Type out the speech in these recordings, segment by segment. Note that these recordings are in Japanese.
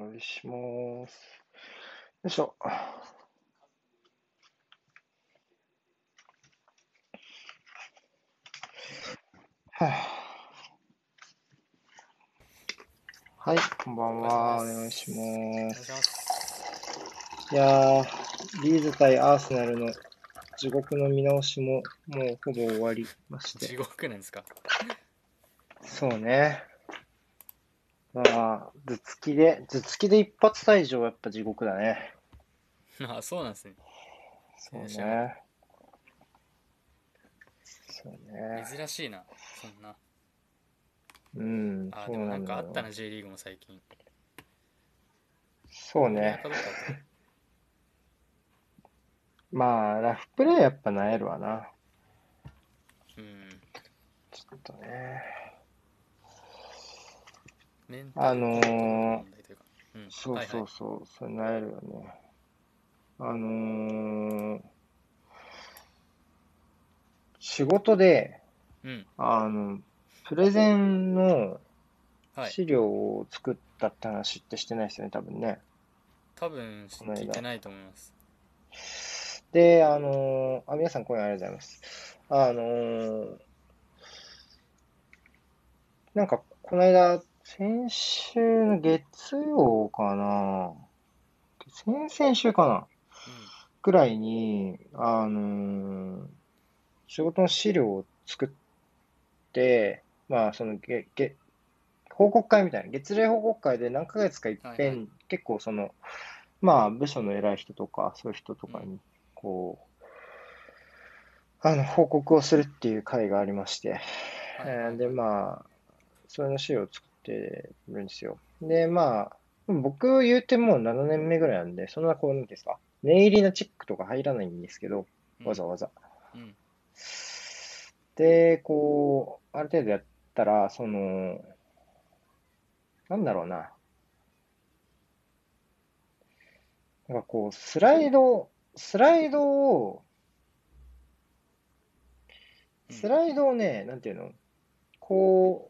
お願いします。よいしょ。はい、こんばんは。お願いしおます。願いやー、リーズ対アーセナルの地獄の見直しももうほぼ終わりまし地て。獄なんですか？そうね。まあ、頭突きで、頭突きで一発退場はやっぱ地獄だね。あ、そうなんですね。そうね。そうね。珍しいな、そんな。うん、あ、そでもなんかあったな、J リーグも最近。そうねまあ、ラフプレーやっぱなえるわな。うん。ちょっとね。あのー。そうはいはい。そうそう、それなえるよね。あのー仕事で、うん。あの、プレゼンのはい。資料を作ったって話ってしてないですよね、多分ね。多分聞いてないと思います。で、あのーあ、皆さん今夜ありがとうございます。あのーなんか、この間、先週の月曜かな。先々週かな。くらいに、あのー仕事の資料を作って、まあ、その、げ、げ、報告会みたいな、月例報告会で何ヶ月か一はいは遍、結構その、まあ、部署の偉い人とか、そういう人とかうに、こう、あの、報告をするっていう会がありまして、はい。えーで、まあ、それの資料を作ってるんですよ。で、まあ、僕言うてもう7年目ぐらいなんで、そんなこう、なんですか、念入りなチェックとか入らないんですけど、うんわざわざ。うん。で、こう、ある程度やったら、その、なんだろうな。なんかこう、スライド、スライドを、うんスライドをね、なんていうの？こう、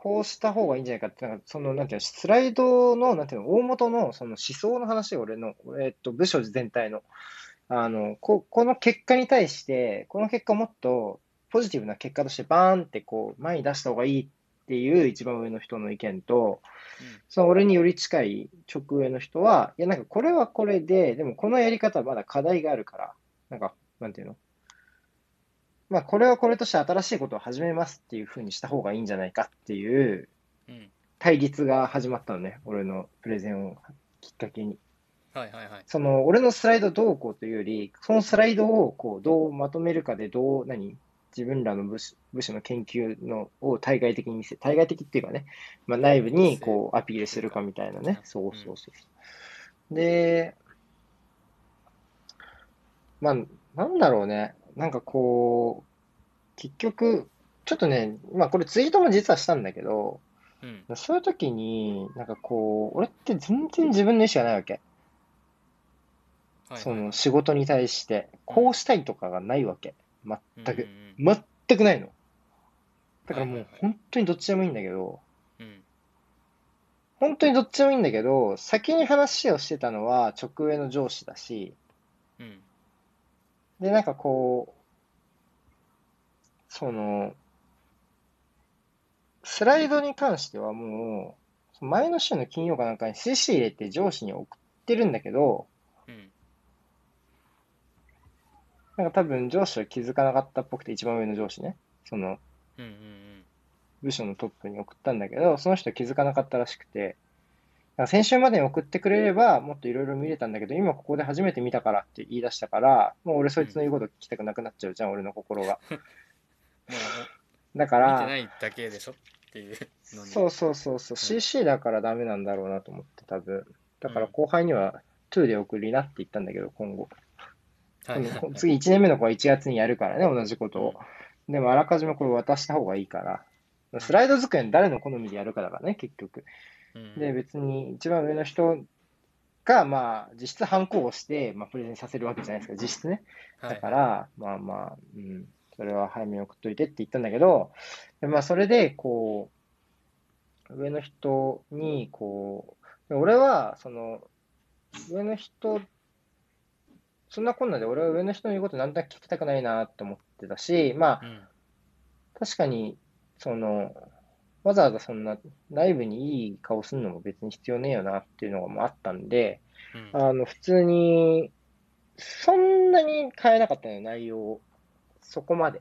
こうした方がいいんじゃないかって、なんかその、なんていうの、スライドの、なんていうの、大元の、その思想の話を俺の、えっと、部署全体の、あの、こ、この結果に対して、この結果をもっとポジティブな結果としてバーンってこう、前に出した方がいいっていう一番上の人の意見と、その俺により近い直上の人は、いや、なんかこれはこれで、でもこのやり方はまだ課題があるから、なんか、なんていうのまあ、これはこれとして新しいことを始めますっていうふうにした方がいいんじゃないかっていううん。うん。対立が始まったのね、俺のプレゼンをきっかけに。はいはいはい。その、俺のスライドどうこうというより、そのスライドをこう、どうまとめるかで、どう、何？自分らの部署部署の研究のを対外的に見せ、対外的っていうかね、まあ、内部にこうアピールするかみたいなね。そうそうそう。で、まあ、なんだろうね。なんかこう、結局、ちょっとね、まあこれツイートも実はしたんだけど、うん。そういう時に、なんかこう、俺って全然自分の意思がないわけ。はいその仕事に対して、こうしたいとかがないわけ。全く。うんうん全くないの。だからもう本当にどっちでもいいんだけど、うん。本当にどっちでもいいんだけど、先に話をしてたのは直上の上司だし、うん。で、なんかこう、その、スライドに関してはもう、前の週の金曜かなんかに CC 入れて上司に送ってるんだけど、うん。なんか多分上司は気づかなかったっぽくて、一番上の上司ね。その、うんうん部署のトップに送ったんだけど、その人は気づかなかったらしくて、か先週までに送ってくれれば、もっといろいろ見れたんだけど、今ここで初めて見たからって言い出したから、もう俺そいつの言うこと聞きたくなくなっちゃうじゃん、俺の心が。だかう見てら、ないだけでしょっていう。そうそうそうそう、ん CC だからダメなんだろうなと思って、多分。だからうん後輩には、2で送りなって言ったんだけど、今後。はいはいはい。次1年目の子は1月にやるからね、同じことを。でもあらかじめこれ渡した方がいいから。スライド机誰の好みでやるかだからね、結局。うん。で、別に一番上の人が、まあ、実質反抗をして、まあ、プレゼンさせるわけじゃないですか、実質ね。はい。だから、まあまあ、うん、それは早めに送っといてって言ったんだけど、でまあ、それで、こう、上の人に、こう、俺は、その、上の人、そんなこんなで俺は上の人の言うことなんとなく聞きたくないなって思ってたし、まあ、うん。確かに、その、わざわざそんなライブにいい顔するのも別に必要ねえよなっていうのがもうあったんで、うんあの、普通に、そんなに変えなかったのよ、内容を。そこまで。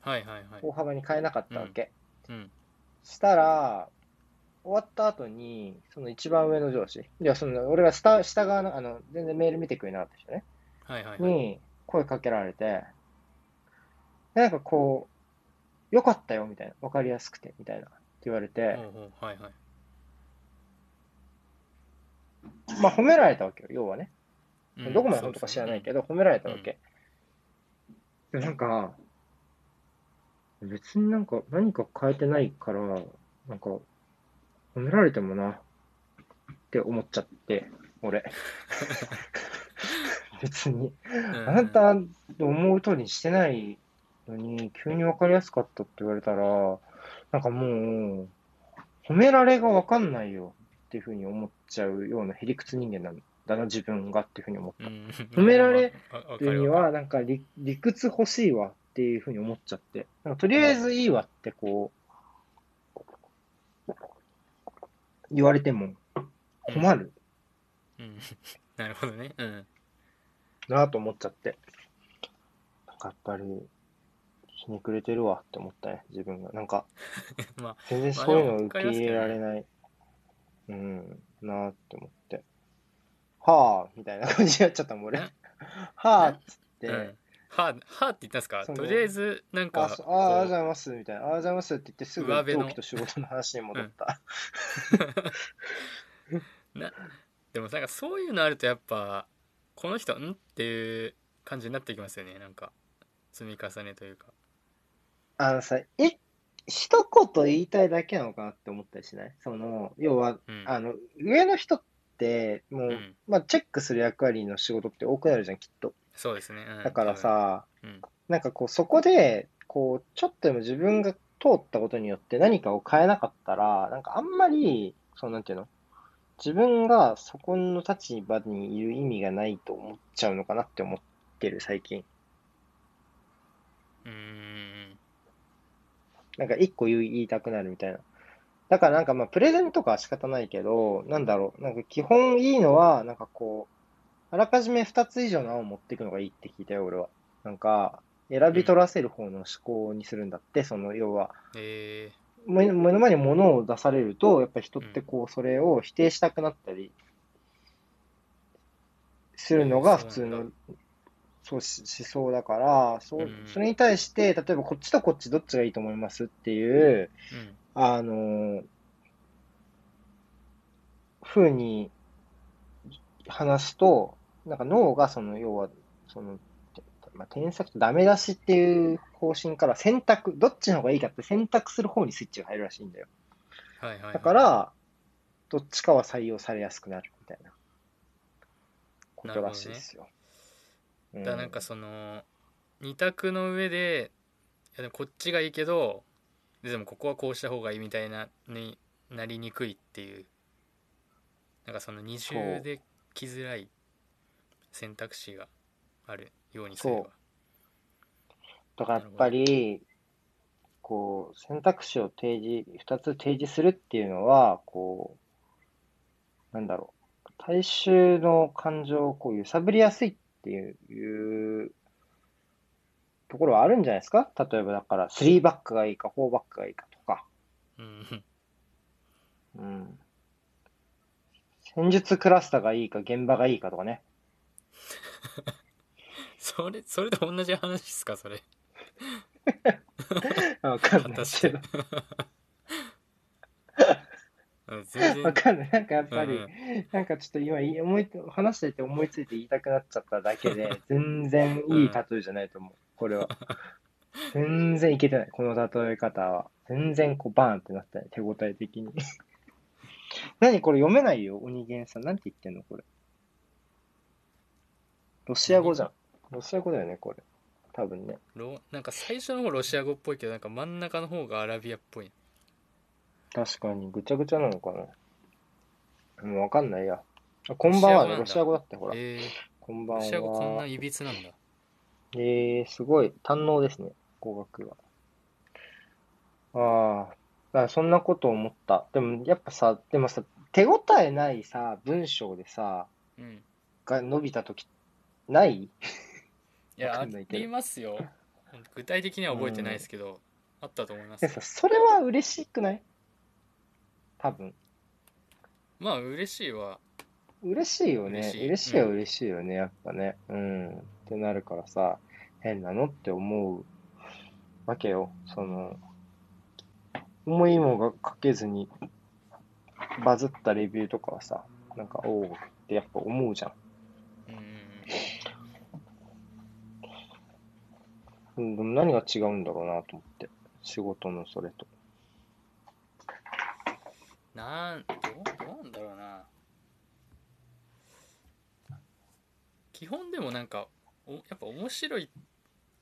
はいはいはい大幅に変えなかったわけ。うんしたら、終わった後に、その一番上の上司、いや、その、俺が下、下側の、あの、全然メール見てくれなかった人ね、はいはいはいに声かけられて、なんかこう、よかったよ、みたいな。わかりやすくて、みたいな。って言われて、ほうほうはいはいまあ褒められたわけよ、要はね。うんどこまで本当か知らないけど、褒められたわけ。でなんか、別になんか何か変えてないから、なんか、褒められてもな、って思っちゃって、俺。別に。うんあなたの思う通りにしてないのに、急に分かりやすかったって言われたら、なんかもう、褒められが分かんないよっていうふうに思っちゃうようなへりくつ人間なんだな、自分がっていうふうに思った。うん。褒められ まあわわっていうには、なんか理理屈欲しいわっていうふうに思っちゃって、なんかとりあえずいいわってこう、言われても困る。うん。なるほどね。うん。なと思っちゃって、なんかやっぱり、ひねくれてるわって思ったね、自分が。なんか、まあ全然そういうのを受け入れられない、うん、なって思って。はぁ、みたいな感じになっちゃったもん、俺。え？はぁっつって、うんははって言ったんですか？とりあえずなんあ、かそああ、ありがとうごこざいます、みたいな。ありがとうございますって言って、すぐ同期と仕事の話に戻った。うなでもなんかそういうのあるとやっぱこの人ん？っていう感じになってきますよねなんか積み重ねというかあのさ、い、一言言いたいだけなのかなって思ったりしない？その、要は、うん。あの、上の人って、もう、うん。まあ、チェックする役割の仕事って多くなるじゃん、きっと。そうですね、うん。だからさ、多分。なんかこう、そこで、こう、ちょっとでも自分が通ったことによって何かを変えなかったら、なんかあんまり、そうなんていうの？自分がそこの立場にいる意味がないと思っちゃうのかなって思ってる、最近。うんなんか一個言いたくなるみたいな。だからなんかまあ、プレゼンとかは仕方ないけど、なんだろう、なんか基本いいのは、なんかこう、あらかじめ二つ以上の案を持っていくのがいいって聞いたよ、俺は。なんか、選び取らせる方の思考にするんだって、その、要は、え目目の前に物を出されると、やっぱり人ってこう、それを否定したくなったりするのが普通の、そうし思想だから、そそれに対して、例えばこっちとこっちどっちがいいと思いますっていう、ーうんあの、ふうに話すと、なんか脳がその、要は、その、てまあ、添削とダメ出しっていう方針から選択、どっちの方がいいかって選択する方にスイッチが入るらしいんだよ。はいはいはいだから、どっちかは採用されやすくなるみたいなことらしいですよ。だからなんかその二択の上でいやでもこっちがいいけどでもここはこうした方がいいみたいなになりにくいっていう。なんかその二重で来づらい選択肢があるようにすれば。だからやっぱり、こう、選択肢を提示、二つ提示するっていうのは、こう、なんだろう、大衆の感情をこう揺さぶりやすいっていう、ところはあるんじゃないですか？例えばだから、3バックがいいか、4バックがいいかとか、うんうん。戦術クラスターがいいか、現場がいいかとかね。それそれと同じ話ですかそれ？わかん果ないけど。わかんない。なんかやっぱり、うんなんかちょっと今思い、話してて思いついて言いたくなっちゃっただけで、全然いい例えじゃないと思う。これは。全然いけてない。この例え方は。全然こうバーンってなったね。手応え的に。何これ読めないよ、鬼源さん。なんて言ってんのこれ。ロシア語じゃん。ロシア語だよね、これ。多分ね。ロなんか最初の方ロシア語っぽいけどなんか真ん中の方がアラビアっぽい確かに、ぐちゃぐちゃなのかな。もうわかんないや。あこんばんはね、ロロシア語だって、ほら。えこんばんー、ロシア語こんなは。いびつなんだえー、すごい、堪能ですね、語学が。ああ、そんなこと思った。でも、やっぱさ、でもさ、手応えないさ、文章でさ、うんが伸びたとき、ない？いやありますよ 具体的には覚えてないですけど、あったと思いますそれは嬉しくない？多分。まあ嬉しいは嬉しいよね。嬉しい嬉しいは嬉しいよね、やっぱね。うん。ってなるからさ、変なのって思うわけよ。その、思いもがかけずに、バズったレビューとかはさ、なんか、おおってやっぱ思うじゃんうん、でも何が違うんだろうなと思って。仕事のそれと。なんどうどうなんだろうな。基本でもなんかおやっぱ面白い。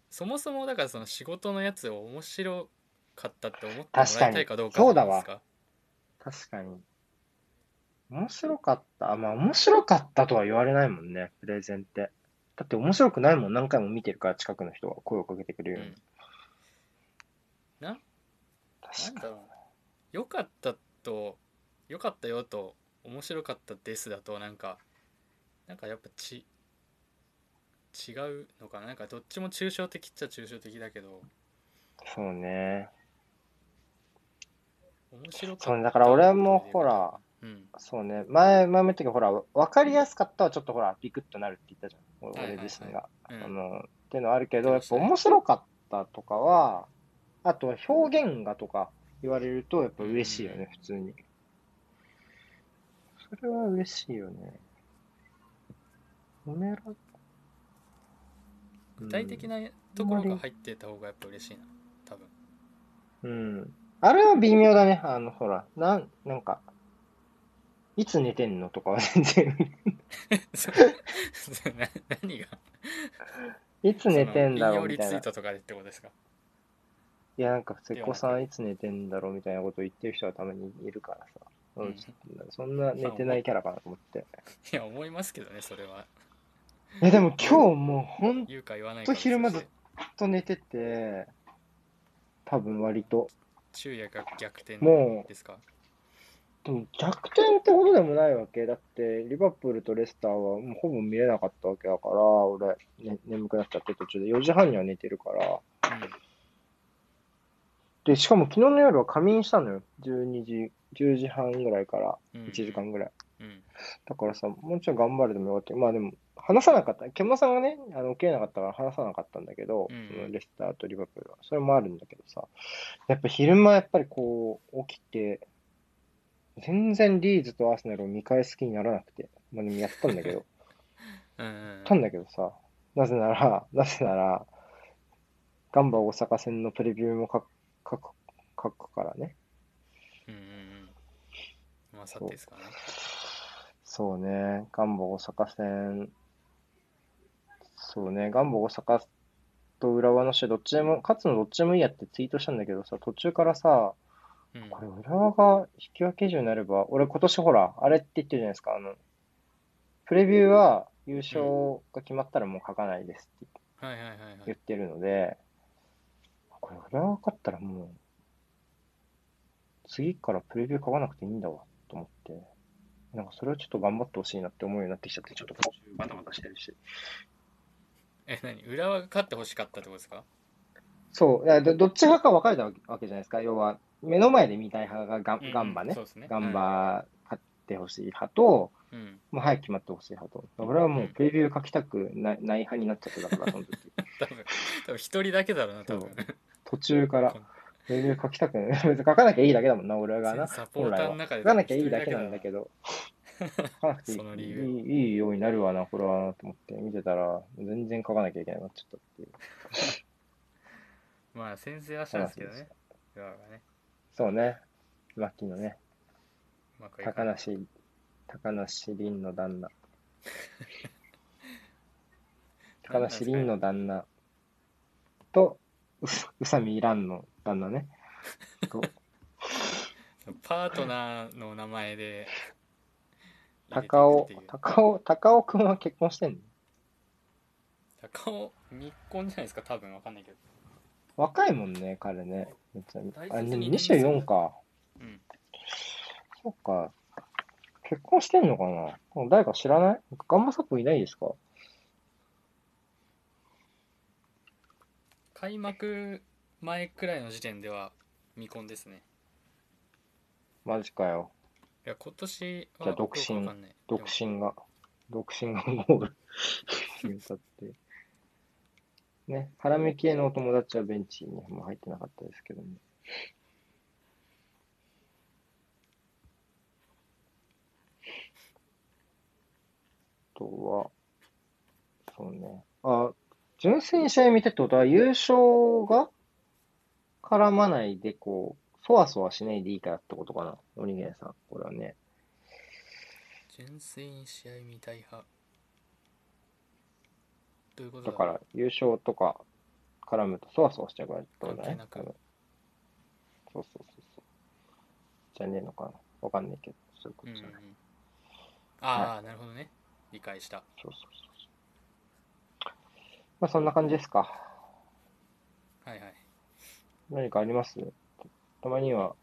そもそもだからその仕事のやつを面白かったって思ってもらいたいかどうか確かに。そうだわじゃないですか。確かに。面白かった？あ、まあ面白かったとは言われないもんね、プレゼンって。だって面白くないもん、何回も見てるから、近くの人が声をかけてくれるように。うん。な？なん確かだろうな。良かったと良かったよと面白かったですだとなんかなんかやっぱち違うのかな？なんかどっちも抽象的っちゃ抽象的だけどに。そうね。面白かったそうね、だから俺もほら、うんそうね、前、前も言ったけど、ほら、分かりやすかったはちょっとほら、ビクッとなるって言ったじゃん。はいはい俺自身が。うんあの、っていうのはあるけど、やっぱ面白かったとかは、あとは表現がとか言われると、やっぱ嬉しいよね、普通に。それは嬉しいよね。褒めら具体的なところが入ってた方がやっぱ嬉しいな多分うん。あれは微妙だね。あの、ほら、なん、なんか、いつ寝てんのとかは全然、そうそうな何が？いつ寝てんだろうみたいな。リツイートとかでってことですか？いや、なんか、瀬古さんいつ寝てんだろうみたいなことを言ってる人がたまにいるからさ。ううんん、そんな寝てないキャラかなと思って。いや思いますけどねそれはえ、でも今日もうほんと昼間ずっと寝てて、多分割と。昼夜が逆転もうですか？でも逆転ってことでもないわけ。だって、リバプールとレスターはもうほぼ見れなかったわけだから、俺、ね、眠くなっちゃって途中で4時半には寝てるから。で、しかも昨日の夜は仮眠したのよ。12時、10時半ぐらいからうん1時間ぐらい。うんだからさ、もうちょい頑張るでもよかった。まあでも、話さなかった。獣さんがね、あの起きれなかったから話さなかったんだけど、うんそのレスターとリバプールは。それもあるんだけどさ、やっぱ昼間やっぱりこう、起きて、全然リーズとアーセナルを見返す気にならなくて、まあでもやったんだけど、うんうんやったんだけどさ、なぜなら、なぜなら、ガンバ大阪戦のプレビューも書く、書く、書くからね。うんうんうん。まあさてですかね。そうね、ガンバ大阪戦、そうね、ガンバ大阪と浦和の試合、どっちでも、勝つのどっちでもいいやってツイートしたんだけどさ、途中からさ、うん。これ浦和が引き分け以上になれば、俺今年ほら、あれって言ってるじゃないですか、あの、プレビューは優勝が決まったらもう書かないですってはいはいはいはい。言ってるので、これ浦和が勝ったらもう、次からプレビュー書かなくていいんだわ、と思って。なんかそれをちょっと頑張ってほしいなって思うようになってきちゃって、ちょっと途中バタバタしてるし。え何？浦和が勝ってほしかったってことですか？そう、どどっち派か分かれたわけじゃないですか。要は、目の前で見たい派がガンうんうんガンバねそう。ですねガンバ勝ってほしい派と、うん。もう早く決まってほしい派と。俺はもうプレビュー書きたくないない派になっちゃってたから、その時。多分多分一人だけだろうな多分。途中から、プレビュー書きたくない。別に書かなきゃいいだけだもんな、俺がな。サポーターの中で書かなきゃいいだけなんだけど、書かなくていい由。いいようになるわな、これはなと思って見てたら、全然書かなきゃいけなくなっちゃったっていう。まあ先生はしたんですけどね。ね。そうね、牧のね、うまくいかない。高梨、高梨凛の旦那。高梨凛の旦那と、う宇佐美蘭の旦那ね。とパートナーの名前で高尾高尾、高尾くんは結婚してんの？高尾密婚じゃないですか？多分わかんないけど若いもんね、彼ね。めっちゃ大あ、でも卒二年ですよ24か。うんそっか。結婚してんのかな？誰か知らない？ガンマサップいないですか？開幕前くらいの時点では未婚ですね。マジかよ。いや今年はじゃあ独身。独身が、独身がゴール決めたって。ね、絡み系のお友達はベンチにも入ってなかったですけども。あとは、そうね。あ、純粋に試合見てってことは、優勝が絡まないで、こう、そわそわしないでいいからってことかな。おにげんさん。これはね。純粋に試合見たい派どういうことだから、優勝とか絡むとそわそわしちゃうからってことだねそうそうそうそう。じゃねえのかな。わかんないけど、そういうこうんうんうんとじゃない。ああ、なるほどね理解したそうそうそう。まあ、そんな感じですか。はいはい何かあります？たまには、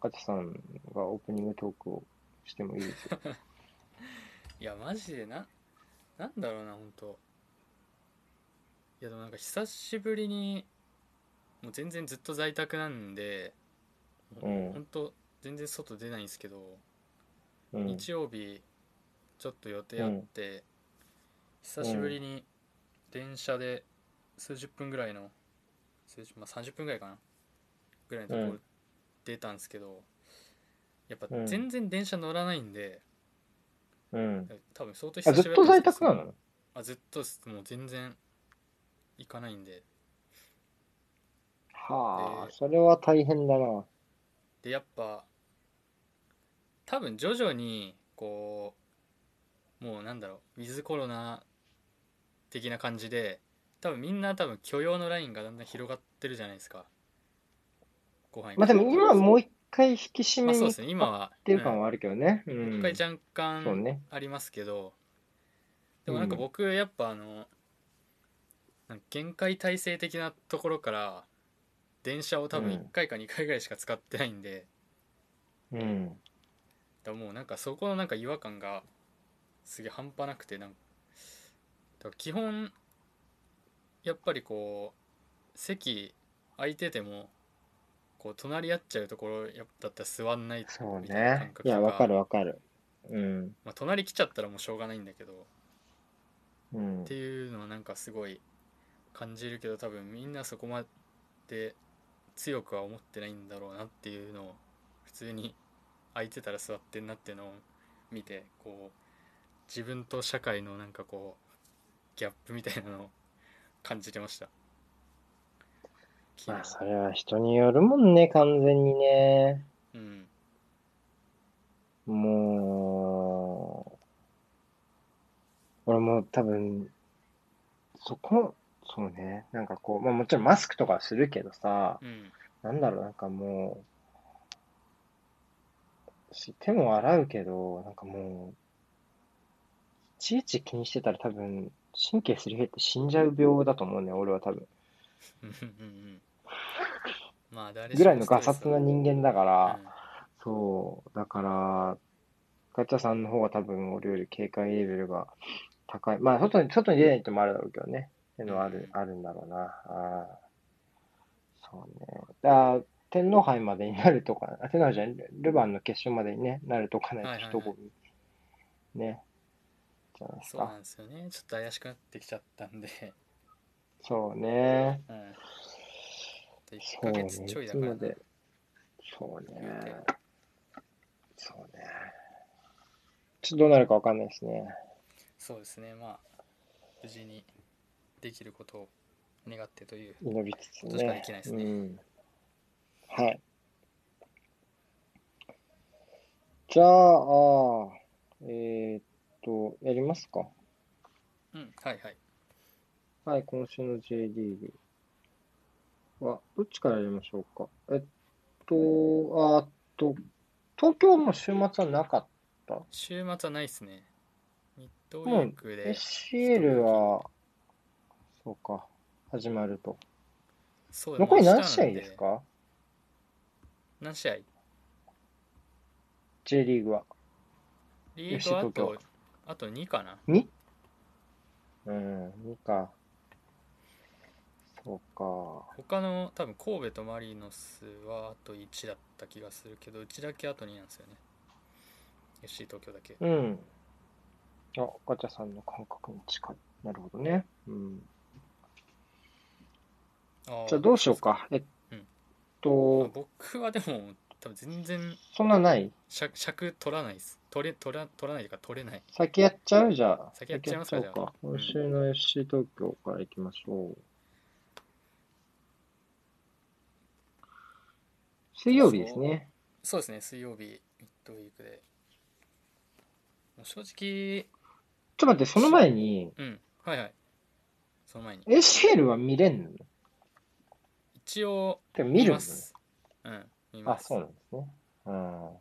ガチャさんがオープニングトークをしてもいいですよ。いやマジでななんだろうな本当いやでもなんか久しぶりにもう全然ずっと在宅なんで、うん本当全然外出ないんですけど、うん。日曜日ちょっと予定あって、久しぶりに電車で数十分ぐらいの数十、まあ、30分ぐらいかなぐらいのところうん。出たんですけど、やっぱうん。全然電車乗らないんで、うん。多分相当あ、久しぶりだったんです在宅なの？あずっともう全然行かないんで。はあ、でそれは大変だな。でやっぱ多分徐々にこうもうなんだろうウィズコロナ的な感じで多分みんな多分許容のラインがだんだん広がってるじゃないですか。ご飯まあでも今もう一回引き締めに行っまあそうですね今は。てる感はあるけどね。ううん。回若干。ありますけど。でもなんか僕やっぱあの限界体制的なところから電車を多分うん。1回か2回ぐらいしか使ってないんで、うん。だもうなんかそこのなんか違和感がすげえ半端なくてなんか基本やっぱりこう席空いててもこう隣り合っちゃうところやだったら座んないそうみたいな感ね。覚いや、わかる、るわかる。うん。まあ、隣来ちゃったらもうしょうがないんだけどうんって。いうのはなんかすごい感じるけど多分みんなそこまで強くは思ってないんだろうなっていうのを普通に空いてたら座ってんなっていうのを見てこう自分と社会のなんかこうギャップみたいなのを感じてました。昨まあ、日それは人によるもんね、完全にね。うん。もう、俺も多分、そこ、そうね、なんかこう、まあもちろんマスクとかはするけどさ、うん。なんだろう、なんかもう、し手も洗うけど、なんかもう、いちいち気にしてたら多分、神経すり減って死んじゃう病だと思うね、俺は多分。まあぐらいのガサツな人間だかうら、んそう、だから、ガチャさんの方が多分俺より警戒レベルが高い。まあ、外に、外に出ないってもあるだろうけどね。っていうのはある、あるんだろうな。ああそうね。だ天皇杯までになるとか、あ、天皇杯じゃルルヴァンの決勝までにね、なるとかないと一ごみ。ね。じゃないですか。そうなんですよねちょっと怪しくなってきちゃったんでそうね。うん1そうね。ヶ月ちょいいだからなつまで。そう言うねて。そうね。ちょっとどうなるかわかんないですね。そうですねまあ無事にできることを願ってという祈りつつことしかでね。きないですねうん。はい。じゃあ、あーえーっと、やりますか？うんはいはいはい、今週の J リーグは、どっちからやりましょうか？えっと、あと、東京はもう週末はなかった？週末はないっすねミッドウィークで SCL は、そうか、始まると。そう残り何試合ですか？何試合 ?J リーグは。リーグはとあと2かな 2? うん、2か。そうか。他の多分神戸とマリノスはあと1だった気がするけどうちだけあと2なんですよね FC 東京だけうん。あ、ガチャさんの感覚に近い。なるほどね。うん。あーじゃあどうしようか。えっうんと、僕はでも多分全然そんなない？尺尺取らないです取れ取ら取らないというか取れない。先やっちゃう？じゃあ。先やっちゃいますか今週の FC 東京から行きましょう。水曜日ですね。そうですね。水曜日ミッドウィークで。正直ちょっと待って、その前に、うん。はいはい。その前に。ACL は見れんの？一応てか見るの？ます。うん見まあ、すそうなんですね。うん。わ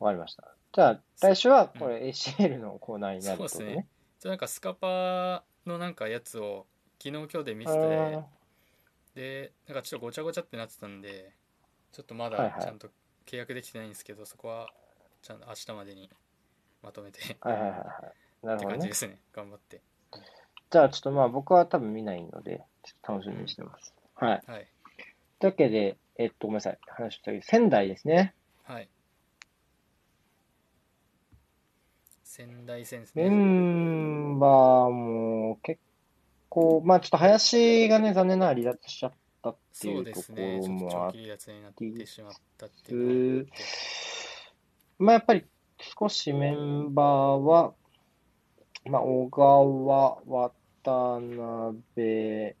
かりました。じゃあ、来週はこれ ACL のコーナーになるとねそうですね。じゃあなんかスカパーのなんかやつを昨日今日で見あせてーでなんかちょっとごちゃごちゃってなってたんでちょっとまはいはいだちゃんと契約できてないんですけど、そこはちゃんと明日までにまとめてっはいはいはいはい。なるてほどね。感じですね頑張ってじゃあ、ちょっとまあ僕は多分見ないので、ちょっと楽しみにしてます。はい。はいというわけで、えっと、ごめんなさい。話したけど、仙台ですね。はい仙台戦ですメねンバーも結構、まあちょっと林がね、残念ながら離脱しちゃったってそいううとこですねろちょっともあっ長期離脱になってしまったっていうまあやっぱり少しメンバーは、まあ小川、渡辺、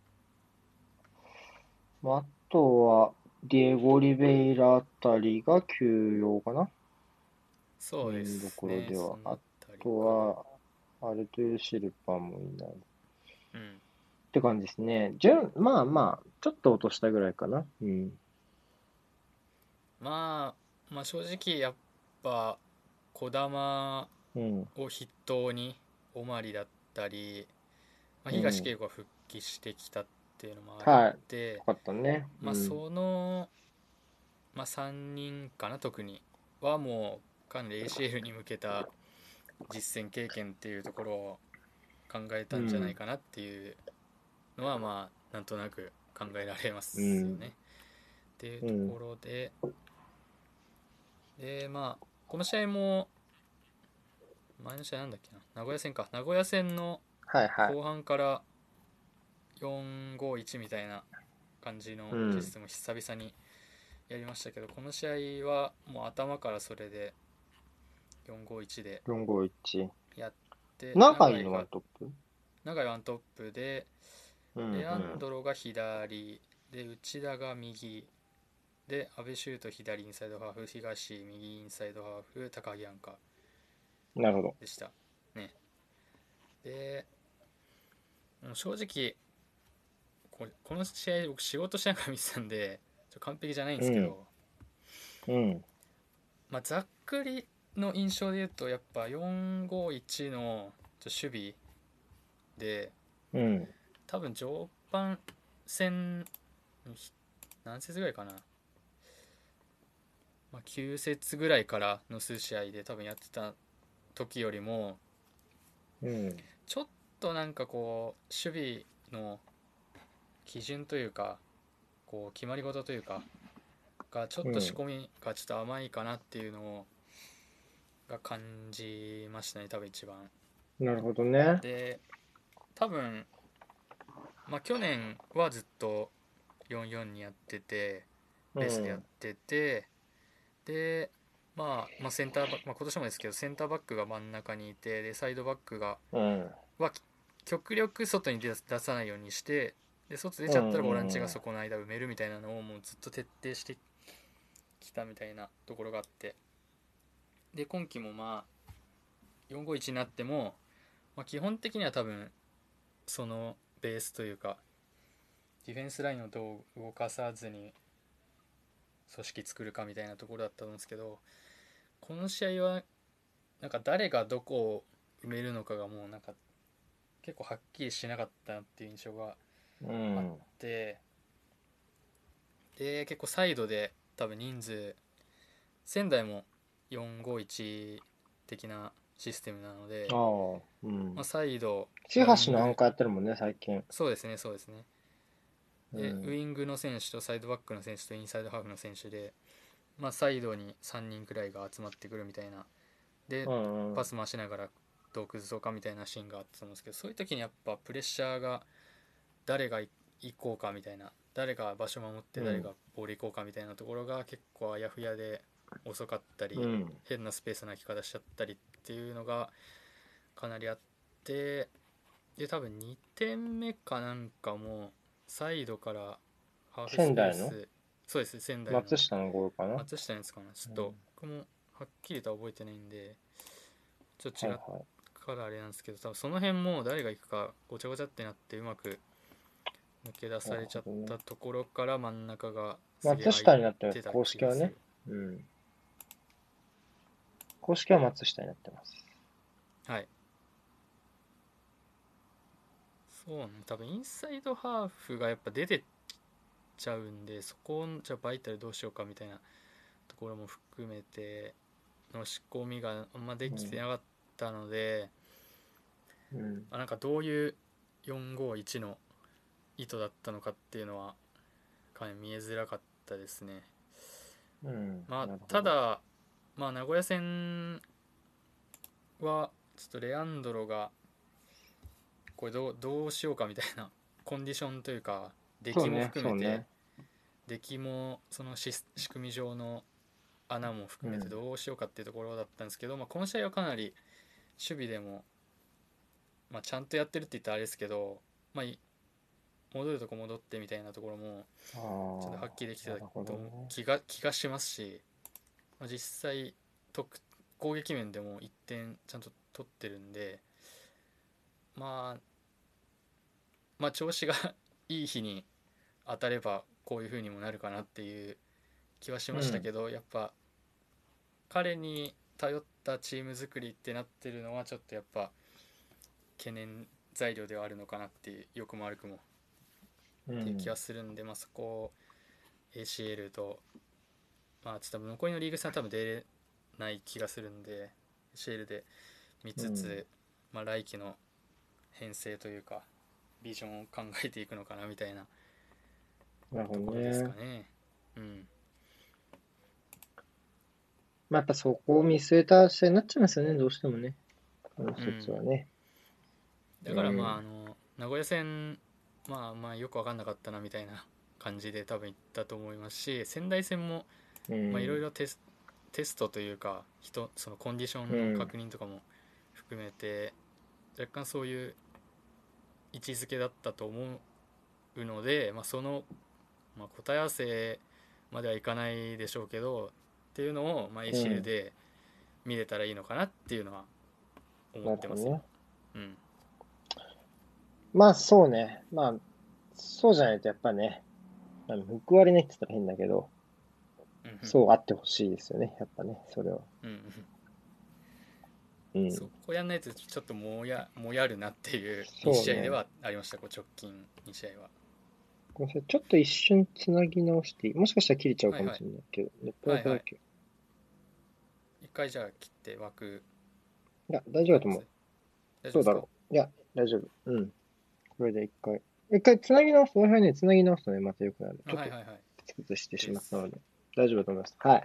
まああとはディエゴ・オリベイラあたりが休養かな。そうですね。ところではああたりあとは、アルトゥー・シルパもいない。うんって感じですね。順、まあまあ、ちょっと落としたぐらいかな。うん。まあまあ正直やっぱ児玉。を筆頭にオマリだったり、まあ、東恵子が復帰してきたっていうのもあって、よかったね。うんまあその、まあ、3人かな特にはもうかなり ACL に向けた実践経験っていうところを考えたんじゃないかなっていうのはまあなんとなく考えられますよね。うんっていうところで、でまあこの試合も前の試合なんだっけな名古屋戦か名古屋戦の。後半から451みたいな感じのうんシステ久々にやりましたけど、この試合はもう頭からそれで451で451。やって長いのがはトップ？長いワントップでうんレアンドロが左で内田が右で阿部修斗左インサイドハーフ東右インサイドハーフ高木アンカうん。なるほど。でしたねで正直ここの試合僕仕事しながら見てたんで完璧じゃないんですけど、うん。まあ、ざっくりの印象で言うとやっぱ451の守備でうん。多分上盤戦ひ何節ぐらいかな、まあ、9節ぐらいからの数試合で多分やってた時よりもうん。ちょっとなんかこう守備の基準というかこう決まり事というかがちょっと仕込みがちょっと甘いかなっていうのをが感じましたね多分一番。なるほどね。で多分まあ去年はずっと44にやっててベースでやってて、で、まあ、まあセンターバック、まあ、今年もですけどセンターバックが真ん中にいてでサイドバックがうん。は極力外に出出さないようにしてで外出ちゃったらボランチがそこの間埋めるみたいなのをもうずっと徹底してきたみたいなところがあってで今季もまあ451になっても、まあ、基本的には多分そのベースというかディフェンスラインをどう動かさずに組織作るかみたいなところだったんですけどこの試合はなんか誰がどこを埋めるのかがもうなんか結構はっきりしなかったなっていう印象がうんあって、で結構サイドで多分人数仙台も451的なシステムなのであ、あ、うんまあ、。サイドシハシのアンカーやってるもんね、最近。そうですねそうですねで、うんウイングの選手とサイドバックの選手とインサイドハーフの選手で、まあ、サイドに3人くらいが集まってくるみたいなで、うんうんパス回しながらどう崩そうかみたいなシーンがあったと思うんですけどそういう時にやっぱプレッシャーが誰が行こうかみたいな誰が場所守ってうん誰がボール行こうかみたいなところが結構あやふやで遅かったり、うん。変なスペースの空き方しちゃったりっていうのがかなりあってで多分2点目かなんかもサイドからハーフスペース仙台の？そうです仙台の松下のゴールかな？松下のやつかなちょっと僕もはっきりとは覚えてないんでちょっと違っはいはい。からあれなんですけど多分その辺も誰が行くかごちゃごちゃってなってうまく抜け出されちゃったところから真ん中が松下になってた公式はねうん。公式は松下になってます。はいそうね多分インサイドハーフがやっぱ出てっちゃうんでそこをじゃあバイタルどうしようかみたいなところも含めての仕込みがあんまできてなかったので、うん。あなんかどういう451の意図だったのかっていうのはかなり見えづらかったですね。うん。まあた、だまあ名古屋戦はちょっとレアンドロがこれどうどうしようかみたいなコンディションというか出来も含めて。出来もそのし仕組み上の穴も含めてうんどうしようかっていうところだったんですけど、まあ、この試合はかなり守備でも、まあ、ちゃんとやってるって言ったらあれですけど、まあ、い戻るとこ戻ってみたいなところもあちょっとあ。はっきりできてた気が気がしますし、まあ、実際得攻撃面でも1点ちゃんと取ってるんで、まあ、まあ調子がいい日に当たればこういう風にもなるかなっていう気はしましたけど、やっぱ彼に頼ったチーム作りってなってるのはちょっとやっぱ懸念材料ではあるのかなっていう良くも悪くもうんっていう気がするんで、まあ、そこを ACL と、まあ、ちょっと残りのリーグ戦は多分出れない気がするんで ACL で見つつ、うんまあ、来季の編成というかビジョンを考えていくのかなみたいなところですかね。ね。うん、まあ、やっぱそこを見据えた試合になっちゃいますよね、どうしてもね。この一つはね。だからまあ,、うんあの名古屋戦、まあ、まあよく分かんなかったなみたいな感じで多分いったと思いますし仙台戦もうん。まあ、いろいろテステストというか人そのコンディションの確認とかも含めて、若干そういう位置づけだったと思うので、まあ、その、まあ、答え合わせまではいかないでしょうけどっていうのを、まあ、ACL で見れたらいいのかなっていうのは思なってます、ね。うんまあ、そうね。まあ、そうじゃないとやっぱね、報われないって言ったら変だけど、そうあってほしいですよね、やっぱね、それは。うんうんうん。そこやんないとちょっともやもやるなっていう2そうね試合ではありました、こう直近2試合は。ごめんなさい、ちょっと一瞬つなぎ直していい？もしかしたら切れちゃうかもしれないけど、ネットワークだけ？い一回じゃあ切って枠や、大丈夫だと思う。そうだろう。いや、大丈夫。うん。これで一回。一回つなぎ直す。Wi-Fi ね、つなぎ直すとね、また良くなる。ちょっと崩してしまったので、大丈夫だと思います。はい。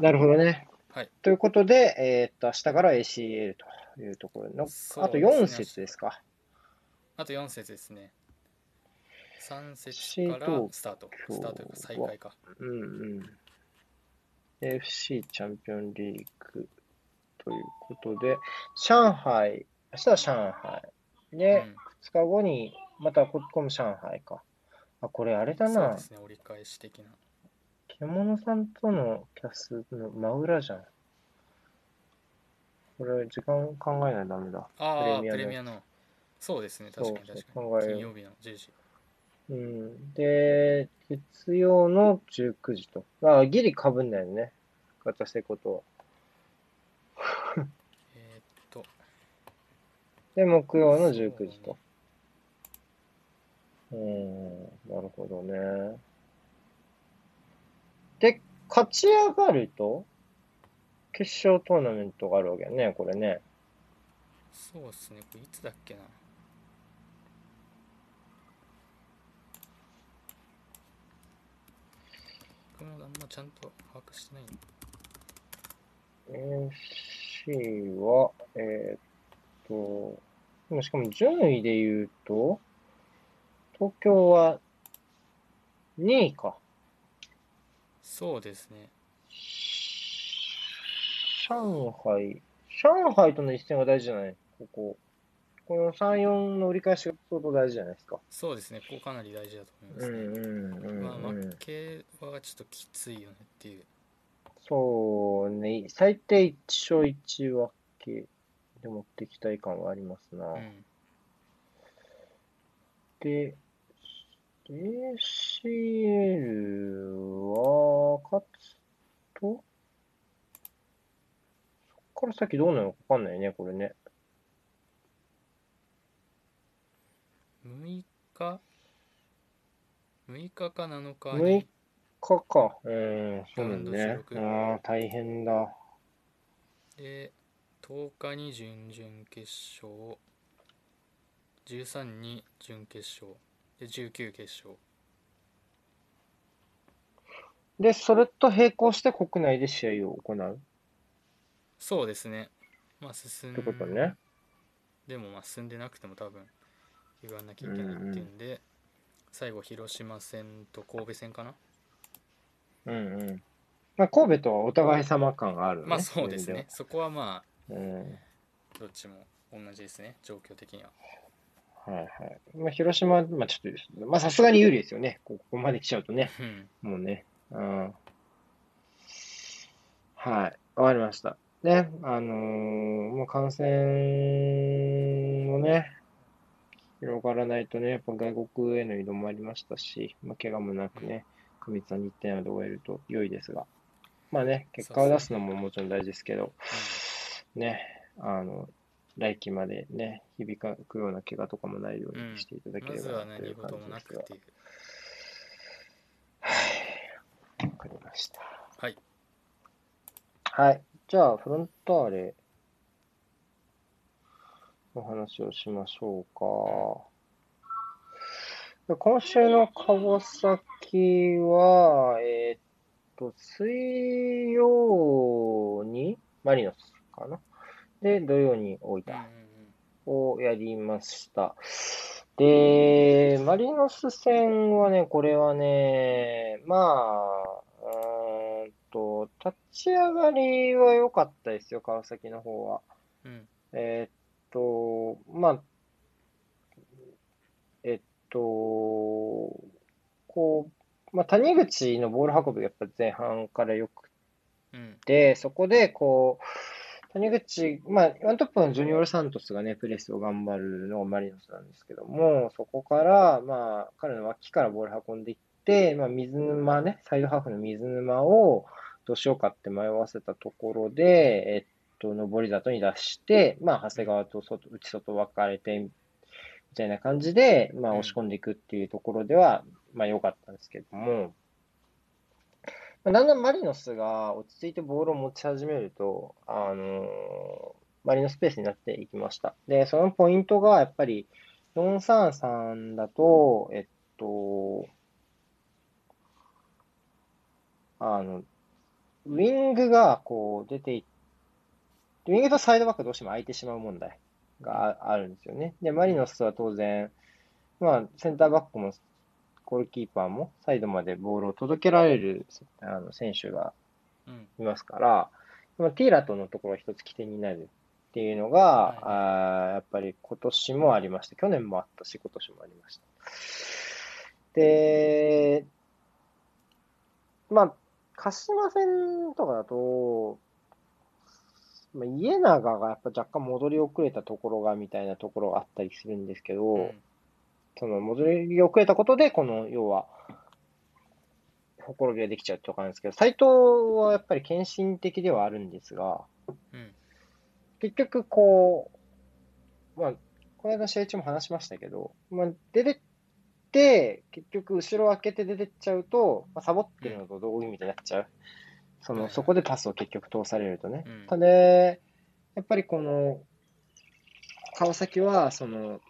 なるほどね。はいということで、えーっと、明日から ACL というところの、あとそうですね4節ですか？あと4節ですね3節 FC からスタートスタートというか再開かうんうん。AFC チャンピオンリーグということで、上海、明日は上海。で、2日後に、またここも上海か。あ、これあれだうん、そうなで。すね折り返し的な獣さんとのキャスの真裏じゃん。これ、時間考えないとダメだ。ああ、プレミアの。そうですね、確かに確かに。金曜日の10時。うん、で、月曜の19時と。あ、ギリかぶんだよね。ガチャセコとは。えっと。で、木曜の19時と。う,ね、うん、なるほどね。で、勝ち上がると、決勝トーナメントがあるわけやね、これね。そうですねこれいつだっけな僕もあんまちゃんと把握してないん FC は、えーっと、しかも順位で言うと、東京は2位か。そうですね。上海、上海との一戦が大事じゃない？ここ。この3、4の折り返しが相当大事じゃないですか？そうですね。ここかなり大事だと思いますね、うんうんうん、まあうん負けはちょっときついよねっていう。そうね、最低1勝1分けで持ってきたい感はありますな。うん。で、ACL は、勝つと、そっから先どうなのかわかんないね、これね。6日？6日か7日6に日か。うん、そうラウンドね。16ああ、大変だ。で10日に準々決勝13に準決勝で19決勝で、それと並行して国内で試合を行うそうですねまあ進んってことね。でもまあ進んでなくても多分言わなきゃいけないっていうんで、最後広島戦と神戸戦かな、うんうん。まあ、神戸とはお互い様感があるね。まあそうですねそこはまう意味では。うん。あどっちも同じですね状況的にははいはい。まあ、広島、まあちょっと、まあさすがに有利ですよね。ここまで来ちゃうとね。うんもうね。うん。はい。わかりました。ね。あのーもう感染もね、広がらないとね、やっぱ外国への移動もありましたし、まあ、怪我もなくね、過密な日程など終えると良いですが、まあね、結果を出すのももちろん大事ですけど、ね、あの、来季までね、響くような怪我とかもないようにしていただけまればなという感事もなじですがくっていうはい。わかりました。はいはい。じゃあ、フロンターレの話をしましょうか。今週の川崎は、えーっと、水曜にマリノスかな？で、土曜に大分をやりました。で、マリノス戦はね、これはね、まあ、うーんと、立ち上がりは良かったですよ、川崎の方は。うんうんえーっと、まあ、えっと、こう、まあ、谷口のボール運びがやっぱ前半から良くうんて、そこで、こう、谷口、まあ、ワントップのジュニオール・サントスがね、プレスを頑張るのがマリノスなんですけども、そこから、まあ、彼の脇からボール運んでいって、まあ、水沼ね、サイドハーフの水沼をどうしようかって迷わせたところで、えっと、上り里に出して、まあ、長谷川と外、内外分かれて、みたいな感じで、まあ、押し込んでいくっていうところでは、まあ、良かったんですけども、だんだんマリノスが落ち着いてボールを持ち始めると、あのーマリノスペースになっていきました。で、そのポイントがやっぱり433だと、えっと、あの、ウィングがこう出ていウィングとサイドバックどうしても空いてしまう問題がああるんですよね。で、マリノスは当然、まあ、センターバックもゴールキーパーもサイドまでボールを届けられるあの選手がうんいますから、まあ、ティーラトのところが一つ起点になるっていうのが、はいあーやっぱり今年もありました。去年もあったし、今年もありました。で、まあ、鹿島戦とかだと、まあ、家長がやっぱ若干戻り遅れたところがみたいなところがあったりするんですけど、うんその戻り遅れたことで、この要は、ほころびができちゃうとかなんですけど、斎藤はやっぱり献身的ではあるんですが、うん結局こう、まあ、この間試合中も話しましたけど、まあ、出てって、結局後ろを開けて出てっちゃうと、まあ、サボってるのと同意味になっちゃう。その、そこでパスを結局通されるとね。うんただ、やっぱりこの、川崎は、その、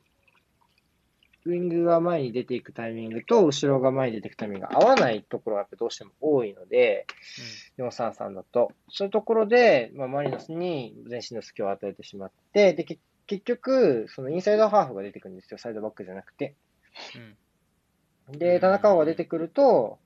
ウイングが前に出ていくタイミングと、後ろが前に出ていくタイミングが合わないところがやっぱどうしても多いので、433だと。そういうところで、まあ、マリノスに全身の隙を与えてしまって、で、け結局、そのインサイドハーフが出てくるんですよ、サイドバックじゃなくて。うんうで、ん田中碧が出てくると、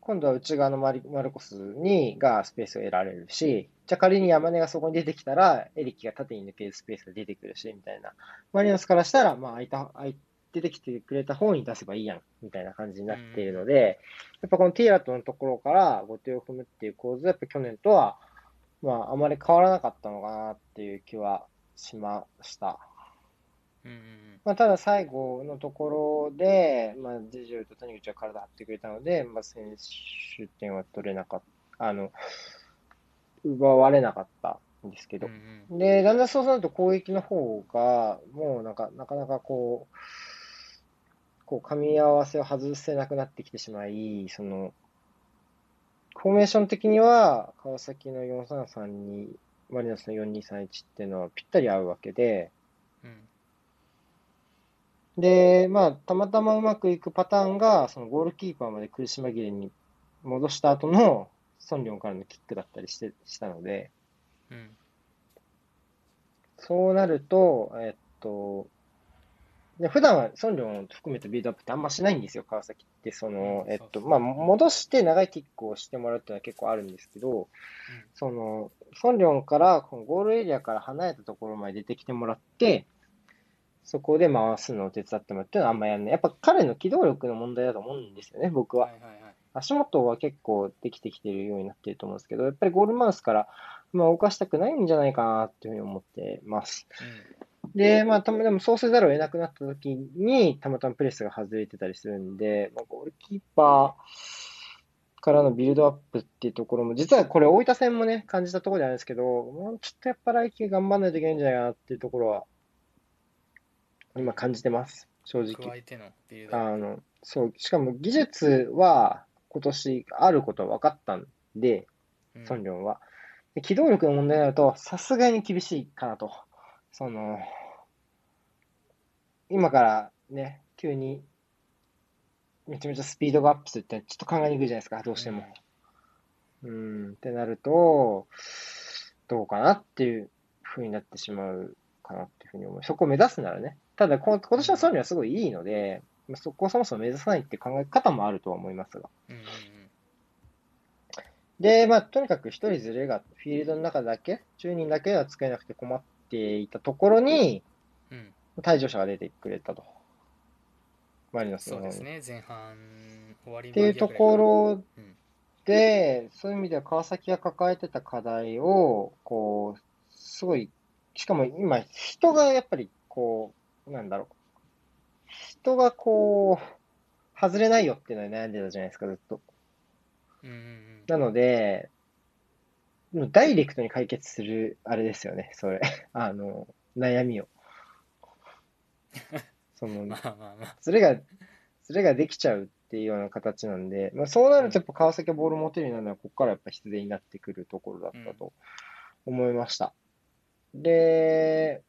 今度は内側のマリマルコスにがスペースを得られるし、じゃあ仮に山根がそこに出てきたら、エリキが縦に抜けるスペースが出てくるし、みたいな。マリノスからしたら、まあ、空いた、空い出てきてくれた方に出せばいいやん、みたいな感じになっているので、やっぱこのティーラットのところから後手を踏むっていう構図は、やっぱ去年とは、まあ、あまり変わらなかったのかなっていう気はしました。まあ、ただ最後のところで、まあ、ジェジュルと谷口は体張ってくれたので、まあ、先取点は取れなかった、あの、奪われなかったんですけど。うんう、ん。で、だんだんそうなると攻撃の方が、もうなんか、なかなかこう、こう、噛み合わせを外せなくなってきてしまい、その、フォーメーション的には、川崎の433に、マリノスの4231っていうのはぴったり合うわけで、うん。で、まあ、たまたまうまくいくパターンが、そのゴールキーパーまで苦し紛れに戻した後の、ソンリョンからのキックだったりして、したので、うん。そうなると、えっと、で普段はソンリョンを含めてビルドアップってあんましないんですよ、川崎って。その、うんえっと、まあ、戻して長いキックをしてもらうっていうのは結構あるんですけど、その、ソンリョンから、このゴールエリアから離れたところまで出てきてもらって、そこで回すのを手伝ってもらうっていうのはあんまやんない。やっぱ彼の機動力の問題だと思うんですよね、僕はは。いはいはい足元は結構できてきてるようになってると思うんですけど、やっぱりゴールマウスから、まあ、動かしたくないんじゃないかなっていうふうに思ってます。で、まあ、たまでもそうせざるを得なくなった時に、たまたまプレスが外れてたりするんで、まあ、ゴールキーパーからのビルドアップっていうところも、実はこれ大分戦もね、感じたところであるんですけど、もうちょっとやっぱ来季頑張らないといけないんじゃないかなっていうところは、今感じてます、正うん直。あの、そう、しかも技術は今年あることは分かったんで、ソンリョンは。で機動力の問題になると、さすがに厳しいかなと。その、今からね、急に、めちゃめちゃスピードがアップするってちょっと考えにくいじゃないですか、どうしても。うん、ってなると、どうかなっていう風になってしまうかなっていうふうに思う。そこを目指すならね。ただ、こ今年のソンリョンはすごいいいので、まあそこをそもそも目指さないって考え方もあるとは思いますが。うんうんで、まあ、とにかく一人ずれがフィールドの中だけ、10人だけでは使えなくて困っていたところに、うんうん退場者が出てくれたと。マリノスの。そうですね前半終わりっていうところうんで、そういう意味では川崎が抱えてた課題を、こう、すごい、しかも今、人がやっぱり、こう、なんだろう。人がこう、外れないよっていうのに悩んでたじゃないですか、ずっと。うんうんなので、もうダイレクトに解決する、あれですよね、それ。あの、悩みを。そのうん、まあまあまあそれが、それができちゃうっていうような形なんで、まあ、そうなるとやっぱ川崎がボール持てるようになるのは、ここからやっぱ必然になってくるところだったと思いました。で、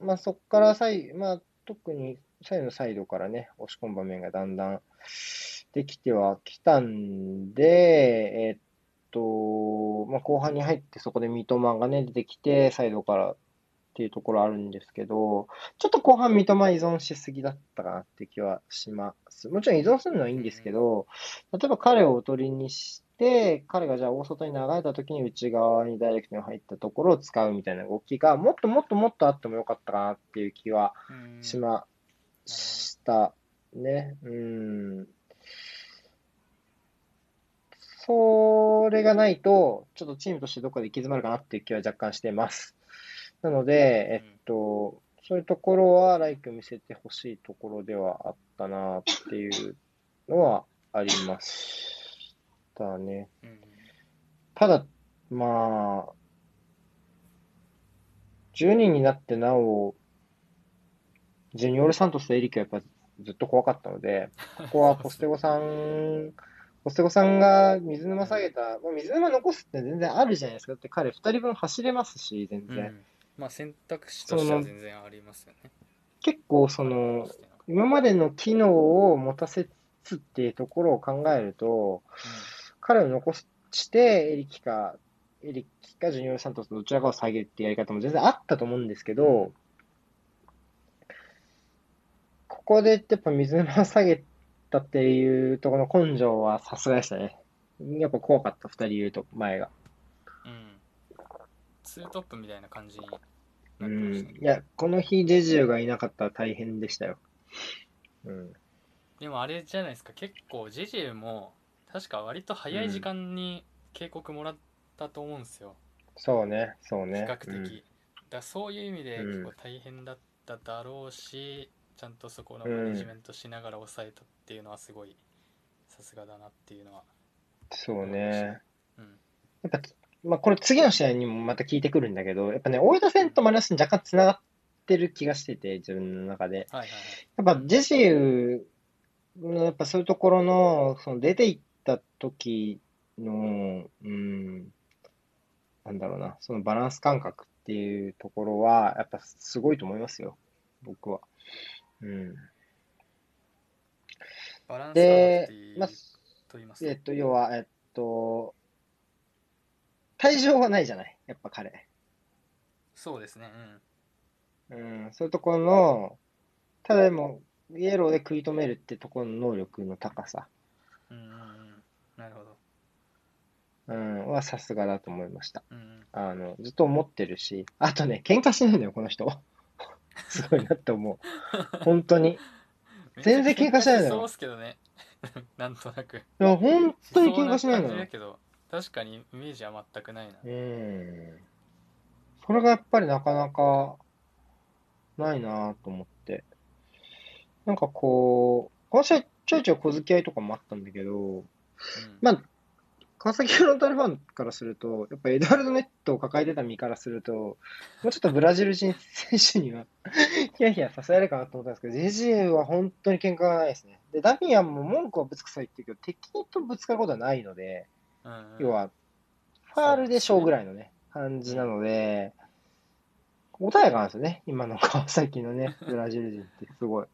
まあそこからサイ、まあ特に左右のサイドからね、押し込む場面がだんだんできてはきたんで、えっと、まあ後半に入ってそこで三笘がね、出てきて、サイドからっていうところあるんですけど、ちょっと後半三笘依存しすぎだったかなって気はします。もちろん依存するのはいいんですけど、例えば彼をおとりにして、彼がじゃあ大外に流れた時に内側にダイレクトに入ったところを使うみたいな動きが、もっともっともっとあってもよかったかなっていう気はしましたね。うん。それがないと、ちょっとチームとしてどこかで行き詰まるかなっていう気は若干しています。なので、えっと、そういうところは、来季を見せてほしいところではあったなっていうのはありましたね。うんただ、まあ、10人になってなお、ジュニオール・サントスとエリキはやっぱずっと怖かったので、ここはコステゴさん、コステゴさんが水沼下げた、まあ、水沼残すって全然あるじゃないですか。だって彼2人分走れますし、全然。うんまあ選択肢としては全然ありますよね。結構その、今までの機能を持たせつっていうところを考えると、彼を残して、エリキか、エリキかジュニオール・サントスどちらかを下げるっていうやり方も全然あったと思うんですけど、ここでやっぱ水沼を下げたっていうところの根性はさすがでしたね。やっぱ怖かった、二人いると、前が。うん。うん。ツートップみたいな感じにうなってまん。したね。いや、この日、ジェジュがいなかったら大変でしたよ。うん。でもあれじゃないですか、結構ジェジェも確か割と早い時間に警告もらったと思うんですよ。そうね、そう比ね。較的。うんだそういう意味でうん結構大変だっただろうし、ちゃんとそこのマネジメントしながら抑えたっていうのはすごいさすがだなっていうのは。そうね。うん。やっぱ、まあ、これ次の試合にもまた聞いてくるんだけど、やっぱね、大分戦とマリノスに若干繋がってる気がしてて、自分の中で。はいはいはい。やっぱ、ジェシーの、やっぱそういうところの、その出ていった時の、うん、なんだろうな、そのバランス感覚っていうところは、やっぱすごいと思いますよ、僕は。うん。バランス感覚でまあ、と言います？えっと、要は、えっと、退場はないじゃない、やっぱ彼。そうですね。うん、そういうところの、ただでも、イエローで食い止めるってところの能力の高さ、うん。うんうんうん。なるほど。うん、はさすがだと思いました。うんうん。あの、ずっと思ってるし、あとね、喧嘩しないのよ、この人。すごいなって思う。本当に。全然喧嘩しないのよそうっすけどね。なんとなく。いや、本当に喧嘩しないのよ確かにイメージは全くないな。うん。それがやっぱりなかなかないなと思って。なんかこう、この試合ちょいちょい小付き合いとかもあったんだけど、うんまあ、川崎フロンターレファンからすると、やっぱエドワルドネットを抱えてた身からすると、もうちょっとブラジル人選手には ヒヤヒヤさせられるかなと思ったんですけど、ジェジエは本当に喧嘩がないですね。で、ダミアンも文句はぶつくさいって言うけど、敵とぶつかることはないので、要は、ファールでしょうぐらいのね、感じなので、穏やかなんですよね、今の川崎 のね、ブラジル人ってすごい。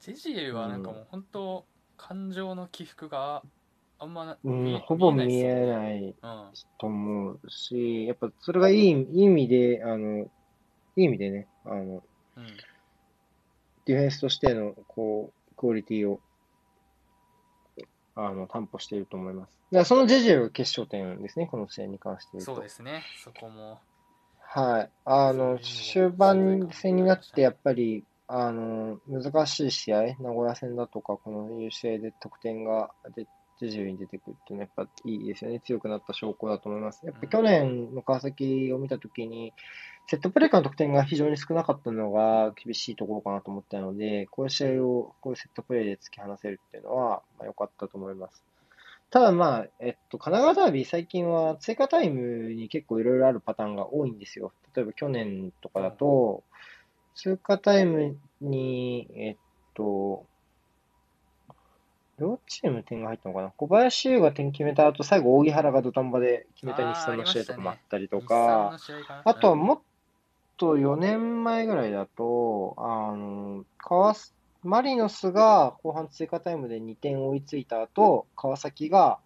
ジェジエはなんかもう本当、感情の起伏があんまなうん、ほぼ見えない。と思うし、やっぱそれがいい意味で、あの、いい意味でね、あの、うん。うん。ディフェンスとしての、こう、クオリティを、あの、担保していると思います。だそのジェジェが決勝点ですね、この試合に関して。そうですね。そこも。はい。あの、終盤戦になって、やっぱり、あの、難しい試合、名古屋戦だとか、このいう試合で得点が出ジェジュに出てくるっていうのは、やっぱいいですよね。強くなった証拠だと思います。やっぱ去年の川崎を見たときに、セットプレーからの得点が非常に少なかったのが厳しいところかなと思ったので、こういう試合を、こういうセットプレーで突き放せるっていうのは、まあ、良かったと思います。ただまあ、えっと、神奈川ダービー、最近は追加タイムに結構いろいろあるパターンが多いんですよ。例えば去年とかだと、追加タイムに、えっと、両チーム点が入ったのかな？小林優が点決めた後、最後、扇原が土壇場で決めた日産の試合とかもあったりとかの、試合かなあとはうんもっと4年前ぐらいだと、あの、川す、マリノスが後半追加タイムで2点追いついた後、川崎が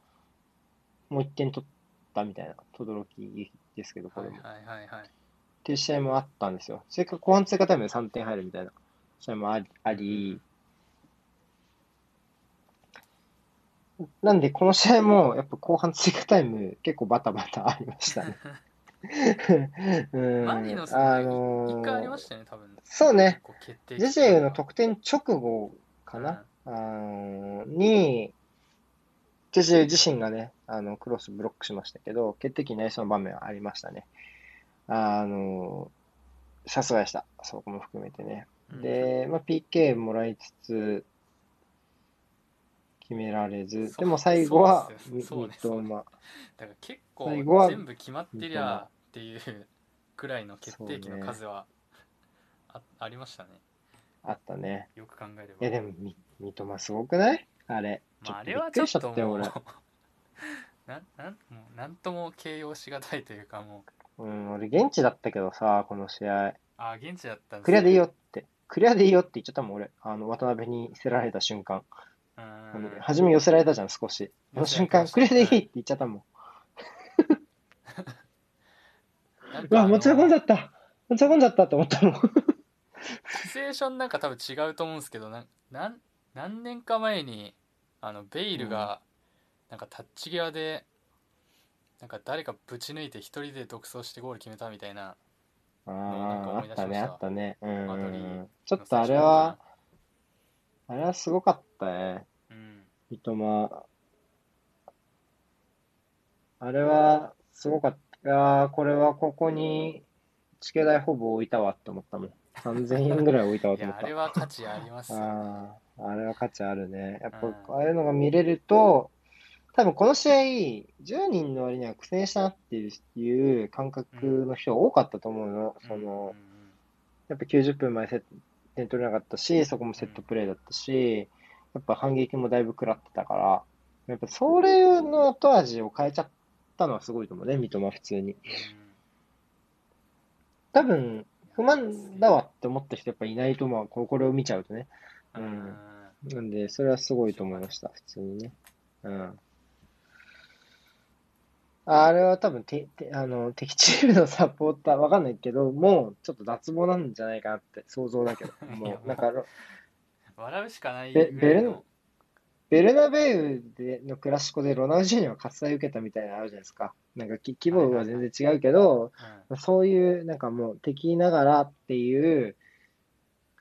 もう1点取ったみたいな、轟ですけど、これも。はいはいはいはい。っていう試合もあったんですよ。それから後半追加タイムで3点入るみたいな試合もあり、ありなんで、この試合も、やっぱ後半追加タイム、結構バタバタありましたね。うんマリノスあものー一回ありましたよね、多分。そうね。ジェジェウの得点直後かな、あのーに、ジェジェウ自身がね、あの、クロスブロックしましたけど、決定機になりそうな場面はありましたね。あのーさすがでした。そこも含めてね。うんで、まあ、PK もらいつつ、決められず、でも最後はねミッドマ、だから結最後は構全部決まってりゃっていうくらいの決定機の数はあありましたね。あったね。よく考えればいや、でも、み三笘すごくない？あれ。まあ、あれはちょっともう俺。なんなんもうなんとも形容しがたいというかもううん、俺現地だったけどさ、この試合。あ現地だったんクリアでいいよよって。クリアでいいよって言っちゃったもん、俺。あの、渡辺に捨てられた瞬間。うん初め寄せられたじゃん、少し。その瞬間、クリアでいいって言っちゃったもん。うわ、なんかあの持ち運んじゃった。持ち運んじゃったって思ったもん。シチュエーションなんか多分違うと思うんですけどなんなん何年か前にあのベイルがなんかタッチ際でなんか誰かぶち抜いて一人で独走してゴール決めたみたいなああ、あったね、あったね。うん。ちょっとあれは、あれはすごかったね。うん三笘。あれは、すごかった。いやーこれはここに、チケ代ほぼ置いたわって思ったもん。3000円ぐらい置いたわと思った。は価値ありますよねああ、あれは価値あるね。やっぱ、うんああいうのが見れると、多分この試合、10人の割には苦戦したなっていう感覚の人が多かったと思うの。その、やっぱ90分前セット点取れなかったし、そこもセットプレーだったし、やっぱ反撃もだいぶ食らってたから、やっぱそれの後味を変えちゃったのはすごいと思うね、三笘普通に。多分、不満だわって思った人やっぱいないと思う。ここれを見ちゃうとね。うんなんで、それはすごいと思いました、普通にね。うん。あれは多分て、て、あの、敵チームのサポーター、わかんないけど、もうちょっと脱帽なんじゃないかなって想像だけど、もう、なんか、笑うしかないベぐらいのベルナベウでのクラシコでロナウジーニョが喝采受けたみたいなのあるじゃないですか。なんかき規模は全然違うけど、そういう、なんかもう敵ながらっていう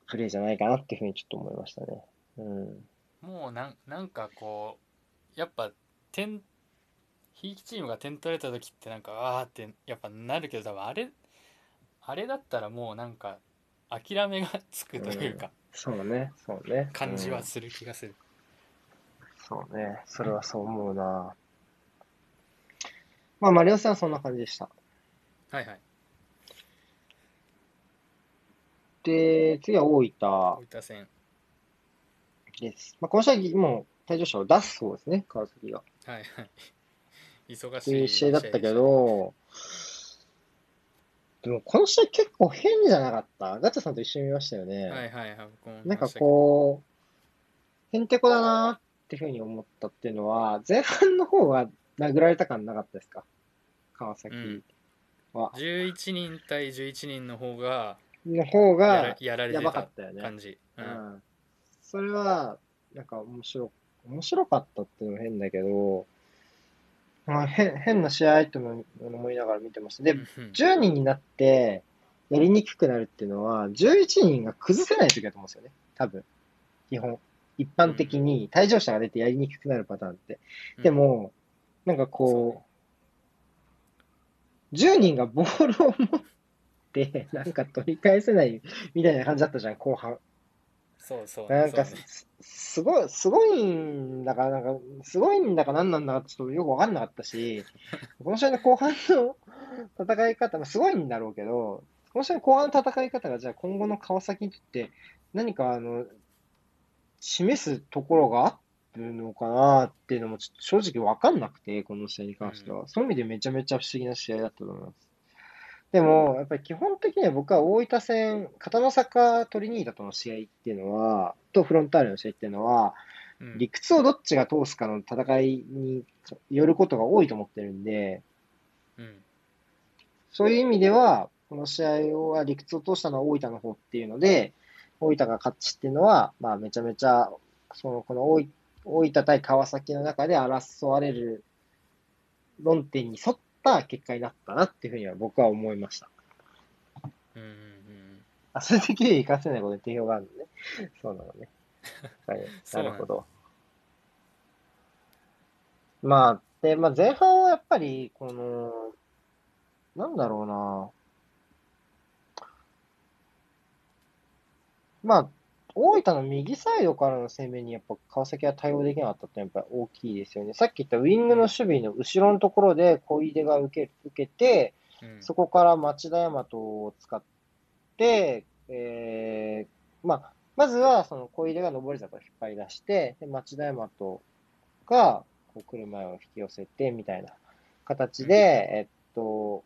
プレーじゃないかなっていうふうにちょっと思いましたね。うん。うんもうなんなんかこうやっぱ点ひいきチームが点取れた時ってなんかあーってやっぱなるけど多分あれあれだったらもうなんか諦めがつくというか、そうね、そうね。感じうんはする気がする、そうね、それはそう思うな。まあ、マリオさんはそんな感じでした。はいはいで、次は大分大分戦です。まあ、この試合、もう退場者を出すそうですね、川崎が。はいはい忙っしていいう試合だったけど、でもこの試合結構変じゃなかった？ガチャさんと一緒に見ましたよね。したはいはいはい僕もなんかこう、へんてこだなっていうふうに思ったっていうのは、前半の方が殴られた感なかったですか？川崎は。11人対11人の方がの方が、ややられてたばかったよね。感じ、ううんん。それは、なんか面白、面白かったっていうのも変だけど、まあ、変、変な試合って思いながら見てました。で、うん10人になって、やりにくくなるっていうのは、11人が崩せない時だと思うんですよね。多分。基本。一般的に退場者が出てやりにくくなるパターンって。でも、なんかこう、10人がボールを持って、なんか取り返せないみたいな感じだったじゃん、後半。そうそうなんかす、すごい、すごいんだか、なんか、すごいんだか何なんだかちょっとよくわかんなかったし、この試合の後半の戦い方、まあ、すごいんだろうけど、この試合の後半の戦い方が、じゃあ今後の川崎にとって何かあの、示すところがあるのかなっていうのもちょっと正直わかんなくて、この試合に関しては。そういう意味でめちゃめちゃ不思議な試合だったと思います。でも、やっぱり基本的には僕は大分戦、片野坂トリニータとの試合っていうのは、とフロンターレの試合っていうのは、うん理屈をどっちが通すかの戦いによることが多いと思ってるんで、うんそういう意味では、この試合は理屈を通したのは大分の方っていうので、大分が勝ちっていうのは、まあめちゃめちゃ、その、この大分大分対川崎の中で争われる論点に沿った結果になったなっていうふうには僕は思いました。うんうんうんあ、それできれいに活かせないことに定評があるのね。そうなのね。はい、なるほど。まあ、で、まあ前半はやっぱり、この、なんだろうな。まあ、大分の右サイドからの攻めにやっぱ川崎は対応できなかったってやっぱり大きいですよね。さっき言ったウィングの守備の後ろのところで小出が受け受けて、うんそこから町田大和を使って、えー、まあ、まずは、その小出が上り坂を引っ張り出して、で、町田山とが、こう車を引き寄せて、みたいな形で、えっと、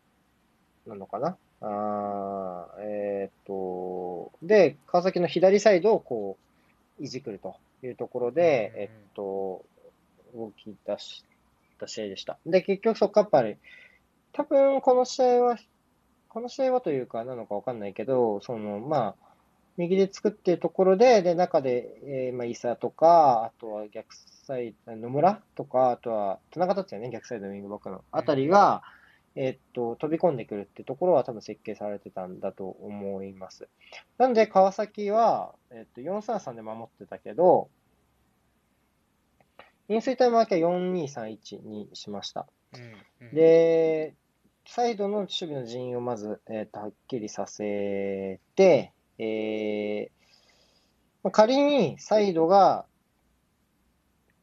なのかなあーえっと、で、川崎の左サイドをこう、いじくるというところで、うんえっと、動き出した試合でした。で、結局そこからやっぱり、多分この試合は、この試合はというか、なのかわかんないけど、その、まあ、右で作っているところで、で、中で、えー、まあ、伊佐とか、あとは逆サイド、野村とか、あとは、田中達也ね、逆サイドのウィングバックのあたりが、えーっと、飛び込んでくるってところは多分設計されてたんだと思います。なんで、川崎は、えーっと、4-3-3で守ってたけど、飲水タイム明けは4-2-3-1にしました。うんうん、で、サイドの守備の人員をまず、えーとはっきりさせて、えーまあ仮にサイドが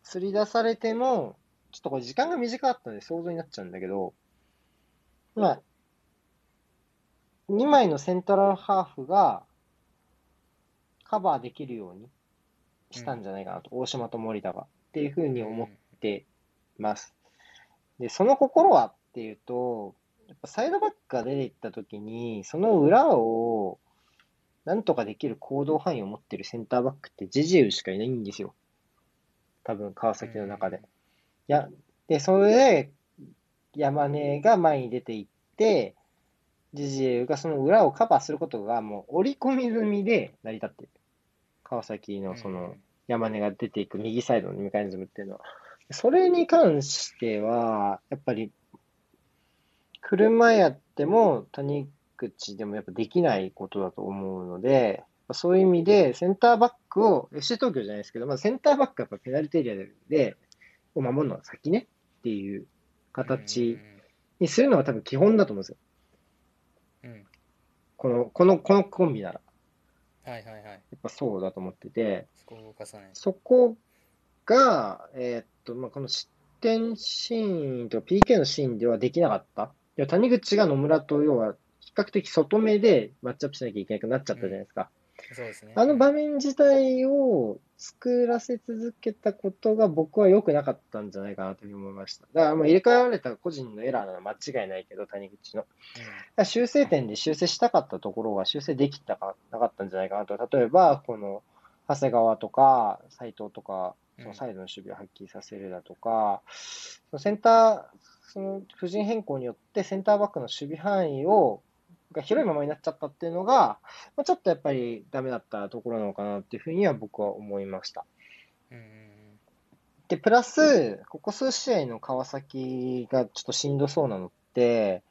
釣り出されても、ちょっとこれ時間が短かったので想像になっちゃうんだけど、まあ、2枚のセントラルハーフがカバーできるようにしたんじゃないかなと、大島と森田が。っていうふうに思ってます。で、その心はっていうと、やっぱサイドバックが出ていったときに、その裏をなんとかできる行動範囲を持ってるセンターバックってジジェウしかいないんですよ。多分、川崎の中で。いや、で、それで、山根が前に出ていって、ジジェウがその裏をカバーすることがもう織り込み済みで成り立ってる。川崎のその、山根が出ていく右サイドのメカニズムっていうのは。それに関しては、やっぱり、車やっても谷口でもやっぱできないことだと思うので、そういう意味でセンターバックを、FC 東京じゃないですけど、まあ、センターバックはやっぱペナルティエリアで、でを守るのは先ねっていう形にするのが多分基本だと思うんですよ。うん。この、この、このコンビなら。はいはいはい。やっぱそうだと思ってて、そこを動かさない。そこが、えーっと、まあ、この失点シーンと PK のシーンではできなかった。いや谷口が野村と要は比較的外目でマッチアップしなきゃいけなくなっちゃったじゃないですか。そうですね。あの場面自体を作らせ続けたことが僕は良くなかったんじゃないかなというふうに思いました。だからもう入れ替えられた個人のエラーなのは間違いないけど、谷口の。修正点で修正したかったところが修正できたかなかったんじゃないかなと。例えば、この、長谷川とか、斎藤とか、そのサイドの守備を発揮させるだとか、そのセンター、その布陣変更によってセンターバックの守備範囲を、が広いままになっちゃったっていうのが、まあ、ちょっとやっぱりダメだったところなのかなっていうふうには僕は思いました。で、プラス、ここ数試合の川崎がちょっとしんどそうなのって、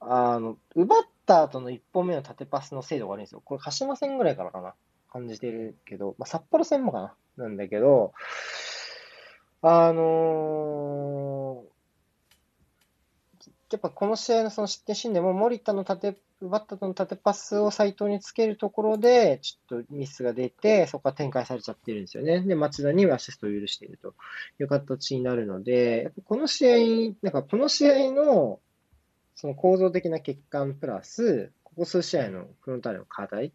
あの、奪った後の1本目の縦パスの精度が悪いんですよ。これ、鹿島戦ぐらいからかな。感じてるけど、まあ、札幌戦もかな。なんだけど、あのーやっぱこの試合のその失点シーンでも森田の縦、奪った後の縦パスを斎藤につけるところで、ちょっとミスが出て、そこから展開されちゃってるんですよね。で、町田にはアシストを許しているという形になるので、やっぱこの試合、なんかこの試合のその構造的な欠陥プラス、ここ数試合のフロンターレの課題っ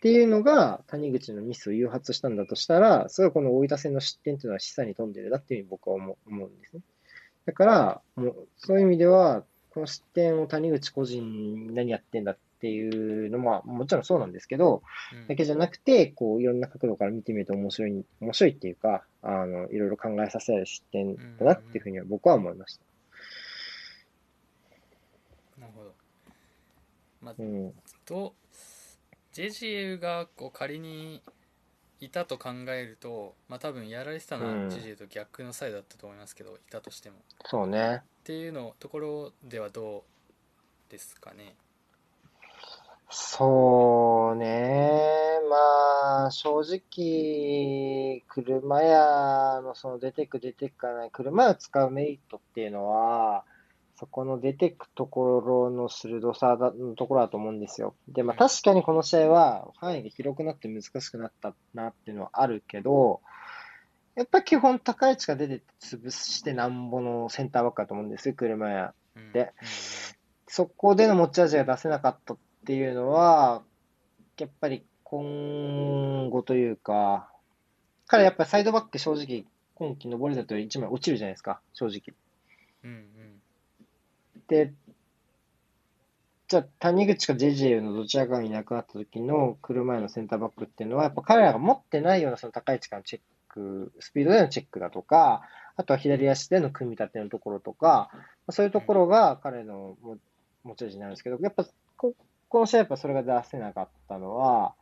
ていうのが谷口のミスを誘発したんだとしたら、それはこの大分戦の失点というのは示唆に富んでるなっていうふうに僕は思うんですね。だから、もうそういう意味では、この失点を谷口個人何やってんだっていうのも、もちろんそうなんですけど、うんだけじゃなくて、こう、いろんな角度から見てみると面白い、面白いっていうか、あの、いろいろ考えさせられる失点だなっていうふうには僕は思いました。なるほど。まあう、ん。と、ジェジエウがこう仮にいたと考えると、まあ多分やられてたのうんはジェジエウと逆のサイドだったと思いますけど、いたとしても。そうね。っていうのところではどうですかね？そうね。まあ、正直、車屋のその出てく出てくかない、車屋を使うメリットっていうのは、そこの出てくところの鋭さだのところだと思うんですよ。で、まあ確かにこの試合は範囲が広くなって難しくなったなっていうのはあるけど、やっぱ基本高い位置が出て潰してなんぼのセンターバックだと思うんですよ、車屋。うんでそこでの持ち味が出せなかったっていうのは、やっぱり今後というか、彼やっぱりサイドバック正直、今季登りだと1枚落ちるじゃないですか、正直。うんうんで、じゃあ谷口か JJ のどちらかがいなくなった時の来る前のセンターバックっていうのは、やっぱ彼らが持ってないようなその高い位置からのチェック、スピードでのチェックだとか、あとは左足での組み立てのところとか、そういうところが彼の持ち味になるんですけど、やっぱここの試合やっぱそれが出せなかったのは、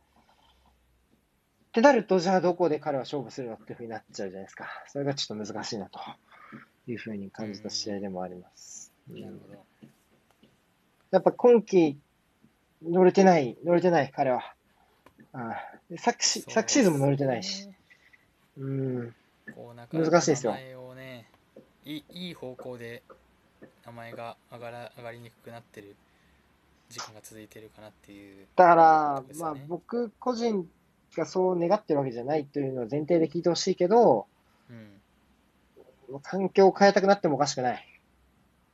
ってなると、じゃあどこで彼は勝負するのっていうふうになっちゃうじゃないですか。それがちょっと難しいなというふうに感じた試合でもあります。なるほどやっぱ今季乗れてない、乗れてない、彼は。ああで昨シ昨シーズンも乗れてないし。ねうん。こうなかなか難しいですよねいいいい方向で名前が上がら上がりにくくなってる時間が続いてるかなっていうだからまあ僕個人がそう願ってるわけじゃないというのを前提で聞いてほしいけど、うん環境を変えたくなってもおかしくない。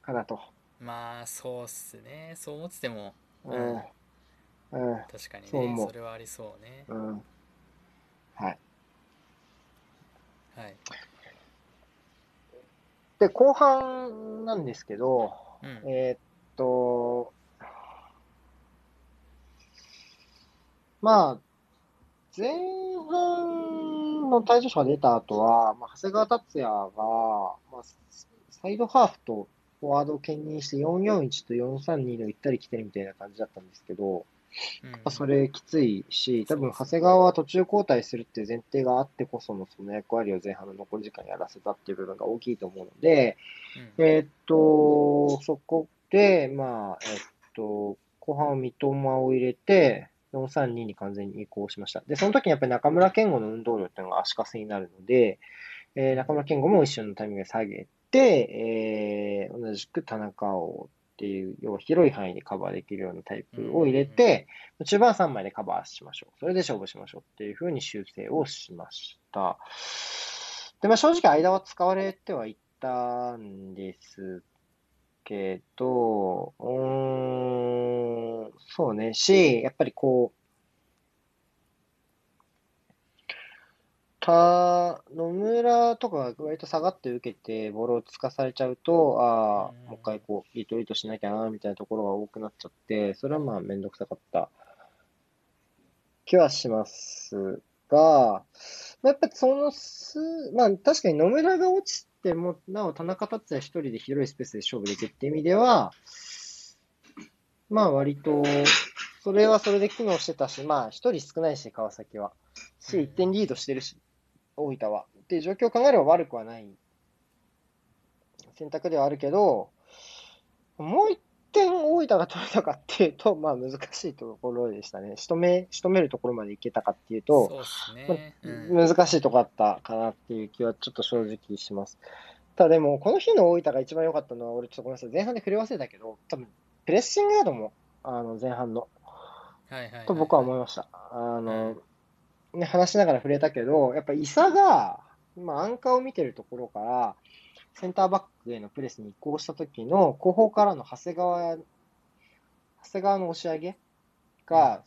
かなと。まあそうっすねそう思っててもうん。うん。確かにねそれはありそうねうん。はい。はいで、後半なんですけど、うんえーっと、まあ、前半の退場者が出た後は、まあ、長谷川達也が、まあ、サイドハーフとフォワードを兼任して441と432の行ったり来たりみたいな感じだったんですけど、うんやっぱそれきついし、多分長谷川は途中交代するっていう前提があってこそのその役割を前半の残り時間やらせたっていう部分が大きいと思うので、うんえーっと、そこで、まあ、えっと、後半は三笘を入れて、4-3-2に完全に移行しました。で、その時にやっぱり中村健吾の運動量っていうのが足かせになるので、えー中村健吾も一瞬のタイミングで下げて、えー同じく田中碧っていう、要は広い範囲でカバーできるようなタイプを入れて、中盤3枚でカバーしましょう。それで勝負しましょうっていうふうに修正をしました。で、まあ正直間は使われてはいたんですけど、うーん、そうね、し、やっぱりこう、た、野村とかが割と下がって受けて、ボールをつかされちゃうと、ああ、うん。もう一回こう、リトリートしなきゃな、みたいなところが多くなっちゃって、それはまあめんどくさかった。気はしますが、まあやっぱりそのす、まあ確かに野村が落ちても、なお田中達也一人で広いスペースで勝負できるって意味では、まあ割と、それはそれで機能してたし、まあ一人少ないし、川崎は。し、うん1点リードしてるし、大分は。っていう状況を考えれば悪くはない選択ではあるけど、もう1点大分が取れたかっていうと、まあ難しいところでしたね。仕留め、仕留めるところまでいけたかっていうと、そうね、うん難しいとこあったかなっていう気はちょっと正直します。ただでも、この日の大分が一番良かったのは、俺ちょっとごめんなさい、前半で触れ忘れたけど、多分、プレッシングだと思う。あの、前半の。はいはいはいと僕は思いました。あの、ね、話しながら触れたけど、やっぱ伊佐が、今、アンカーを見てるところから、センターバックへのプレスに移行した時の、後方からの長谷川、長谷川の押し上げが、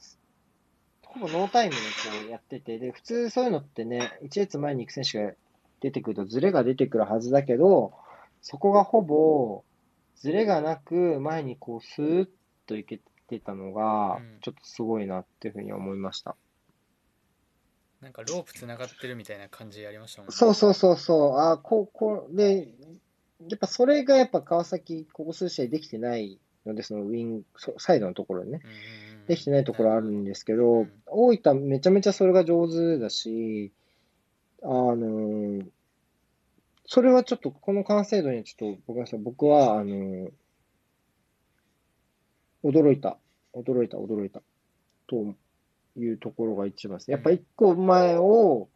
ほぼノータイムでこうやってて、で、普通そういうのってね、一列前に行く選手が出てくるとズレが出てくるはずだけど、そこがほぼズレがなく前にこうスーッといけてたのがうん、ちょっとすごいなっていうふうに思いました。なんかロープつながってるみたいな感じありましたもんね。そうそうそうそう、あこう、こう、で、やっぱそれがやっぱ川崎、ここ数試合できてないので、そのウィンサイドのところでね、できてないところあるんですけうどん、大分めちゃめちゃそれが上手だし、あのそれはちょっと、この完成度にちょっと、ごめんなさい、僕は、あの驚いた、驚いた、驚いた、というところが一番ですね。やっぱ一個前を、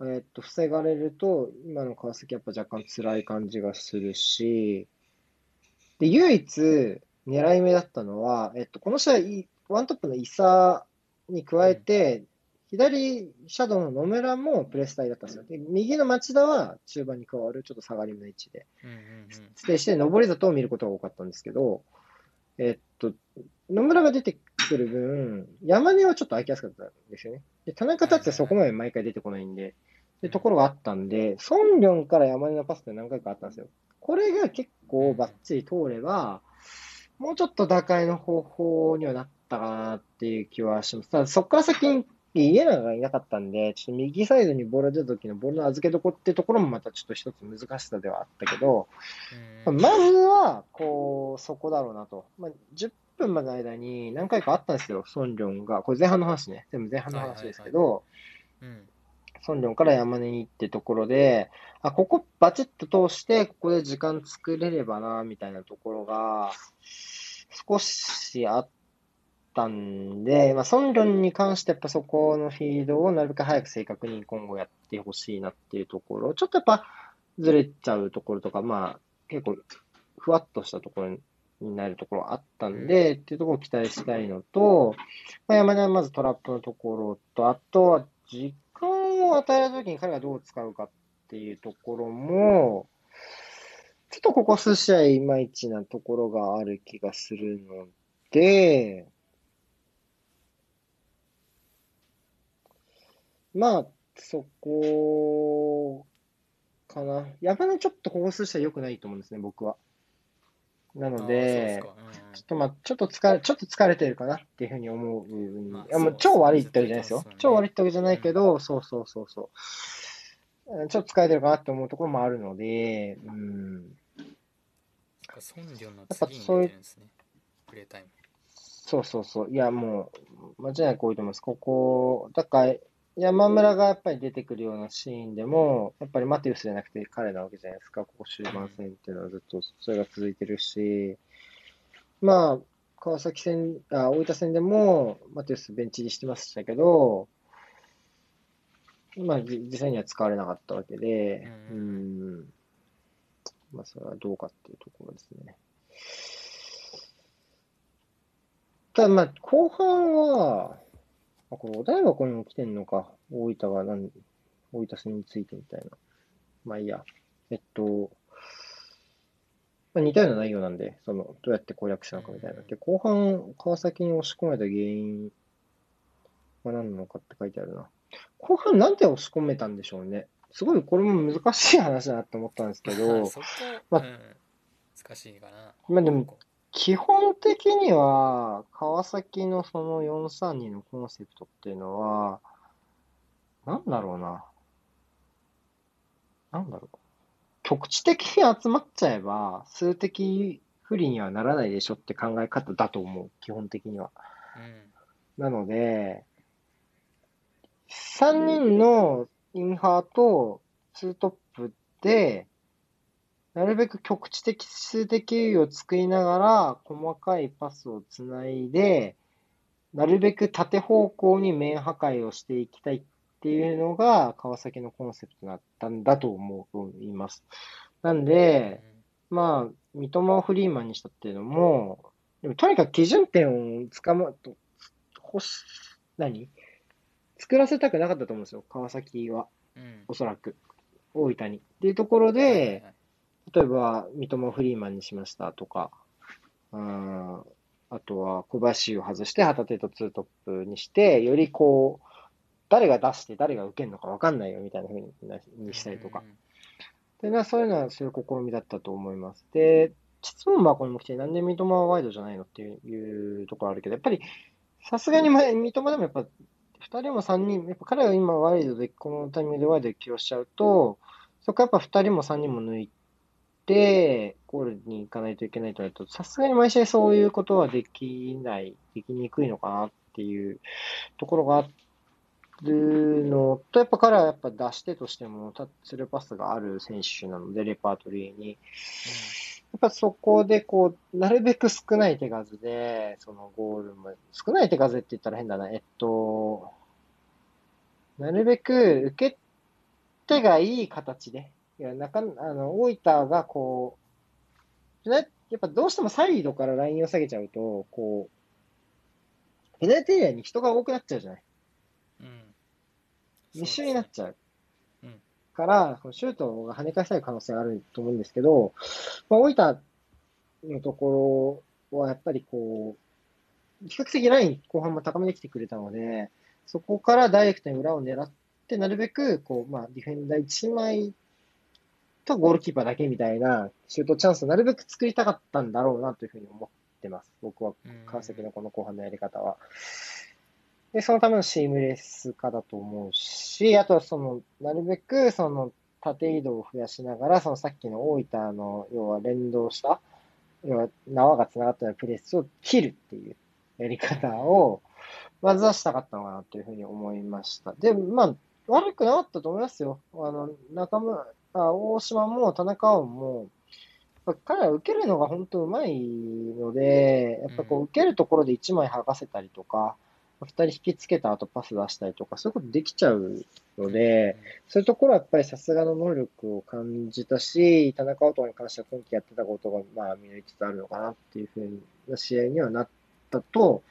えーっと、防がれると、今の川崎やっぱ若干辛い感じがするし、で、唯一狙い目だったのは、えっと、この試合、いワントップの伊佐に加えて、左シャドウの野村もプレスタイだったんですよ。で、右の町田は中盤に加わるちょっと下がり目の位置で、うんうんうんステイして上り里を見ることが多かったんですけど、えっと、野村が出てってる分、山根はちょっと空きやすかったんですよね。で、田中達也そこまで毎回出てこないんで、で、ところがあったんで、ソンリョンから山根のパスって何回かあったんですよ。これが結構バッチリ通れば、もうちょっと打開の方法にはなったかなっていう気はします。ただ、そこから先に家長がいなかったんで、ちょっと右サイドにボールが出た時のボールの預けどこってところもまたちょっと一つ難しさではあったけど、うんまずは、こう、そこだろうなと。まあ、10分までの間に何回かあったんですよ、ソンリョンが。これ前半の話ね。全部前半の話ですけど、うんソンリョンから山根にってところで、あ、ここバチッと通して、ここで時間作れればな、みたいなところが、少しあったんで、まあ、ソンリョンに関してやっぱそこのフィードをなるべく早く正確に今後やってほしいなっていうところ、ちょっとやっぱずれちゃうところとか、まあ、結構ふわっとしたところになるところあったんで、っていうところを期待したいのと、まあ、山根はまずトラップのところと、あとは時間を与えるときに彼がどう使うかっていうところも、ちょっとここ数試合いまいちなところがある気がするので、まあ、そこかな。山根ちょっとここ数試合良くないと思うんですね、僕は。なのでちょっとまあ、ちょっと疲れ、ちょっと疲れてるかなっていうふうに思う。まあもそうう超悪いってわけじゃないですよすね。超悪いってわけじゃないけど、そうそうそうそう。うんちょっと疲れてるかなって思うところもあるので、うん。うんソンリョンのぱ次にそういう出てるんですねプレータイムそうそうそう。いや、もう、間違いなく多いと思います。ここ、だから、山村がやっぱり出てくるようなシーンでも、やっぱりマテウスじゃなくて彼なわけじゃないですか。ここ終盤戦っていうのはずっとそれが続いてるし、まあ、川崎戦、あ、大分戦でもマテウスベンチ入りしてましたけど、まあ、じ実際には使われなかったわけで、ううんん、まあ、それはどうかっていうところですね。ただまあ、後半は、あ、これお台箱にも来てんのか。大分が何、大分戦についてみたいな。まあいいや。えっと、まあ、似たような内容なんで、その、どうやって攻略したのかみたいな。で、後半、川崎に押し込めた原因は何なのかって書いてあるな。後半なんで押し込めたんでしょうね。すごい、これも難しい話だなって思ったんですけど、まあうん、難しいかなまあでも基本的には、川崎のその432のコンセプトっていうのは、なんだろうな。なんだろう。局地的に集まっちゃえば、数的不利にはならないでしょって考え方だと思う、基本的には。うんなので、3人のインハーと2トップで、なるべく局地的、数的優位を作りながら、細かいパスをつないで、なるべく縦方向に面破壊をしていきたいっていうのが、川崎のコンセプトだったんだと思います。なんで、まあ、三笘をフリーマンにしたっていうのも、でもとにかく基準点をつかま、と欲し、何？作らせたくなかったと思うんですよ、川崎は。うんおそらく。大分に。っていうところはいはいで、はい例えば、三笘をフリーマンにしましたとか、うんあとは小林を外して、旗手とツートップにして、よりこう、誰が出して誰が受けるのか分かんないよみたいな風になにしたりとか。で、なそういうのはそういう試みだったと思います。で、質問箱にも来て、なんで三笘はワイドじゃないのっていうところあるけど、やっぱり、さすがに前三笘でもやっぱ、二人も三人、やっぱ彼が今ワイドで、このタイミングでワイドで起用しちゃうと、そこはやっぱ二人も三人も抜いて、ゴールに行かないといけないとなると、さすがに毎試合そういうことはできない、できにくいのかなっていうところがあるのと、やっぱ彼はやっぱ出し手としてもタッチするパスがある選手なので、レパートリーに。やっぱそこでこう、なるべく少ない手数で、そのゴールも、少ない手数って言ったら変だな。えっと、なるべく受け手がいい形で、いや、なか、あの、大分がこう、ねやっぱどうしてもサイドからラインを下げちゃうと、こう、ペナルティーエリアに人が多くなっちゃうじゃない。うん密集になっちゃう。うんから、シュートが跳ね返される可能性があると思うんですけど、まあ、大分のところはやっぱりこ比較的ライン後半も高めできてくれたので、そこからダイレクトに裏を狙って、なるべく、こう、まあ、ディフェンダー1枚とゴールキーパーだけみたいなシュートチャンスをなるべく作りたかったんだろうなというふうに思ってます。僕は、川崎のこの後半のやり方は。で、そのためのシームレス化だと思うし、あとはその、なるべく、その、縦移動を増やしながら、そのさっきの大分の、要は連動した、要は縄が繋がったようなプレスを切るっていうやり方を、まずはしたかったのかなというふうに思いました。で、まあ、悪くなかったと思いますよ。あの、中村、あ大島も田中碧も、彼は受けるのが本当うまいので、やっぱこう受けるところで1枚剥がせたりとか、2人引きつけた後パス出したりとか、そういうことできちゃうので、そういうところはやっぱりさすがの能力を感じたし、田中碧に関しては今季やってたことが、まあ、見られつつあるのかなっていうふうな試合にはなったと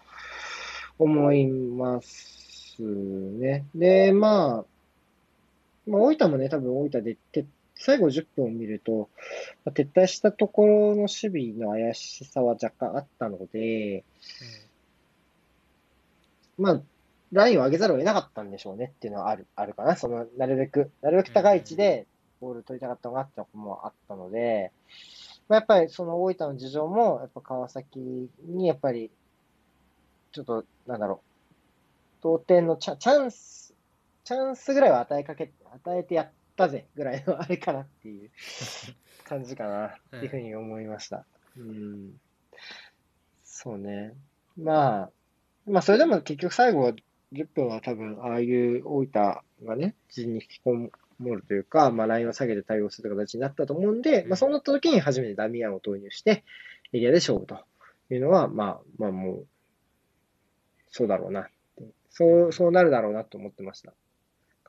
思いますね。で、まあ、まあ、大分もね、多分大分でて、最後10分を見ると、まあ、撤退したところの守備の怪しさは若干あったので、うんまあ、ラインを上げざるを得なかったんでしょうねっていうのはある、あるかな。その、なるべく、なるべく高い位置でボール取りたかったのがあったのもあったので、まあ、やっぱりその大分の事情も、やっぱ川崎にやっぱり、ちょっと、なんだろう、同点のチャチャンス、チャンスぐらいは与えかけ、与えてやったぜぐらいのあれかなっていう感じかなっていうふうに思いました。うん。そうね。まあ、まあ、それでも結局最後は10分は多分、ああいう大分がね、自陣に引き込もるというか、まあ、ラインを下げて対応する形になったと思うんで、まあ、そうなった時に初めてダミアンを投入して、エリアで勝負というのは、まあ、まあもう、そうだろうな。そう、そうなるだろうなと思ってました。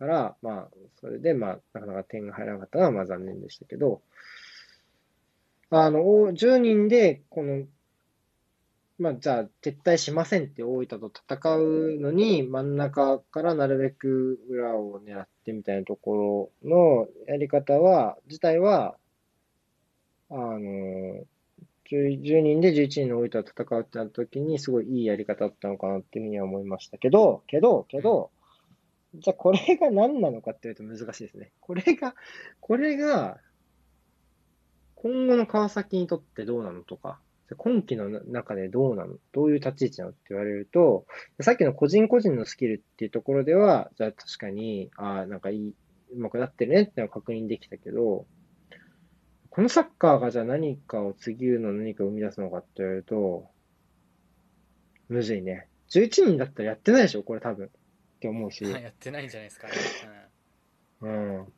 から、まあ、それで、まあ、なかなか点が入らなかったのは、まあ残念でしたけど、あの、10人で、このまあ、じゃあ、撤退しませんって大分と戦うのに、真ん中からなるべく裏を狙ってみたいなところのやり方は、自体は、あの、10, 人で11人の大分と戦うってなった時に、すごいいいやり方だったのかなっていうふうには思いましたけど、けど、けど、じゃあこれが何なのかって言うと難しいですね。これが、これが、今後の川崎にとってどうなのとか、今期の中でどうなのどういう立ち位置なのって言われると、さっきの個人個人のスキルっていうところでは、じゃあ確かに、ああ、なんかいい、うまくなってるねってのは確認できたけど、このサッカーがじゃあ何かを次の何かを生み出すのかって言われると、むずいね。11人だったらやってないでしょこれ多分。って思うし。やってないんじゃないですかね。うん。うん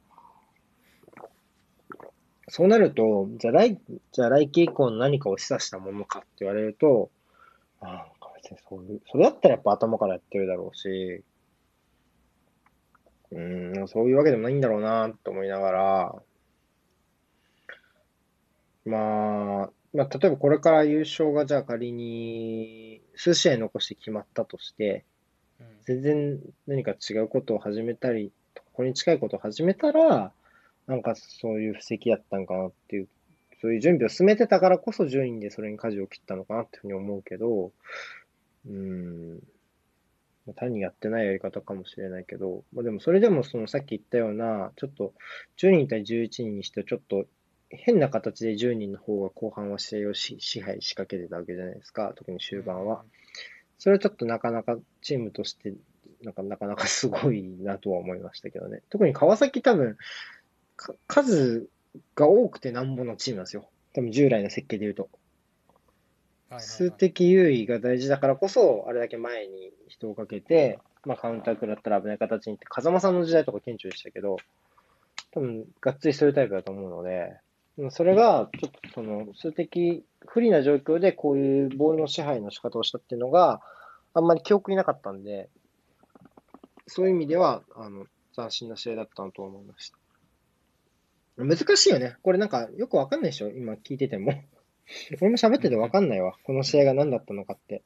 そうなると、じゃあ来、じゃあ来期以降の何かを示唆したものかって言われると、ああ、別にそういう、それだったらやっぱ頭からやってるだろうし、うん、そういうわけでもないんだろうなと思いながら、まあ、まあ、例えばこれから優勝がじゃあ仮に数試合残して決まったとして、全然何か違うことを始めたり、ここに近いことを始めたら、なんかそういう布石やったんかなっていう、そういう準備を進めてたからこそ順位でそれに舵を切ったのかなっていうふうに思うけど、うん、単にやってないやり方かもしれないけど、まあ、でもそれでもそのさっき言ったような、ちょっと10人対11人にしてちょっと変な形で10人の方が後半は試合を支配しかけてたわけじゃないですか、特に終盤は。それはちょっとなかなかチームとしてなんかなかなかすごいなとは思いましたけどね。特に川崎多分、数が多くてなんぼのチームなんですよ。多分従来の設計で言うと。数的優位が大事だからこそ、あれだけ前に人をかけて、まあカウンター食らったら危ない形にって、風間さんの時代とか顕著でしたけど、多分がっつりそういうタイプだと思うので、それがちょっとその数的不利な状況でこういうボールの支配の仕方をしたっていうのがあんまり記憶になかったんで、そういう意味では、あの、斬新な試合だったと思いました。難しいよね。これなんかよくわかんないでしょ？今聞いてても。俺も喋っててわかんないわ。この試合が何だったのかって。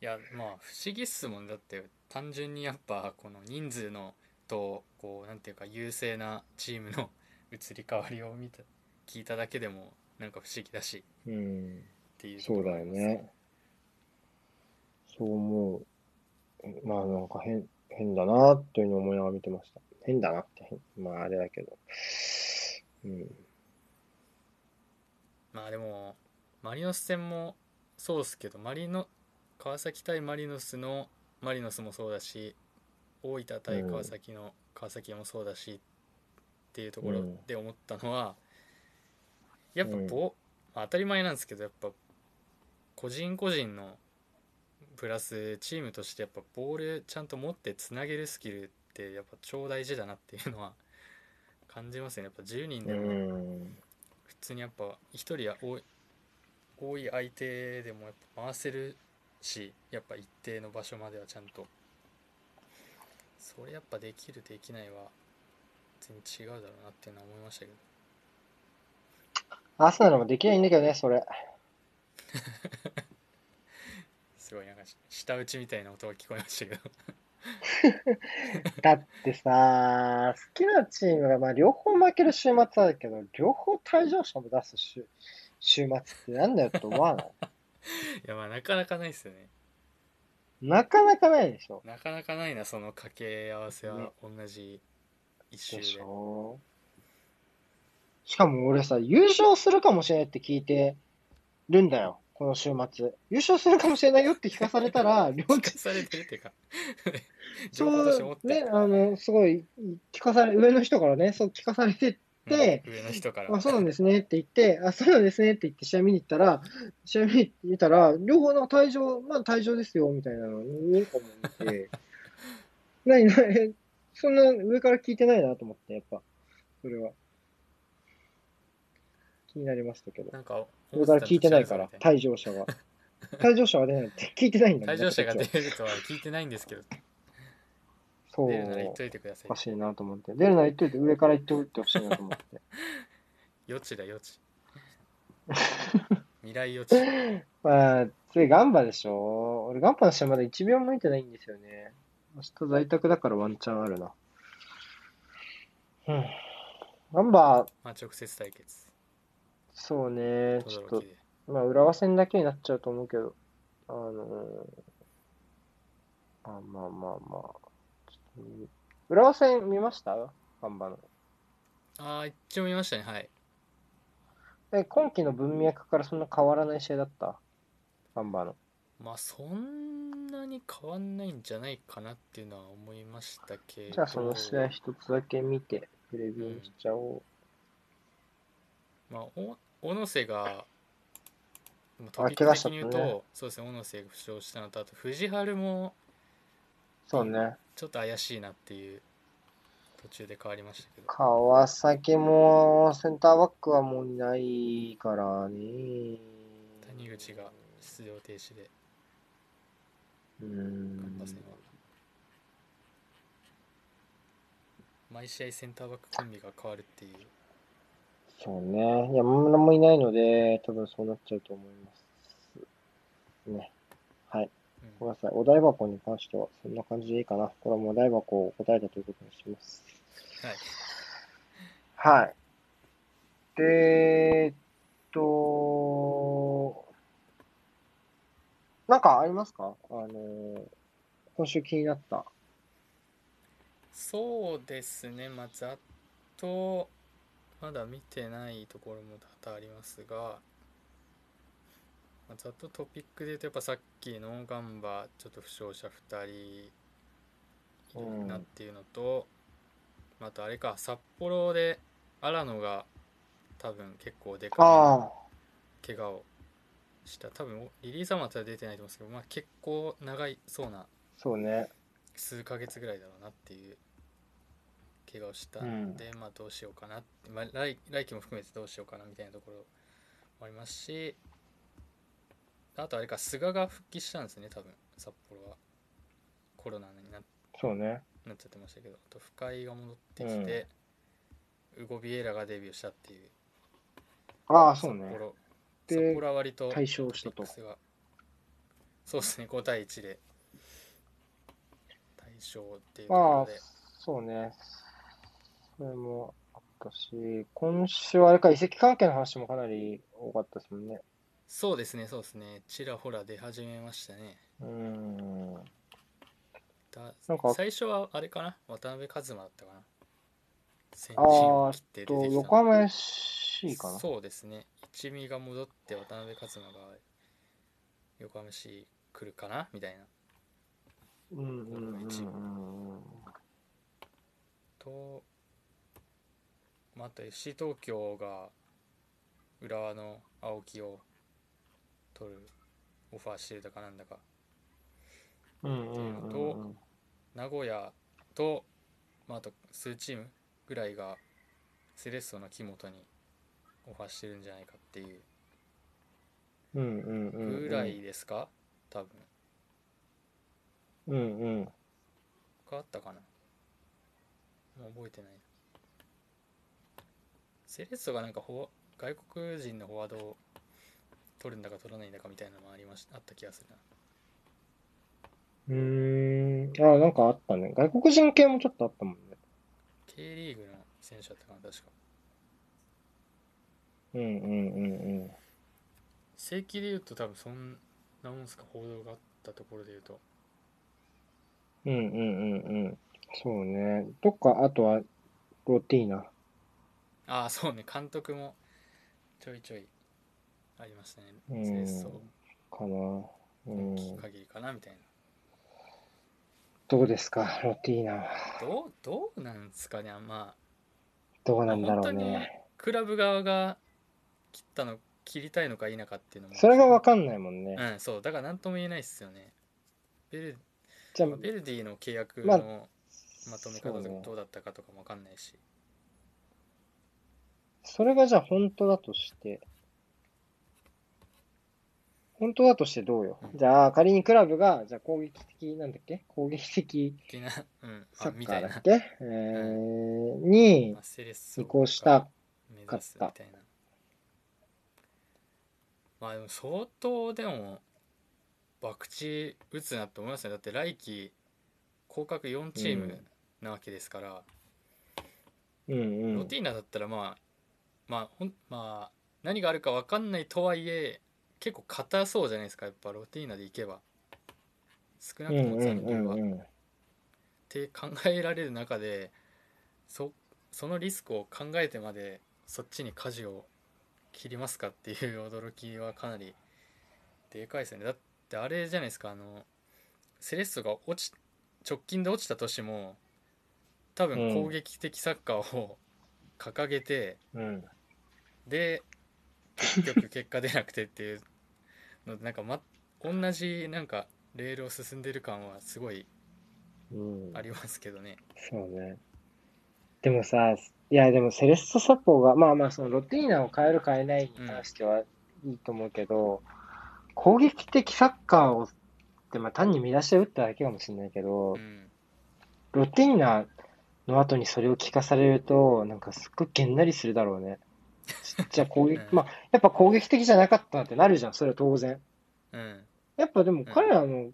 いや、まあ不思議っすもん。だって単純にやっぱこの人数のと、こう、なんていうか優勢なチームの移り変わりを見た、聞いただけでもなんか不思議だし。うん。っていう、そうだよね。そう思う。まあなんか変、変だなというふうに思いながら見てました。変だなって変、まああれだけど。うん。まあでもマリノス戦もそうですけどマリノ川崎対マリノスのマリノスもそうだし大分対川崎の川崎もそうだしっていうところで思ったのは、やっぱぼ、まあ当たり前なんですけどやっぱ個人個人のプラスチームとしてやっぱボールちゃんと持ってつなげるスキルってやっぱ超大事だなっていうのは感じますね。やっぱ10人うでもん。普通にやっぱ1人や多い多い相手でもやっぱ回せるしやっぱ一定の場所まではちゃんと。それやっぱできるできないは全然違うだろうなっていうのは思いましたけど。アーセナルもできないんだけどね、それ。すごいなんか舌打ちみたいな音が聞こえましたけど。だってさ、好きなチームが、まあ両方負ける週末あるけど、両方退場者も出す週週末ってなんだよって思わない？いやまあなかなかないですよね。なかなかないでしょ。なかなかないなその掛け合わせはね。同じ一周ででしょ。しかも俺さ、優勝するかもしれないって聞いてるんだよ、この週末。優勝するかもしれないよって聞かされたら、両聞チかされてるっていうか。そ情報として持っう、ね、て、あの、すごい、聞かされ、上の人からね、そう聞かされてて、うん上の人から。あ、そうなんですねって言って、あ、そうなんですねって言って試合見に行ったら、試合見に行ったら、両方の退場、まあ退場ですよ、みたいなのに、個も見て、なになに、そんな上から聞いてないなと思って、やっぱ、それは。気になりましたけど。なんか上から聞いてないから、退場者が。退場者は出ないって聞いてないんだ退場者が出るとは聞いてないんですけどそう。出るなら言っといてくださいおかしいなと思って。出るなら言っといて、上から言っておいてほしいなと思って。余地だ余地 未来余地まあ、次ガンバでしょ俺ガンバの試合まだ1秒も見てないんですよね。明日在宅だからワンチャンあるな。うん。ガンバ、まあ直接対決。そうね、ちょっとまあ、浦和戦だけになっちゃうと思うけど、あのーあ、まあまあまあ、浦和戦見ました？ガンバの。ああ一応見ましたね。はい。え、今季の文脈からそんな変わらない試合だった？ガンバの。まあそんなに変わんないんじゃないかなっていうのは思いましたけどじゃあその試合一つだけ見て、プレビューしちゃおまあお小野瀬がまあトあピック的に言うと、ねそうですね小野瀬が負傷したのとあと藤原もう。そうね。ちょっと怪しいなっていう途中で変わりましたけど川崎もセンターバックはもういないからね。谷口が出場停止でうーガンんバ。戦は毎試合センターバックコンビが変わるっていうそうね。山村もいないので、多分そうなっちゃうと思います。ね。はい。うんごめんなさい。お題箱に関してはそんな感じでいいかな。これはもうお題箱を答えたということにします。はいはい。で、えっと、なんかありますか？あの、今週気になった。そうですね。まあざっとまだ見てないところも多々ありますが、まあ、ざっとトピックで言うとやっぱさっきのガンバちょっと負傷者2人いるなっていうのと、あとあれか札幌で荒野が多分結構でかあい怪我をした多分リリー・ザマタは出てないと思うんですけど、まあ、結構長いそうなそうね。数ヶ月ぐらいだろうなっていう怪我をしたんで、まあどうしようかなって、まあ、来来季も含めてどうしようかなみたいなところもありますしあとあれか菅が復帰したんですね多分札幌はコロナになそうね。なっちゃってましたけどあと深井が戻ってきて、ウゴビエラがデビューしたっていうああ、そうね。札幌で札幌は割と大勝したと。そうですね5対1で。大勝っていうとこああろで、そうね。それもあったし、今週はあれか、移籍関係の話もかなり多かったですもんね。そうですねそうですね。ちらほら出始めましたね。うーん。だなんか最初はあれかな？渡辺一馬だったかな？先あ陣切って出てきた横浜 FC かな。そうですね一味が戻って渡辺一馬が横浜市来るかなみたいなうんうんうんうんと、まあ、あと FC 東京が浦和の青木を取るオファーしてたかなんだかうん。うんうんうんうん。名古屋と、まあ、あと数チームぐらいがセレッソの木本にオファーしてるんじゃないかっていう。ぐらいですか？多分うんうん。他あったかな？覚えてないセレッソがなんか外国人のフォワードを取るんだか取らないんだかみたいなのもありましあった気がするなうーん。あ、なんかあったね。外国人系もちょっとあったもんね。K リーグの選手だったかな確かうんうんうんうん。正規で言うと多分そんなもんすか報道があったところで言うとうんうんうんうん。そうね。とか、あとは、ロティーナ。ああそうね監督もちょいちょいありましたねうんセレッソかな。うん。限りかなみたいなどうですか、ロティーナは？どうどうなんですかねまあどうなんだろうね。クラブ側が切ったの切りたいのか否かっていうのもそれがわかんないもんね。うんそうだから何とも言えないっすよねベルじゃあ、ベルディの契約まあのまとめ方とかどうだったかとかもわかんないし、それがじゃあ本当だとして、本当だとしてどうよ？うん。じゃあ、仮にクラブが、じゃあ攻撃的、なんだっけ？攻撃的サあみたいなッカーだっ、け？えー、に移行した目指すみたいな。まあでも相当でも博打打つなって思いますね。だって来季降格4チームなわけですから、うんうん。ロティーナだったらまあまあほんまあ何があるか分かんないとはいえ結構硬そうじゃないですかやっぱロティーナでいけば少なくとも残留は、っ。て考えられる中でそそのリスクを考えてまでそっちに舵を切りますかっていう驚きはかなりでかいですよねだってあれじゃないですかあのセレッソが落ち直近で落ちた年も多分攻撃的サッカーを掲げて、うん。で結局結果出なくてっていうのなんか、ま、同じなんかレールを進んでる感はすごいうんあ。りますけどね。そうね。でもさ、いや、でもセレッソサポが、まあまあ、そのロティーナを変える変えないに関してはいいと思うけど、攻撃的サッカーをって、まあ単に見出しで打っただけかもしれないけど、うん、ロティーナの後にそれを聞かされると、なんかすっごいげんなりするだろうね。じゃあ攻撃、うん。まあ、やっぱ攻撃的じゃなかったってなるじゃん、それは当然。うん、やっぱでも彼らの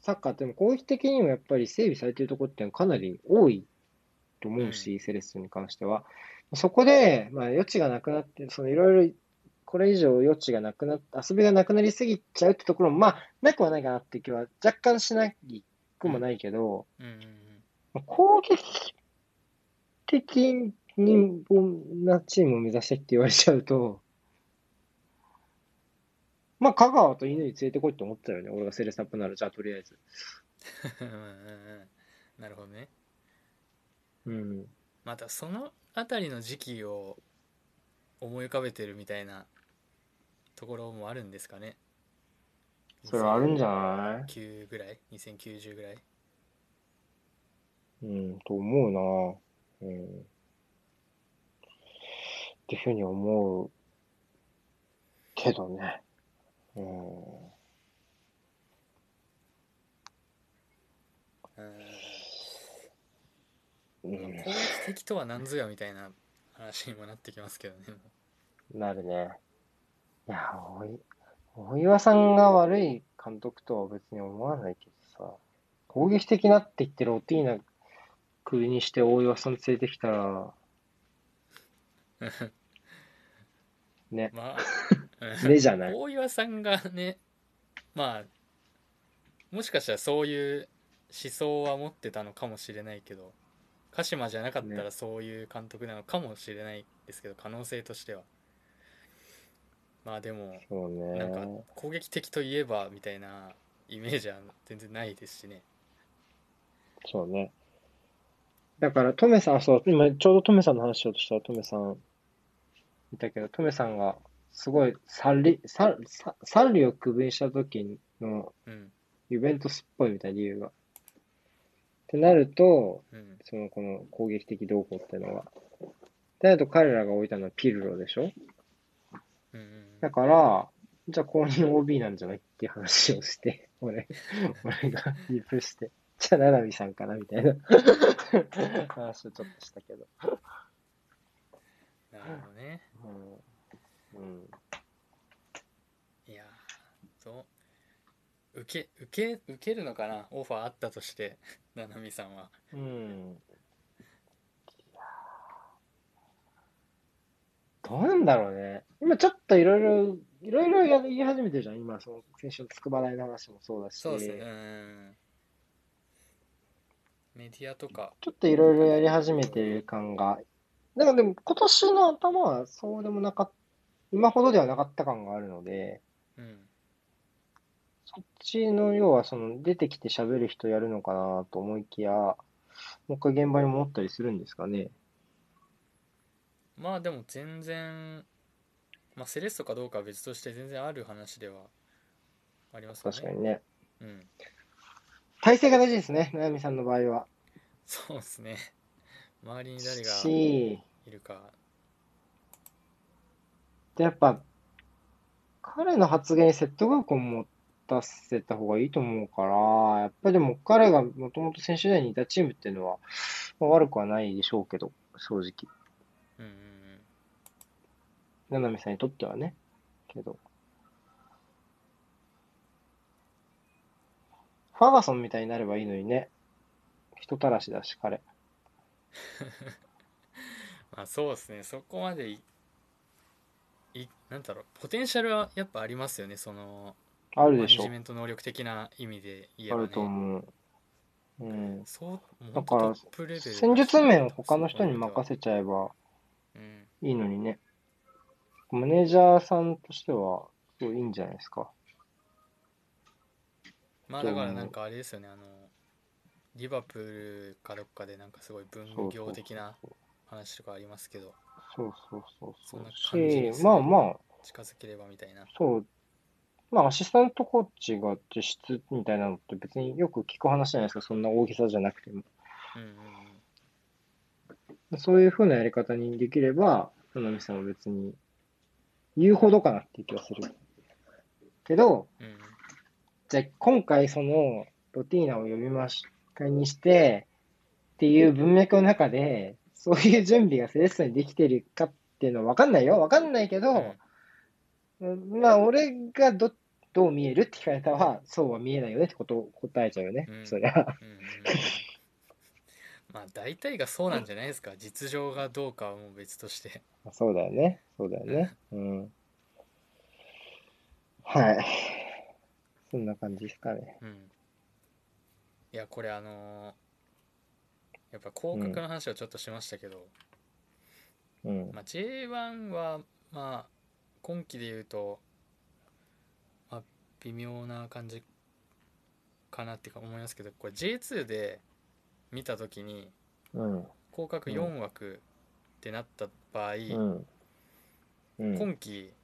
サッカーっても攻撃的にもやっぱり整備されてるところってかなり多いと思うし、セレッソに関しては。そこで、まあ余地がなくなって、そのいろいろこれ以上余地がなくなっ遊びがなくなりすぎちゃうってところも、まあ、なくはないかなっていう気は若干しないくもないけど、うん、うん、まあ攻撃的になチームを目指してって言われちゃうと、まあ、香川と犬に連れてこいって思ってたよね。俺がセレサップなら、じゃあとりあえず。うん、うん、うん、なるほどね。うん。またそのあたりの時期を思い浮かべてるみたいなところもあるんですかね。それはあるんじゃない？9ぐらい ?2090 ぐらい？うん、と思うなうん。っていうふうに思うけどね。うん。うんうん攻撃的とは何ぞやみたいな話にもなってきますけどね。もなるね。いや、大い大岩さんが悪い監督とは別に思わないけどさ、攻撃的なって言ってロティーナ国にして大岩さん連れてきたら、う ね。まあ ねじゃない。大岩さんがねまあもしかしたらそういう思想は持ってたのかもしれないけど鹿島じゃなかったねらそういう監督なのかもしれないですけど可能性としてはまあでもそうなんかね。攻撃的といえばみたいなイメージは全然ないですしねそうね。だから、トメさん、そう、今ちょうどトメさんの話しようとしたらトメさんいたけど、トメさんがすごい三里、三三三里を区分した時のうん。ユベントスっぽいみたいな理由が。ってなると、うん。その、この攻撃的動向っていうのが。ってなると彼らが置いたのはピルロでしょ？うんうんだから、じゃあ公認 OB なんじゃないっていう話をして、俺、俺がリプして、じゃあ、七海さんかなみたいな。話をちょっとしたけど。なるほどねうん。うん。いやーそう受け受け受けるのかな？オファーあったとして 七海さんはうん。どうなんだろうね。今ちょっといろいろ、いろいろや言い始めてるじゃん。今、その、先週の筑波大の話もそうだし。そうですねうんメディアとかちょっといろいろやり始めてる感が。だからでも今年の頭はそうでもなかった、今ほどではなかった感があるので、うんそっちの要はその出てきて喋る人やるのかなと思いきや、もう一回現場に戻ったりするんですかね。まあでも全然まあセレッソかどうかは別として全然ある話ではありますよね確かにね。うん体制が大事ですね、悩みさんの場合は。そうですね周りに誰がし、いるかで、やっぱ、彼の発言に説得力を持たせた方がいいと思うから、やっぱりでも彼がもともと選手時代にいたチームっていうのは、まあ悪くはないでしょうけど、正直。うんうん七海さんにとってはね。けど。ファーガソンみたいになればいいのにね。人たらしだし、彼。まあそうですねそこまでいいなんだろうポテンシャルはやっぱありますよねそのあるでしょマネジ。メント能力的な意味で言えばねあると思う。うん。そうだから戦術面を他の人に任せちゃえばうんいいのにね。マネージャーさんとしては、すごいいいんじゃないですか。まあだからなんかあれですよねあのリバプールかどっかでなんかすごい分業的な話とかありますけどそうそうそうそそんなう感じでし、すねまあまあ、近づければみたいなそう。まあ、アシスタントコーチが実質みたいなのって別によく聞く話じゃないですか。そんな大げさじゃなくても。うんうんうんそういう風なやり方にできれば、野波さんは別に言うほどかなっていう気がする。けど、うんじゃあ今回そのロティーナを呼びまし、会にしてっていう文脈の中で、そういう準備がセレッソにできてるかっていうのはわかんないよ。わかんないけど、うんまあ俺がど、どう見えるって聞かれたら、そうは見えないよねってことを答えちゃうよね。うんそりゃ。うんうんうんまあ大体がそうなんじゃないですか実情がどうかはもう別としてそうだよね。そうだよね。うん。はい。そんな感じですかね。うんいやこれあのーやっぱ降格の話をちょっとしましたけど、うん。まあ、J1 はまあ今期で言うと、まあ、微妙な感じかなっていうか思いますけどこれ J2 で見た時にうん。降格4枠ってなった場合、うん。うん。今季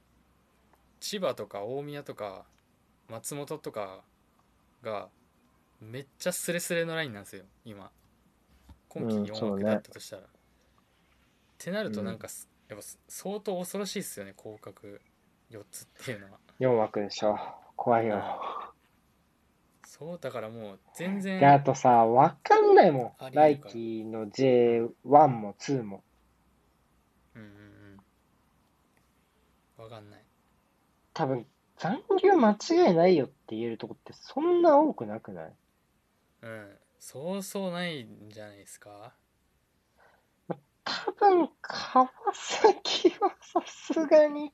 千葉とか大宮とか松本とかがめっちゃスレスレのラインなんですよ今。今季4うんそうね。枠だったとしたら、ってなるとなんかす、やっぱ相当恐ろしいっすよね降格4つっていうのは。4枠でしょ。怖いよ。そうだからもう全然で、あとさ、わかんないもん。来季の J1 も2も。うんうんうん。わかんない。多分、残留間違いないよって言えるとこってそんな多くなくない？うん。そうそうないんじゃないですか？多分、川崎はさすがに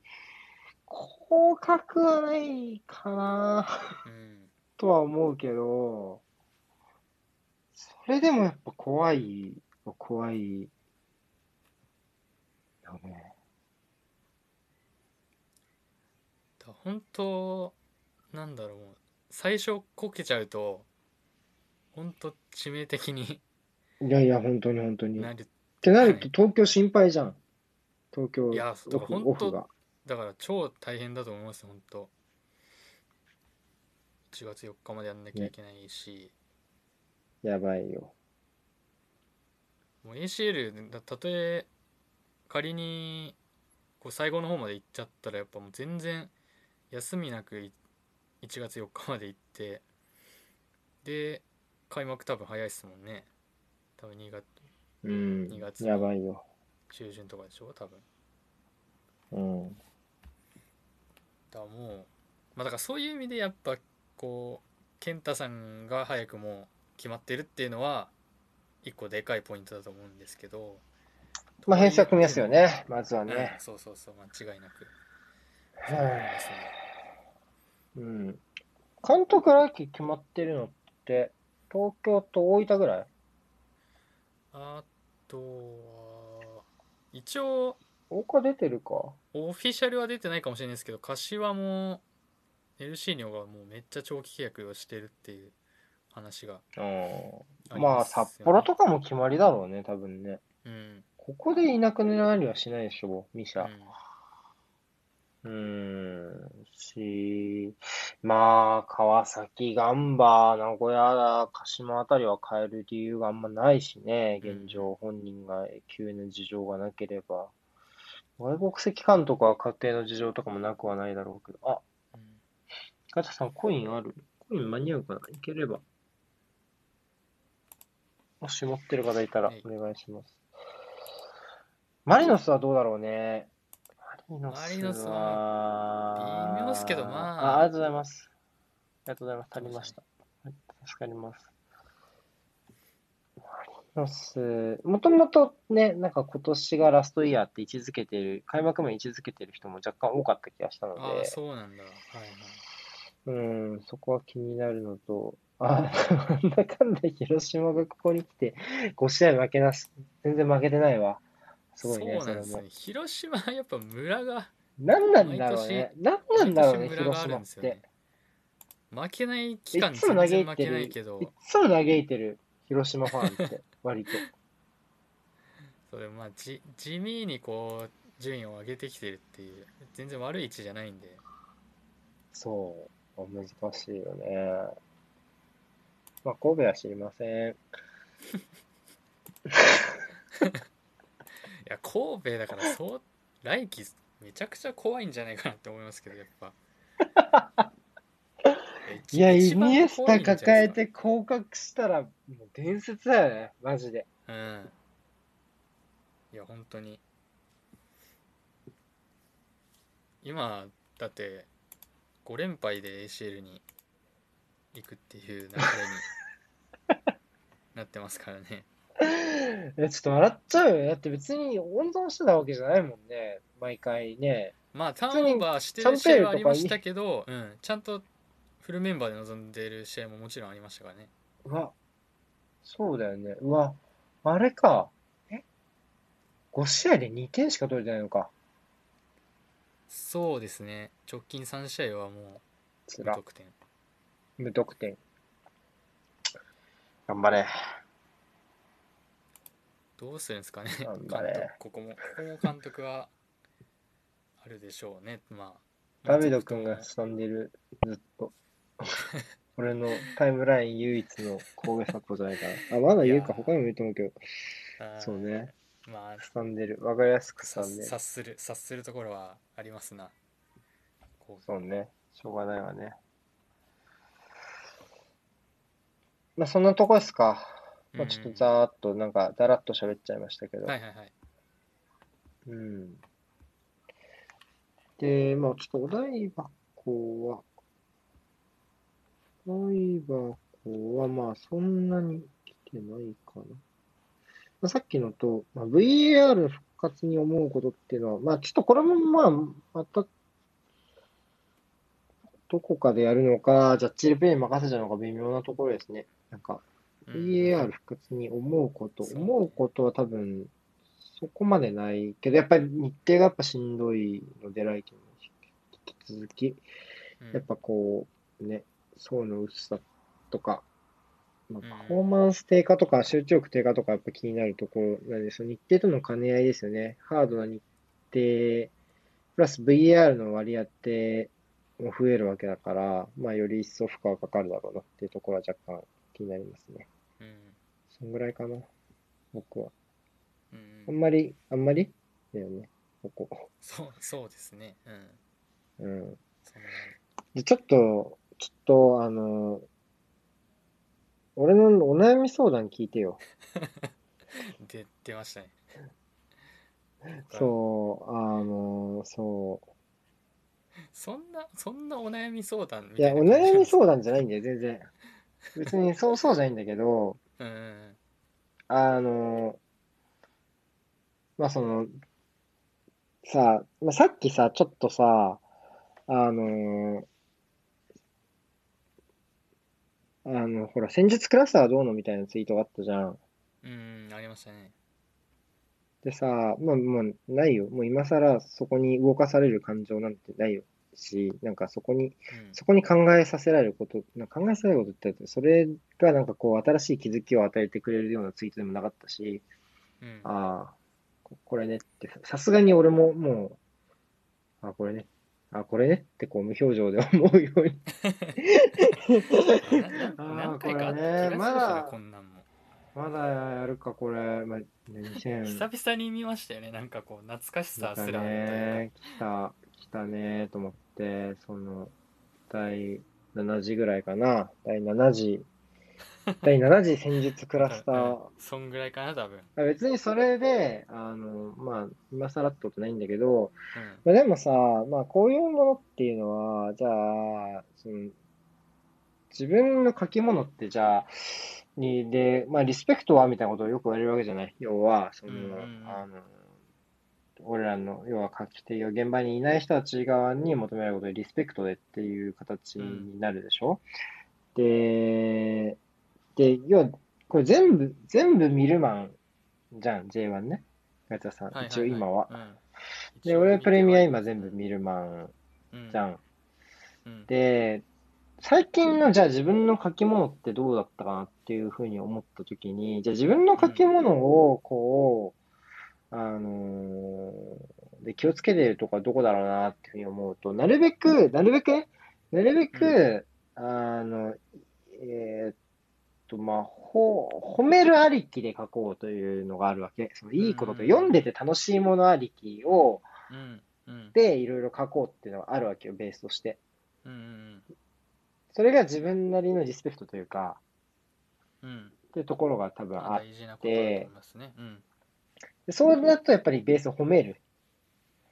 降格はないかな。うん。とは思うけど、それでもやっぱ怖い、怖いよね。だ本当なんだろう最初こけちゃうと本当致命的にいやいや、本当に本当に。っなるてなると東京心配じゃん。東京いやオフ本当オフが。だから超大変だと思います本当1月4日までやんなきゃいけないし、やばいよ。もう ACL だたとえ仮にこう最後の方まで行っちゃったらやっぱもう全然休みなくい1月4日まで行ってで開幕多分早いっすもんね多分2月うん2月。やばいよ。中旬とかでしょ？多分うん。だもうまあだからそういう意味でやっぱこう健太さんが早くもう決まってるっていうのは一個でかいポイントだと思うんですけどまあ、編成は組みやすいよね。まずはうんね。そうそうそう間違いなくはいうん。監督来期決まってるのって、東京と大分ぐらい？あとは一応大岡出てるか？オフィシャルは出てないかもしれないですけど柏も LC にがもうめっちゃ長期契約をしてるっていう話がまね札幌とかも決まりだろうね、多分ね。うんここでいなくなりはしないでしょ、ミシャ。うんうーん、し、まあ、川崎、ガンバ、名古屋、鹿島あたりは変える理由があんまないしね、現状、本人が急な事情がなければ。外国籍監督は家庭の事情とかもなくはないだろうけど。あ、うんガチャさん、コインある？コイン間に合うかな？いければ。もし持ってる方いたらはいお願いします。マリノスはどうだろうね。マリノスは。微妙っすけどまああ。ありがとうございます。ありがとうございます。足りました。はい助かります。マリノス、もともとね、なんか今年がラストイヤーって位置づけてる、開幕も位置づけてる人も若干多かった気がしたのああで、そうなんだはいはいうん、そこは気になるのと、あ、なんだかんだ広島がここに来て5試合負けなし、全然負けてないわ。すごいね、そうなんです。ね広島はやっぱ村が何なんだろうね。何なんだろうね、広島っるんですよねて。負けない期間全然負けないけどつも嘆いてる、広島ファンって、割と。それまあじ地味にこう順位を上げてきてるっていう全然悪い位置じゃないんでそう、難しいよね。まあ、神戸は知りません。いや神戸だからそう来季めちゃくちゃ怖いんじゃないかなって思いますけどやっぱ。いや、イニエスタ抱えて降格したら、もう伝説だよね、マジで。うん。いや本当に。今だって5連敗で ACL に行くっていう流れになってますからね え、ちょっと笑っちゃうよね。だって別に温存してたわけじゃないもんね。毎回ね。まあターンオーバーしてる試合はありましたけど、うん、ちゃんとフルメンバーで臨んでいる試合ももちろんありましたからねうわ、そうだよね。うわ、あれか。え ?5 試合で2点しか取れてないのか。そうですね直近3試合はもう。無得点無得点。頑張れ。どうするんですかね頑張れ監督ここもここも監督はあるでしょうねまあダビド君が潜んでる、ずっと。俺のタイムライン唯一の神戸サポじゃないかな。あ、まだ言うか、他にも言うと思うけど。そうね。まあ潜んでる。わかりやすく察潜んでる。察する察するところはありますなそうね。しょうがないわね。まあ、そんなとこですか。まあ、ちょっとざーっと、なんか、だらっと喋っちゃいましたけど。はいはいはいうん。で、まあ、ちょっとお台箱は、お台箱は、まあ、そんなに来てないかな。まあ、さっきのと、まあ、VAR 復活に思うことっていうのは、まあ、ちょっとこれも、まあ、また、どこかでやるのか、ジャッジでプレイに任せちゃうのか微妙なところですね。なんか、うん VAR 復活に思うこと、そう思うことは多分、そこまでないけど、やっぱり日程がやっぱしんどいので、来季も引き続き、うん。やっぱこう、ね、層の薄さとか、まあうん。パフォーマンス低下とか集中力低下とかやっぱ気になるところなんで、その日程との兼ね合いですよね。ハードな日程、プラス VAR の割り当ても増えるわけだから、まあより一層負荷がかかるだろうなっていうところは若干気になりますね。うんそんぐらいかな、僕は。うんあんまり、あんまり？だよね、ここ。そうそうですねうんうん。で、ちょっと、ちょっと、あの、俺のお悩み相談聞いてよ。で出ましたね そう、あの、そう。そんなそんなお悩み相談みいや、おたいな感じ悩み相談じゃないんだよ、全然。別にそうそうじゃないんだけど、うんうんあの、まあ、その、さ、まあ、さっきさ、ちょっとさ、あの、あの、ほら、戦術クラスターはどうのみたいなツイートがあったじゃん。うんうんありましたねでさ、まあ、もうないよ。もう今更そこに動かされる感情なんてないよ。し、なんかそこに、うん。そこに考えさせられること、なんか考えさせられることってそれがなんかこう、新しい気づきを与えてくれるようなツイートでもなかったし、うん。ああ、ここれねって、さすがに俺ももう、あこれね、あこれね？ってこう無表情で思うように。何回かあった気がするまだこんなんも。まだやるか、これ。まあ、2000。久々に見ましたよね。なんかこう懐かしさすらあるというか。ね、来た、来たねと思って、その、第7時ぐらいかな。第7時、第7次戦術クラスター。うんそんぐらいかな多分あ別にそれで、あの、まあ、今更ってことないんだけど、うんまあ、でもさ、まあ、こういうものっていうのは、じゃあ、その、自分の書き物って、じゃあ、に、で、まあ、リスペクトはみたいなことをよく言われるわけじゃない？要は、その、うんうんうんあの、俺らの、要は書き手が現場にいない人たち側に求められることでリスペクトでっていう形になるでしょ、で、で、要は、これ全部、全部ミルマンじゃん、J1 ね。ガチャさん、一応今は。うん。で、俺はプレミア今全部ミルマンうんじゃん。うん。で、最近のじゃあ自分の書き物ってどうだったかなっていうふうに思ったときに、じゃあ自分の書き物をこう、あのーで気をつけてるとこはどこだろうなっていうふうに思うと、なるべく、なるべく？ね、なるべく、あの、えーっと、まあ、ほ、褒めるありきで書こうというのがあるわけ。そのいいこととうん読んでて楽しいものありきを、うんうん。で、いろいろ書こうっていうのがあるわけよ、ベースとして。うんうんそれが自分なりのリスペクトというか、うん。うんっていうところが多分まああって、ね。うん。でそうなるとやっぱりベースを褒める。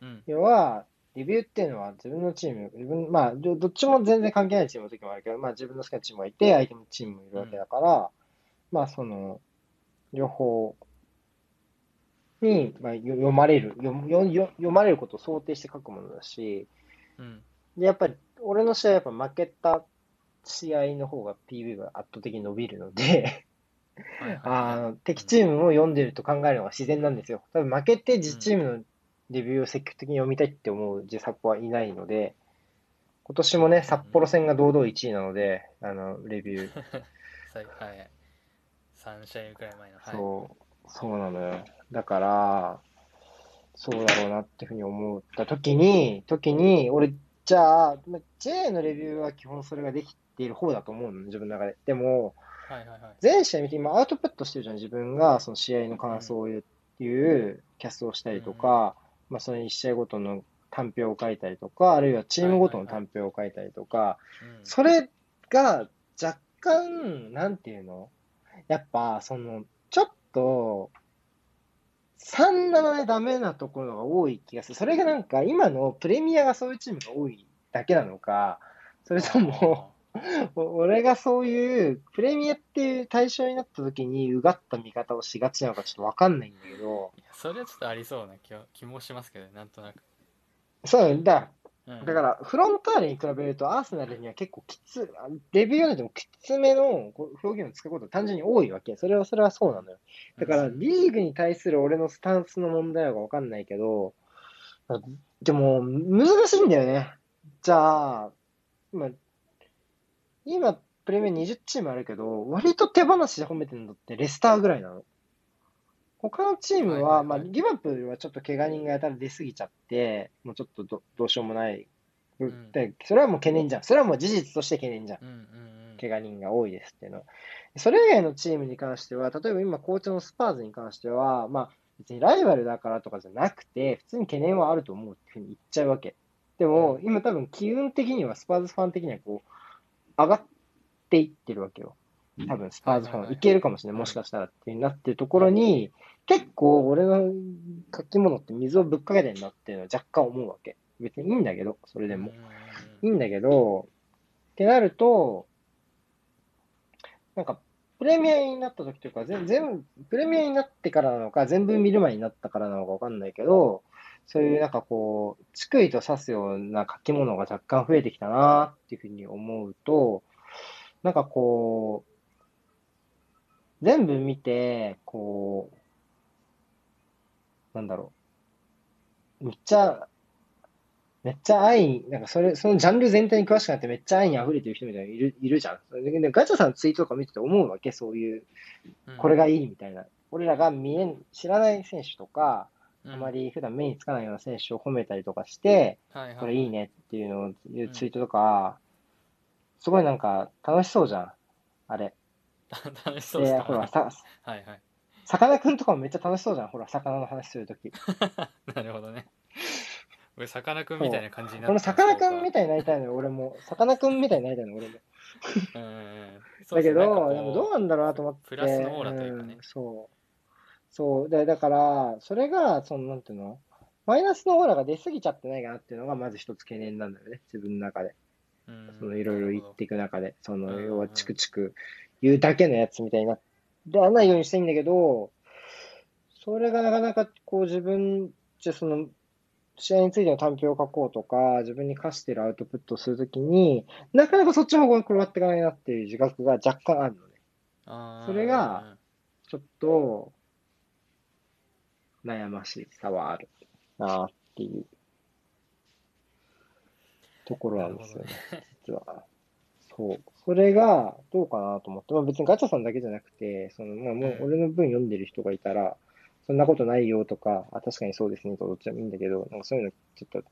うん。要は、レビューっていうのは自分のチーム、自分、まあ、どどっちも全然関係ないチームの時もあるけど、まあ自分の好きなチームがいて、相手のチームもいるわけだから、まあその、両方に、まあ、よ読まれる、読よよ読まれることを想定して書くものだし、うん。で、やっぱり、俺の試合はやっぱ負けた試合の方が PV が圧倒的に伸びるので、あはいの、敵チームを読んでると考えるのが自然なんですよ。多分負けて自チームのレビューを積極的に読みたいって思う自作はいないので、今年もね、札幌戦が堂々1位なので、あの、レビュー。はい3試合くらい前のはいそう、そうなのよ。だから、そうだろうなっていうふうに思った時に、時に、俺、じゃあ、ま J のレビューは基本それができている方だと思うの、自分の中で。でも、はいはいはい。全試合見て今アウトプットしてるじゃん、自分がその試合の感想を言うキャストをしたりとか、まあその1試合ごとの短評を書いたりとか、あるいはチームごとの短評を書いたりとか、うんそれが若干、なんていうの？やっぱ、その、ちょっと、3-7でダメなところが多い気がする。それがなんか、今のプレミアがそういうチームが多いだけなのか、それとも、お 俺がそういう、プレミアっていう対象になった時に、うがった見方をしがちなのかちょっとわかんないんだけど、いやそれはちょっとありそうな気は気もしますけどねなんとなくそうだ、うんだから、フロンターレに比べると、アーセナルには結構きつ、レビュー読んでてもきつめのこう表現を使うことが単純に多いわけ。それは、それはそうなのよ。だから、うんリーグに対する俺のスタンスの問題はわかんないけど、でも、難しいんだよね。じゃあ、今、今、プレミア20チームあるけど、割と手放しで褒めてるのってレスターぐらいなの。他のチームは、まあ、リバプールはちょっと怪我人がやたら出すぎちゃって、もうちょっとどどうしようもない。んでそれはもう懸念じゃん。それはもう事実として懸念じゃん。うんうんうん怪我人が多いですっていうのは。それ以外のチームに関しては、例えば今、好調のスパーズに関しては、まあ、別にライバルだからとかじゃなくて、普通に懸念はあると思うっていうふうに言っちゃうわけ。でも、今多分機運的には、スパーズファン的にはこう、上がっていってるわけよ。多分、スパーズファン、はいけるかもしれない。もしかしたらっていうなってるところに、結構俺の書き物って水をぶっかけてんなっていうのは若干思うわけ。別にいいんだけど、それでも。いいんだけど、ってなると、なんか、プレミアになった時というか、全全部、プレミアになってからなのか、全部見る前になったからなのかわかんないけど、そういうなんかこう、ちくいと刺すような書き物が若干増えてきたなっていうふうに思うと、なんかこう、全部見て、こう、なんだろう。めっちゃ、めっちゃ愛に、なんかそれ、そのジャンル全体に詳しくなってめっちゃ愛に溢れてる人みたいないるいるじゃん。でガチャさんのツイートとか見てて思うわけ、そういう、これがいいみたいな。俺らが見えん、知らない選手とか、あまり普段目につかないような選手を褒めたりとかして、これいいねっていうのを言うツイートとか、すごいなんか楽しそうじゃん、あれ。楽しそうでほら、さ、はいはいさかなクンとかもめっちゃ楽しそうじゃん、ほら、魚の話するとき。なるほどね俺さかなクンみたいな感じになこのさかなクンみたいになりたいのよ、俺も。さかなクンみたいになりたいの、俺も。うんだけど、でもどうなんだろうなと思って。プラスのオーラというかねんそう。そう。で、だから、それが、その、なんていうの？マイナスのオーラが出過ぎちゃってないかなっていうのが、まず一つ懸念なんだよね、自分の中で。うんその、いろいろ言っていく中で、そうんの、要は、チクチク言うだけのやつみたいにならないようにしたいんだけど、それがなかなか、こう、自分、じゃその、試合についての短評を書こうとか、自分に課してるアウトプットをするときに、なかなかそっちの方向に転がっていかないなっていう自覚が若干あるのね。それがちょっと、悩ましさはあるなっていう。ところなんですよね、実は。そう。それが、どうかなと思って、まあ別にガチャさんだけじゃなくて、その、まあもう俺の文読んでる人がいたら、そんなことないよとか、あ、確かにそうですねとどっちでもいいんだけど、なんかそういうのちょっと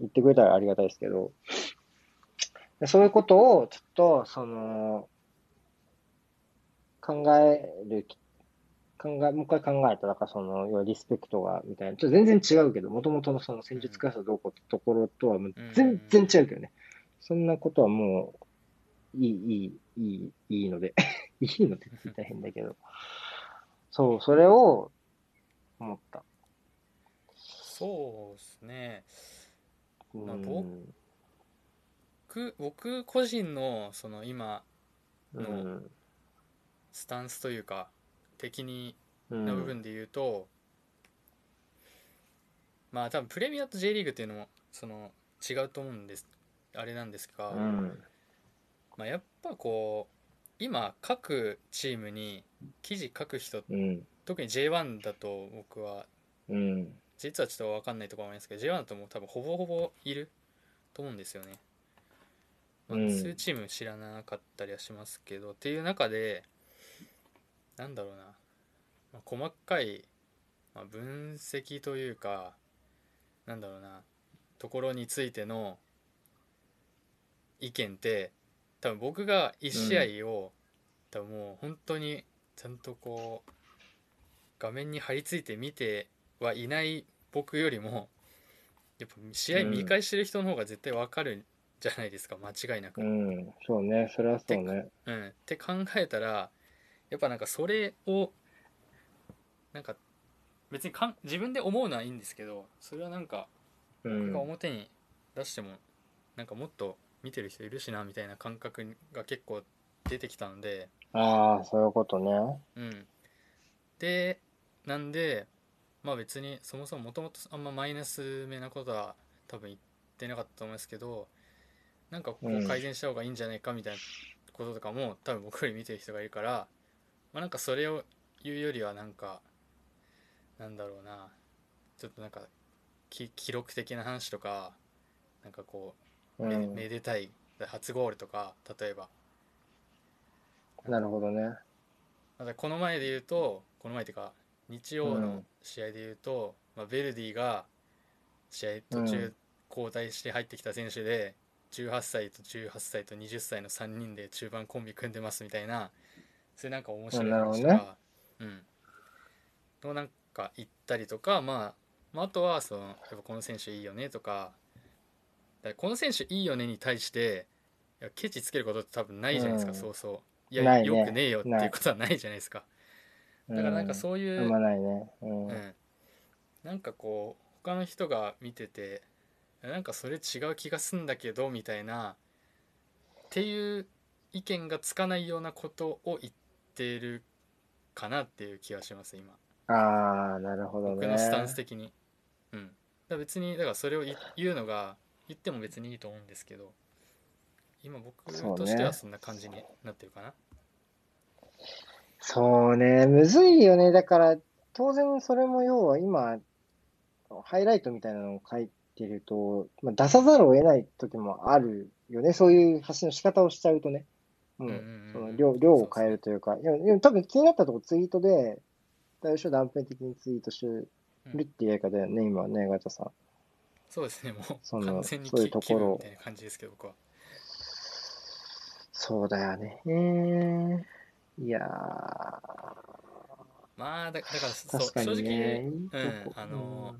言ってくれたらありがたいですけど、でそういうことをちょっと、その、考えるき、考え、もう一回考えた、だからその、要はリスペクトが、みたいな、ちょっと全然違うけど、もともとのその戦術クラスはどうこうってところとは全然違うけどね。そんなことはもう、いい、いい、いい、いいので、いいのでって言ったら変だけど、そう、それを思った。そうですねうんまあ僕僕個人のその今うん。スタンスというか敵にうん。な部分で言うと、まあ多分プレミアと J リーグっていうのもその違うと思うんですあれなんですが、うん。まあ、やっぱこう今各チームに記事書く人うん。特に J1 だと僕はうん。実はちょっと分かんないところもありますけど J1 だともう多分ほぼほぼいると思うんですよね、まあうん数チーム知らなかったりはしますけどっていう中でなんだろうな、まあ細かい、まあ、分析というかなんだろうなところについての意見って多分僕が1試合を、多分もう本当にちゃんとこう画面に張り付いて見てはいない僕よりもやっぱ試合見返してる人の方が絶対わかるんじゃないですか間違いなく。うん。そうね。それはそうね。うん、って考えたらやっぱなんかそれをなんか別にかん自分で思うのはいいんですけどそれはなんかうん僕が。表に出してもなんかもっと見てる人いるしなみたいな感覚が結構出てきたので、ああ、そういうことね。うん、でなんでまあ別にそもそももともとあんまマイナスめなことは多分言っってなかったと思いますけどなんかここ改善した方がいいんじゃないかみたいなこととかも多分僕より見てる人がいるから、まあ、なんかそれを言うよりはなんかなんだろうな。ちょっとなんかき記録的な話とかなんかこうめ,、うん。めでたい初ゴールとか例えば。なるほどね。この前で言うとこの前っていうか日曜の試合で言うと、まあ、ベルディが試合途中うん。交代して入ってきた選手で、18歳と18歳と20歳の3人で中盤コンビ組んでますみたいなそういうなんか面白い話とか、うん。のなんか言ったりとか、まあ、まああとはそのやっぱこの選手いいよねとか。だからこの選手いいよねに対していやケチつけることって多分ないじゃないですか、うん。そうそう。いやね。よくねえよっていうことはないじゃないですか。だからなんかうそういう、ん。あんまないね。うん。うん、なんかこう他の人が見ててなんかそれ違う気がすんだけどみたいなっていう意見がつかないようなことを言ってるかなっていう気がします今ああ、なるほどね。僕のスタンス的にうんだ別にだからそれを言言うのが言っても別にいいと思うんですけど今僕としてはそんな感じになってるかなそうね、むずいよね。だから、当然それも要は今、ハイライトみたいなのを書いてると、まあ、出さざるを得ない時もあるよね。そういう発信の仕方をしちゃうとね。うん。うんうんうんその量量を変えるというか、いやいや多分気になったとこツイートで、最初断片的にツイートしてるっていうやり方だよね、今はね、ガチャさん。そうですねもうその完全にそういう気ところ。みたいな感じですけど僕は。そうだよね。いやー、まあだだからそう正直うんあの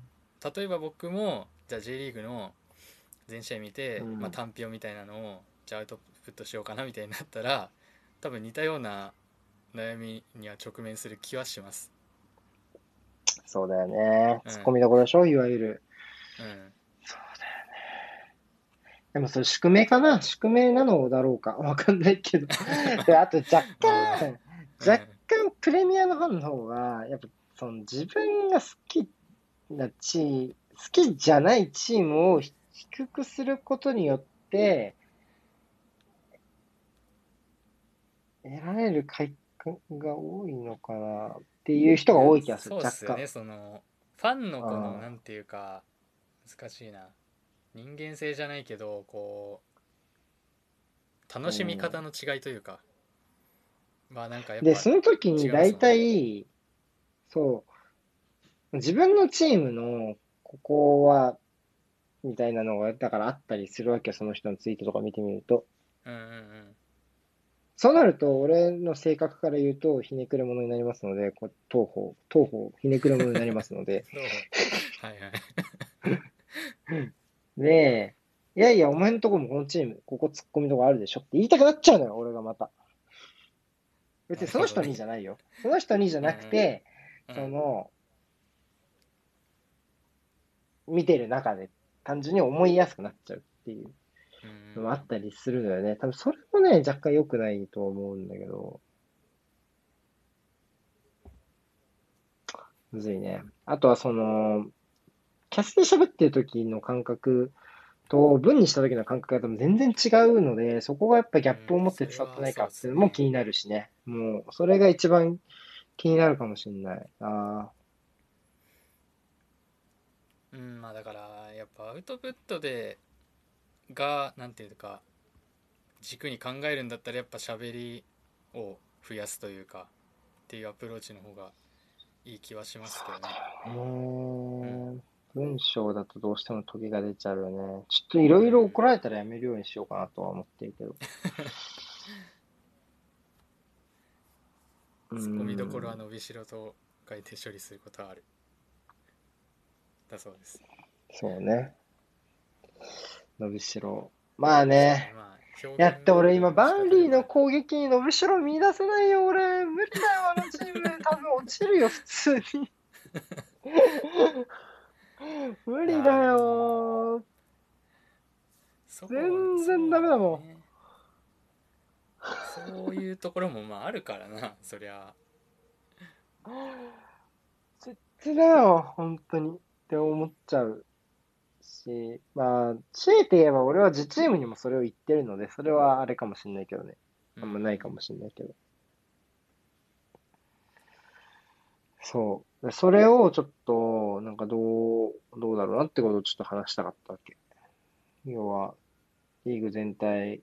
例えば僕もじゃあ J リーグの全試合見て、うん。まあ、単票みたいなのをじゃあアウトプットしようかなみたいになったら多分似たような悩みには直面する気はします。そうだよね。うんツッコミどころでしょ、いわゆる。うん、でもそれ宿命かな？宿命なのだろうか？わかんないけど。で、あと若干、若干プレミアのファンの方が、やっぱその自分が好きなチーム、好きじゃないチームを低くすることによって、得られる快感が多いのかなっていう人が多い気がする、そうで。すよね。そのファンのこのうんなんていうか難しいな。人間性じゃないけどこう楽しみ方の違いというか、まあなんかやっぱで、その時に大体、そう、自分のチームのここは、みたいなのが、だからあったりするわけよ、その人のツイートとか見てみると。うんうんうんそうなると、俺の性格から言うと、ひねくれ者になりますので、こう当方、当方、ひねくれ者になりますので、はいはい。で、いやいや、お前のとこもこのチーム、ここ突っ込みとこあるでしょって言いたくなっちゃうのよ、俺がまた。別にその人にじゃないよ。その人にじゃなくて、うん。その、見てる中で単純に思いやすくなっちゃうっていうのもあったりするのよね。多分それもね、若干良くないと思うんだけど。むずいね。あとはその、キャスで喋ってる時の感覚と文にした時の感覚が多分全然違うので、そこがやっぱギャップを持って伝わってないかっていうのも気になるしね。もう、それが一番気になるかもしれないな。うんまあだからやっぱアウトプットでがなんていうか軸に考えるんだったらやっぱ喋りを増やすというかっていうアプローチの方がいい気はしますけどねへー文章だとどうしてもトゲが出ちゃうよね。ちょっといろいろ怒られたらやめるようにしようかなとは思ってるけど。ツッコミどころは伸びしろと書いて処理することはあるだそうですそうね。伸びしろ。まあね。やって俺今、バンリーの攻撃に伸びしろ見出せないよ、俺。無理だよ、あのチーム。多分落ちるよ、普通に。無理だよ。全然ダメだもんそうねそういうところもまああるからなそりゃ 絶対だよ、本当に。って思っちゃうし、まあ、強いて言えば俺は自チームにもそれを言ってるので、それはあれかもしれないけどね。あんまないかもしれないけど。そう。それをちょっと、なんかどう、どうだろうなってことをちょっと話したかったわけ。要は、リーグ全体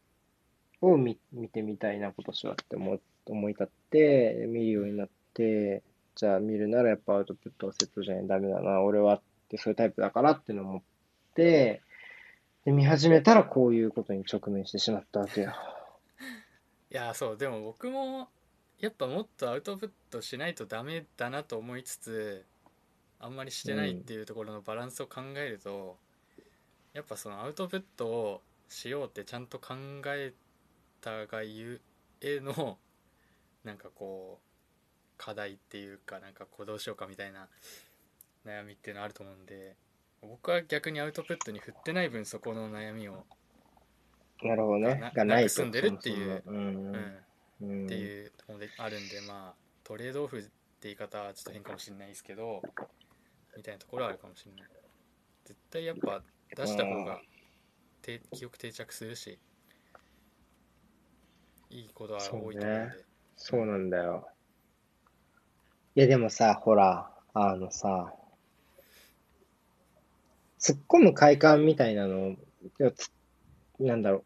を見見てみたいな、今年はって思思い立って、見るようになって、じゃあ見るならやっぱアウトプットはセットじゃダメだな、俺はってそういうタイプだからっていうのを思って、で見始めたらこういうことに直面してしまったわけよ。いやそうでも僕もやっぱもっとアウトプットしないとダメだなと思いつつあんまりしてないっていうところのバランスを考えると、やっぱそのアウトプットをしようってちゃんと考えたがゆえの なんかこう課題っていうかなんかこうどうしようかみたいな悩みっていうのあると思うんで僕は逆にアウトプットに振ってない分そこの悩みをなるほどね。がないと。住んでるっていう、うん、うん、っていうところであるんでまあトレードオフって言い方はちょっと変かもしれないですけどみたいなところはあるかもしれない。絶対やっぱ出した方が記憶定着するしいいことは多いと思うんで。そう,、ね、そうなんだよ。いやでもさほらあのさ突っ込む快感みたいなのなんだろう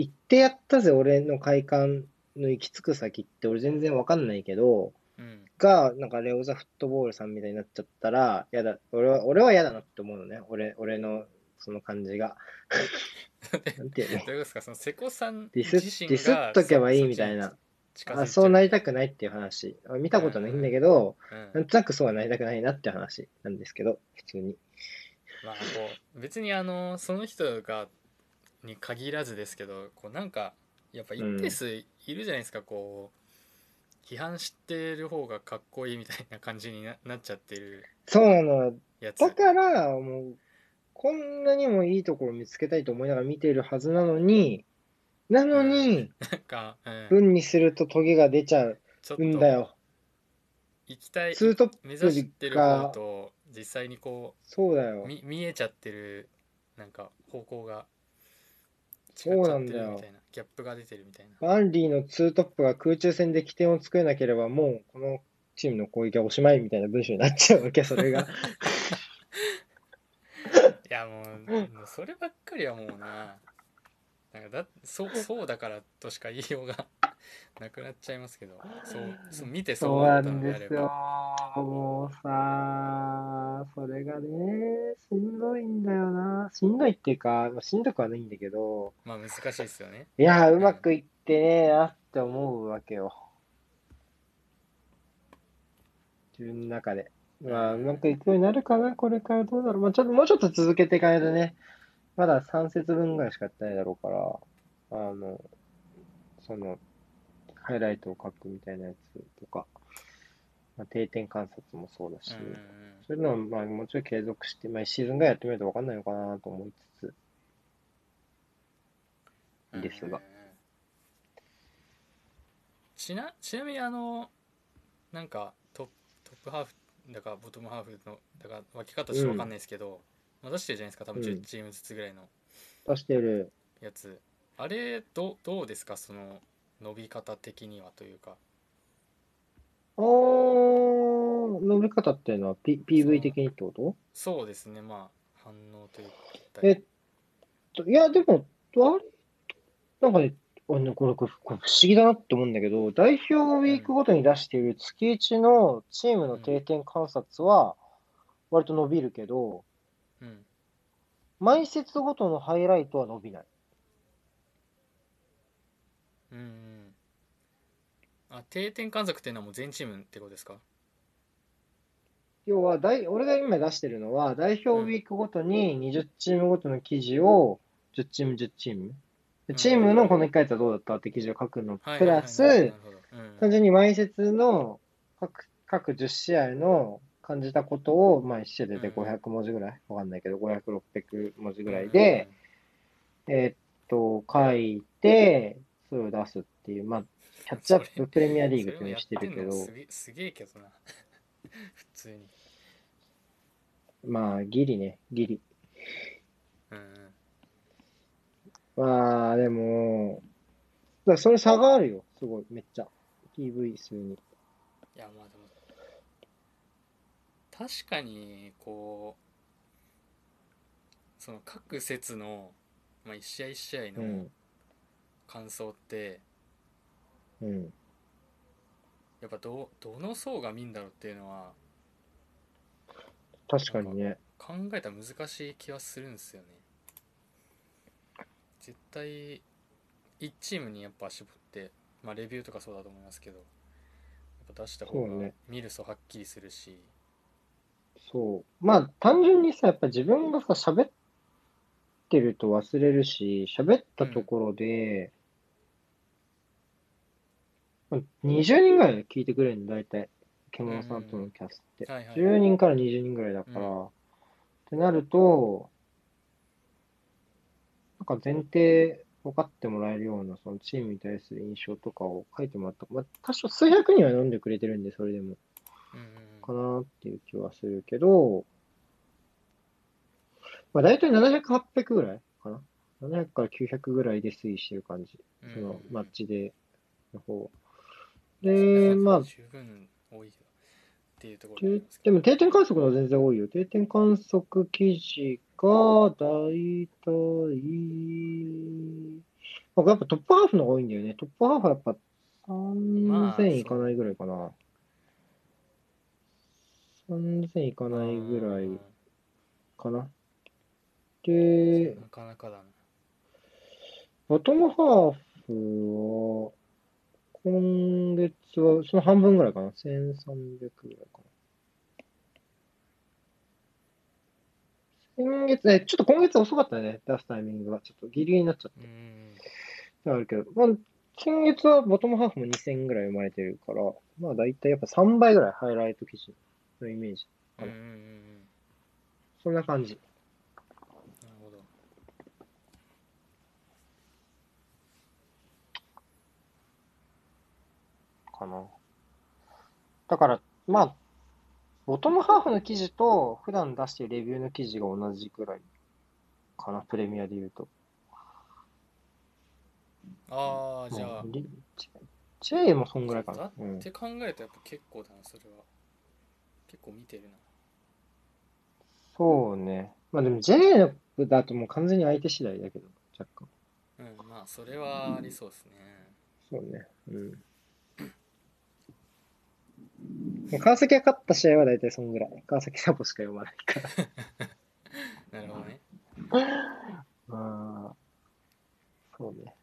言ってやったぜ俺の快感の行き着く先って俺全然わかんないけど、うん、が、なんかレオザフットボールさんみたいになっちゃったら、やだ、俺は、俺は嫌だなって思うのね。俺、俺のその感じが。なんていうの？どうですか？その瀬古さんディスディスっとけばいいみたいな。あそうなりたくないっていう話。見たことないんだけど、うんうん、なんとなくそうはなりたくないなって話なんですけど、普通に。まあこう、別にあの、その人が、に限らずですけど、こうなんか、やっぱ一定数いるじゃないですか、うん、こう批判してる方がかっこいいみたいな感じにな なっちゃってるそうなの。だからもうこんなにもいいところ見つけたいと思いながら見てるはずなのになのに、なんか、うん、にするとトゲが出ちゃうんだよ。行きたいツートップ目指してる方と実際にこうそうだよ見えちゃってるなんか方向がそうなんだよ。ギャップが出てるみたいな。バンリーのツートップが空中戦で起点を作れなければ、もうこのチームの攻撃はおしまいみたいな文章になっちゃうわけ、それが。いやもう、そればっかりはもうな、なんかだそうそうだからとしか言いようがなくなっちゃいますけど、そうそう見てそうだったのであれば。もうさ、それがね、しんどいんだよな。しんどいっていうか、しんどくはないんだけど。まあ難しいですよね。いや、うまくいってねえなって思うわけよ。自分の中で。まあ、うまくいくようになるかな、これからどうだろう。まあ、ちょっと、もうちょっと続けていかないとね。まだ3節分ぐらいしかやってないだろうから、あの、その、ハイライトを書くみたいなやつとか、まあ、定点観察もそうだし、そういうのはまあもちろん継続して、まあ、シーズンがやってみると分かんないのかなと思いつつ、ですが。ちなちなみにあのなんかトトップハーフだかボトムハーフのだか分け方ちょっと分かんないですけど、まあ、出してるじゃないですか多分10チームずつぐらいの。出してる。やつ。あれどどうですか？その伸び方的にはというか。あー伸び方っていうのは、P、PV 的にってこと？そうですね。まあ反応というか。えっといやでもあれなんかねあのこれこれこれ不思議だなって思うんだけど、代表ウィークごとに出している月1のチームの定点観察は、割と伸びるけど、うん。毎節ごとのハイライトは伸びない。うんうん。あ、定点観測っていうのはもう全チームってことですか？要は大、俺が今出してるのは、代表ウィークごとに20チームごとの記事を10チーム、10チーム。チームのこの1回やったらどうだったって記事を書くの、プラス、単純に毎節の各各10試合の感じたことを、まあ、1試合で500文字ぐらい、わかんないけど、500、600文字ぐらいで、えー、っと、書いて、それを出すっていう、まあ、キャッチアッププレミアリーグっていうのしてるけど。すげえけどな。普通に。まあ、ギリね、ギリ。まあ、でも、だそれ差があるよ。すごい、めっちゃ。PV 数に。いやまあでも確かにこうその各節の、まあ、一試合一試合のうん。感想って、うん。やっぱどどの層が見んだろうっていうのは確かにね。考えたら難しい気はするんですよね絶対1チームにやっぱ絞ってまあレビューとかそうだと思いますけどやっぱ出した方が見る層はっきりするしそう。まあ、単純にさ、やっぱ自分がさ、喋ってると忘れるし、喋ったところで、まあ20人ぐらい聞いてくれるの、大体。獣さんとのキャスって。はいはい10人から20人ぐらいだから、ってなると、なんか前提分かってもらえるような、そのチームに対する印象とかを書いてもらった。まあ、多少数百人は読んでくれてるんで、それでも。うんうんかなっていう気はするけど、まあ大体700、800ぐらいかな ?700 から900ぐらいで推移してる感じ。うんそのマッチでの方。で、はまあ、十分多いよっていうところででも定点観測の全然多いよ。定点観測記事が、だいたい、まあ、やっぱトップハーフの方が多いんだよね。トップハーフはやっぱまあ3000いかないぐらいかな。3000いかないぐらいうんかな。で、なかなかだなボトムハーフは、今月はその半分ぐらいかな。1300ぐらいかな。先月、え、ちょっと今月遅かったね。出すタイミングが。ちょっとギリギリになっちゃっうんた。あるけど、まあ、先月はボトムハーフも2000ぐらい生まれてるから、まあ大体やっぱ3倍ぐらいハイライト記事のイメージ。うんうんうんうんそんな感じ。なるほどかな。だから、まあ、ボトムハーフの記事と普段出してるレビューの記事が同じくらいかな、プレミアで言うと。ああじゃあ J もそんぐらいかな。だうんっ。て考えるとやっぱ結構だなそれは結構見てるなそうね。まあでも J のだともう完全に相手次第だけど、若干。うんまあそれはありそうですねそうね。うん。川崎が勝った試合は大体そんぐらい。川崎サポしか読まないから。なるほどねま あ、そうね。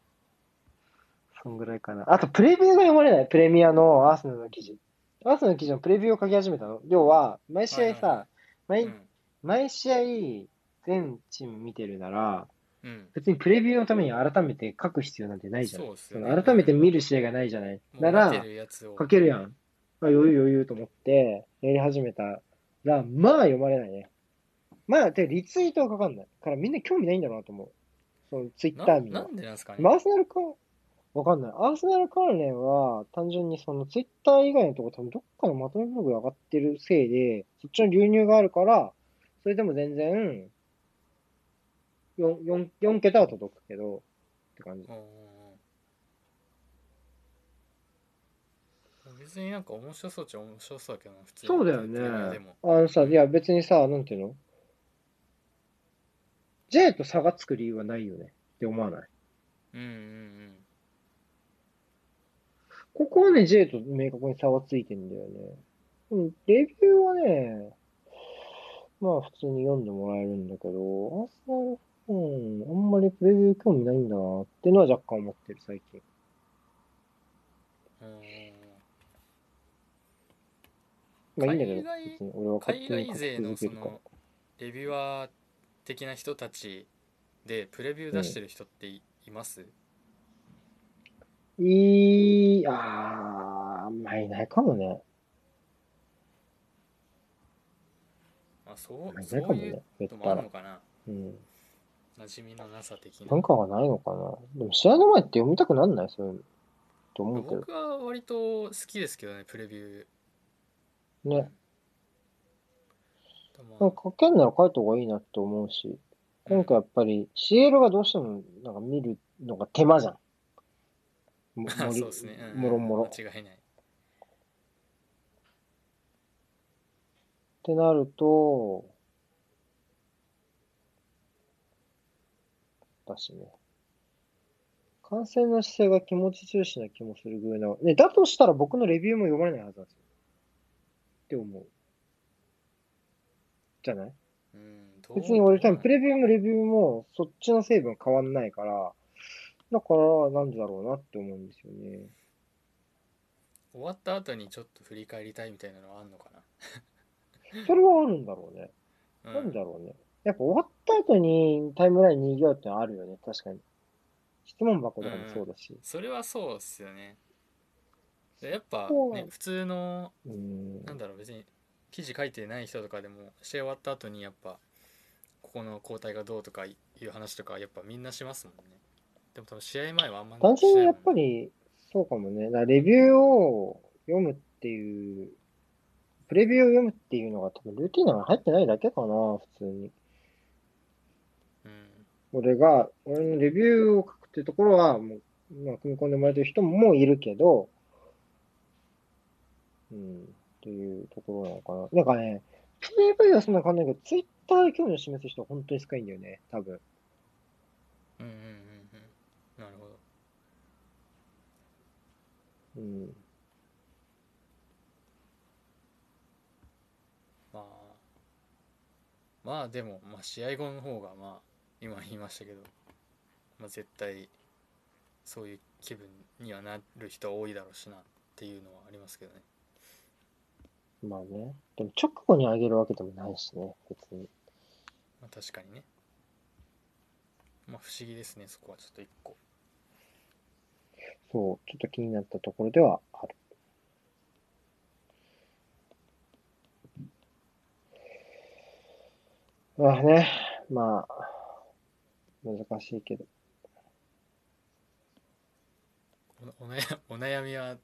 そんぐらいかな。あと、プレビューが読まれない。プレミアのアーセナルの記事。アーセナルの記事のプレビューを書き始めたの。要は、毎試合さ、はいはい毎うん毎試合、全チーム見てるなら、うん別にプレビューのために改めて書く必要なんてないじゃん。そうっすよねその改めて見る試合がないじゃない。ならもう見て、るやつを書けるやん。あ余裕余裕と思って、やり始めたら、まあ読まれないね。まあ、てかリツイートはかかんない。からみんな興味ないんだろうなと思う。そのツイッター民はななん。でなんですかね？まあアーセナルか、わかんない。アーセナル関連は、単純にそのツイッター以外のとこ多分どっかのまとめブログで上がってるせいで、そっちの流入があるから、それでも全然、4, 4, 4桁は届くけど、って感じ。うんうんうん別になんか面白そうっちゃ面白そうだけどな普通にそうだよプレミアでねも。あのさ、いや別にさ、なんていうの ?J と差がつく理由はないよねって思わない？うんうんここはね、J と明確に差はついてんだよね。うん、レビューはね、まあ普通に読んでもらえるんだけど、アーセナル、うん、あんまりレビュー興味ないんだなっていうのは若干思ってる、最近。うんうんまあいいんだけど、海外別に俺は勝海手に外勢のその。レビュアー的な人たちでプレビュー出してる人ってい,、ます？いい、あー、あんまいないかもね。あそういそういうないかもね、言っのもあるの。かなうん。馴染みのなさ的な文化がないのかな。でも試合の前って読みたくなんない？そういうの。と思うけど。僕は割と好きですけどねプレビューね。でもなんか書けんなら書いた方がいいなって思うし。今回やっぱり CL がどうしてもなんか見るのが手間じゃん。も そうですね、うんもろもろ。っ間違いないてなると、だしね。感染の姿勢が気持ち重視な気もするぐらいな。ね、だとしたら僕のレビューも読まれないはずなんですよ。って思う。じゃない？うんどう？別に俺多分プレレビューもレビューもそっちの成分変わんないから、だからなんでだろうなって思うんですよね。終わった後にちょっと振り返りたいみたいなのはあんのか それはあるんだろうね。な、なんだろうね。やっぱ終わった後にタイムラインに行うってのはあるよね。確かに。質問箱とかもそうだし。それはそうっすよねでやっぱね普通のうん。なんだろう別に記事書いてない人とかでも試合終わった後にやっぱここの交代がどうとかいう話とかやっぱみんなしますもんねでも多分試合前はあんま単純にやっぱりり、そうかもね。レビューを読むっていう、プレビューを読むっていうのが多分ルーティンの中に入ってないだけかな、普通に。うん俺が、俺のレビューを書くっていうところは、もう、まあ、組み込んでもらえてる人もいるけど、うん、っていうところなのかな。なんかね、PV はそんな変わんないけど、ツイッターで興味を示す人は本当に少ないんだよね、多分。うんうんうんうんなるほどうん。まあまあでも、まあ、試合後の方がまあ今言いましたけど、まあ、絶対そういう気分にはなる人多いだろうしなっていうのはありますけどねまあね。でも直後に上げるわけでもないしね、別に。まあ確かにねまあ不思議ですねそこはちょっと一個そう、ちょっと気になったところではある。まあね、まあ、難しいけど。おお悩お悩みは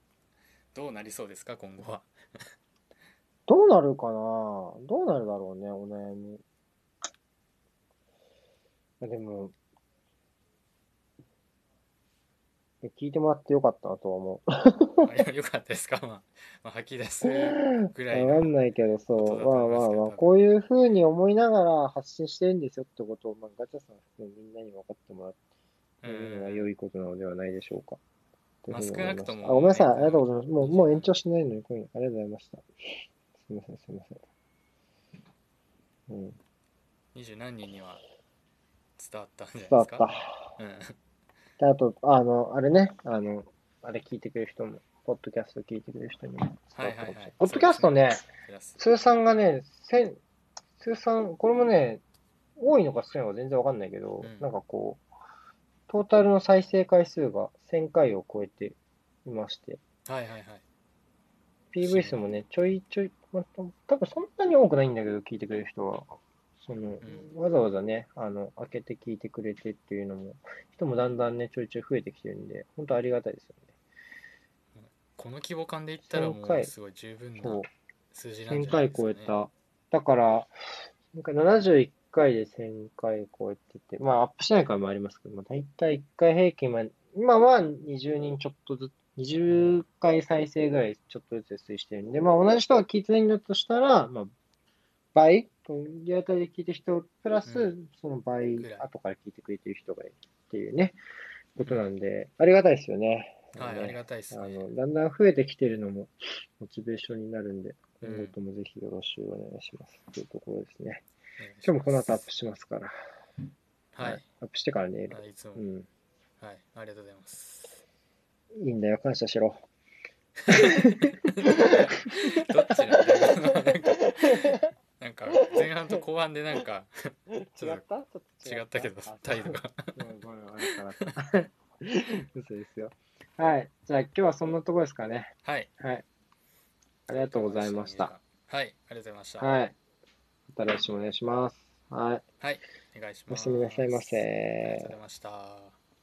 どうなりそうですか今後はどうなるかな？どうなるだろうね、お悩み。まあでも、聞いてもらってよかったなとは思う。あ よよかったですか、まあ、まあ吐き出すぐらいのわかんないけど、そう、まあまあまあ、こういう風に思いながら発信してるんですよってことを、まあ、ガチャさん含めみんなに分かってもらってるのが良いことなのではないでしょうか。うふうに思いした少なくともあ、ごめんなさい、ねありがとうございます。もう、もう延長しないのに、ありがとうございました。すみません、すみません。うん、二十何人には伝わったんじゃない伝わった。ですかうん。で、あと、あの、あれね、あの、あれ聞いてくれる人も、ポッドキャスト聞いてくれる人にも伝わったかもしれない。はいはいはいポッドキャストね、プラス通算がね、千、通算、これもね、多いのか少ないのか全然わかんないけど、うん。なんかこう、トータルの再生回数が1000回を超えていまして、はいはいはい。PV 数もね、ちょいちょい、まあ、多分そんなに多くないんだけど、聞いてくれる人は。その、うわざわざね、あの、開けて聞いてくれてっていうのも、人もだんだんね、ちょいちょい増えてきてるんで、本当ありがたいですよね。この規模感で言ったらも1000回うすごい十分な。数字なんじ1000回ゃないですか、ね、超えた。だから、なんか71回で1000回超えてて、まあアップしない回もありますけど、まあ大体1回平均は、今は20人ちょっとずつ、20回再生ぐらいちょっとずつ推移してるんで、まあ同じ人が聞いてないんだとしたら、まあ倍、リアルタイで聞いてる人プラス、うその倍後から聞いてくれてる人がいるっていうね、ことなんで、ありがたいですよね。はい、ねありがたいですね。あの、だんだん増えてきてるのも、モチベーションになるんで、うん今後ともぜひよろしくお願いします。というところですね。今日もこの後アップしますから。はい。アップしてから寝る。はい、いつも、うん。はい、ありがとうございます。いいんだよ、感謝しろ。どっちなんだろうなんか、前半と後半でなんか、ちょっと違ったけど、態度が。ごめんごめん、悪かった。嘘ですよ。はい。じゃあ今日はそんなところですかね。はい。はい。ありがとうございました。。はい、ありがとうございました。はい。また来週もお願いします。はい。はい、お願いします。おやすみなさいませありがとうございました。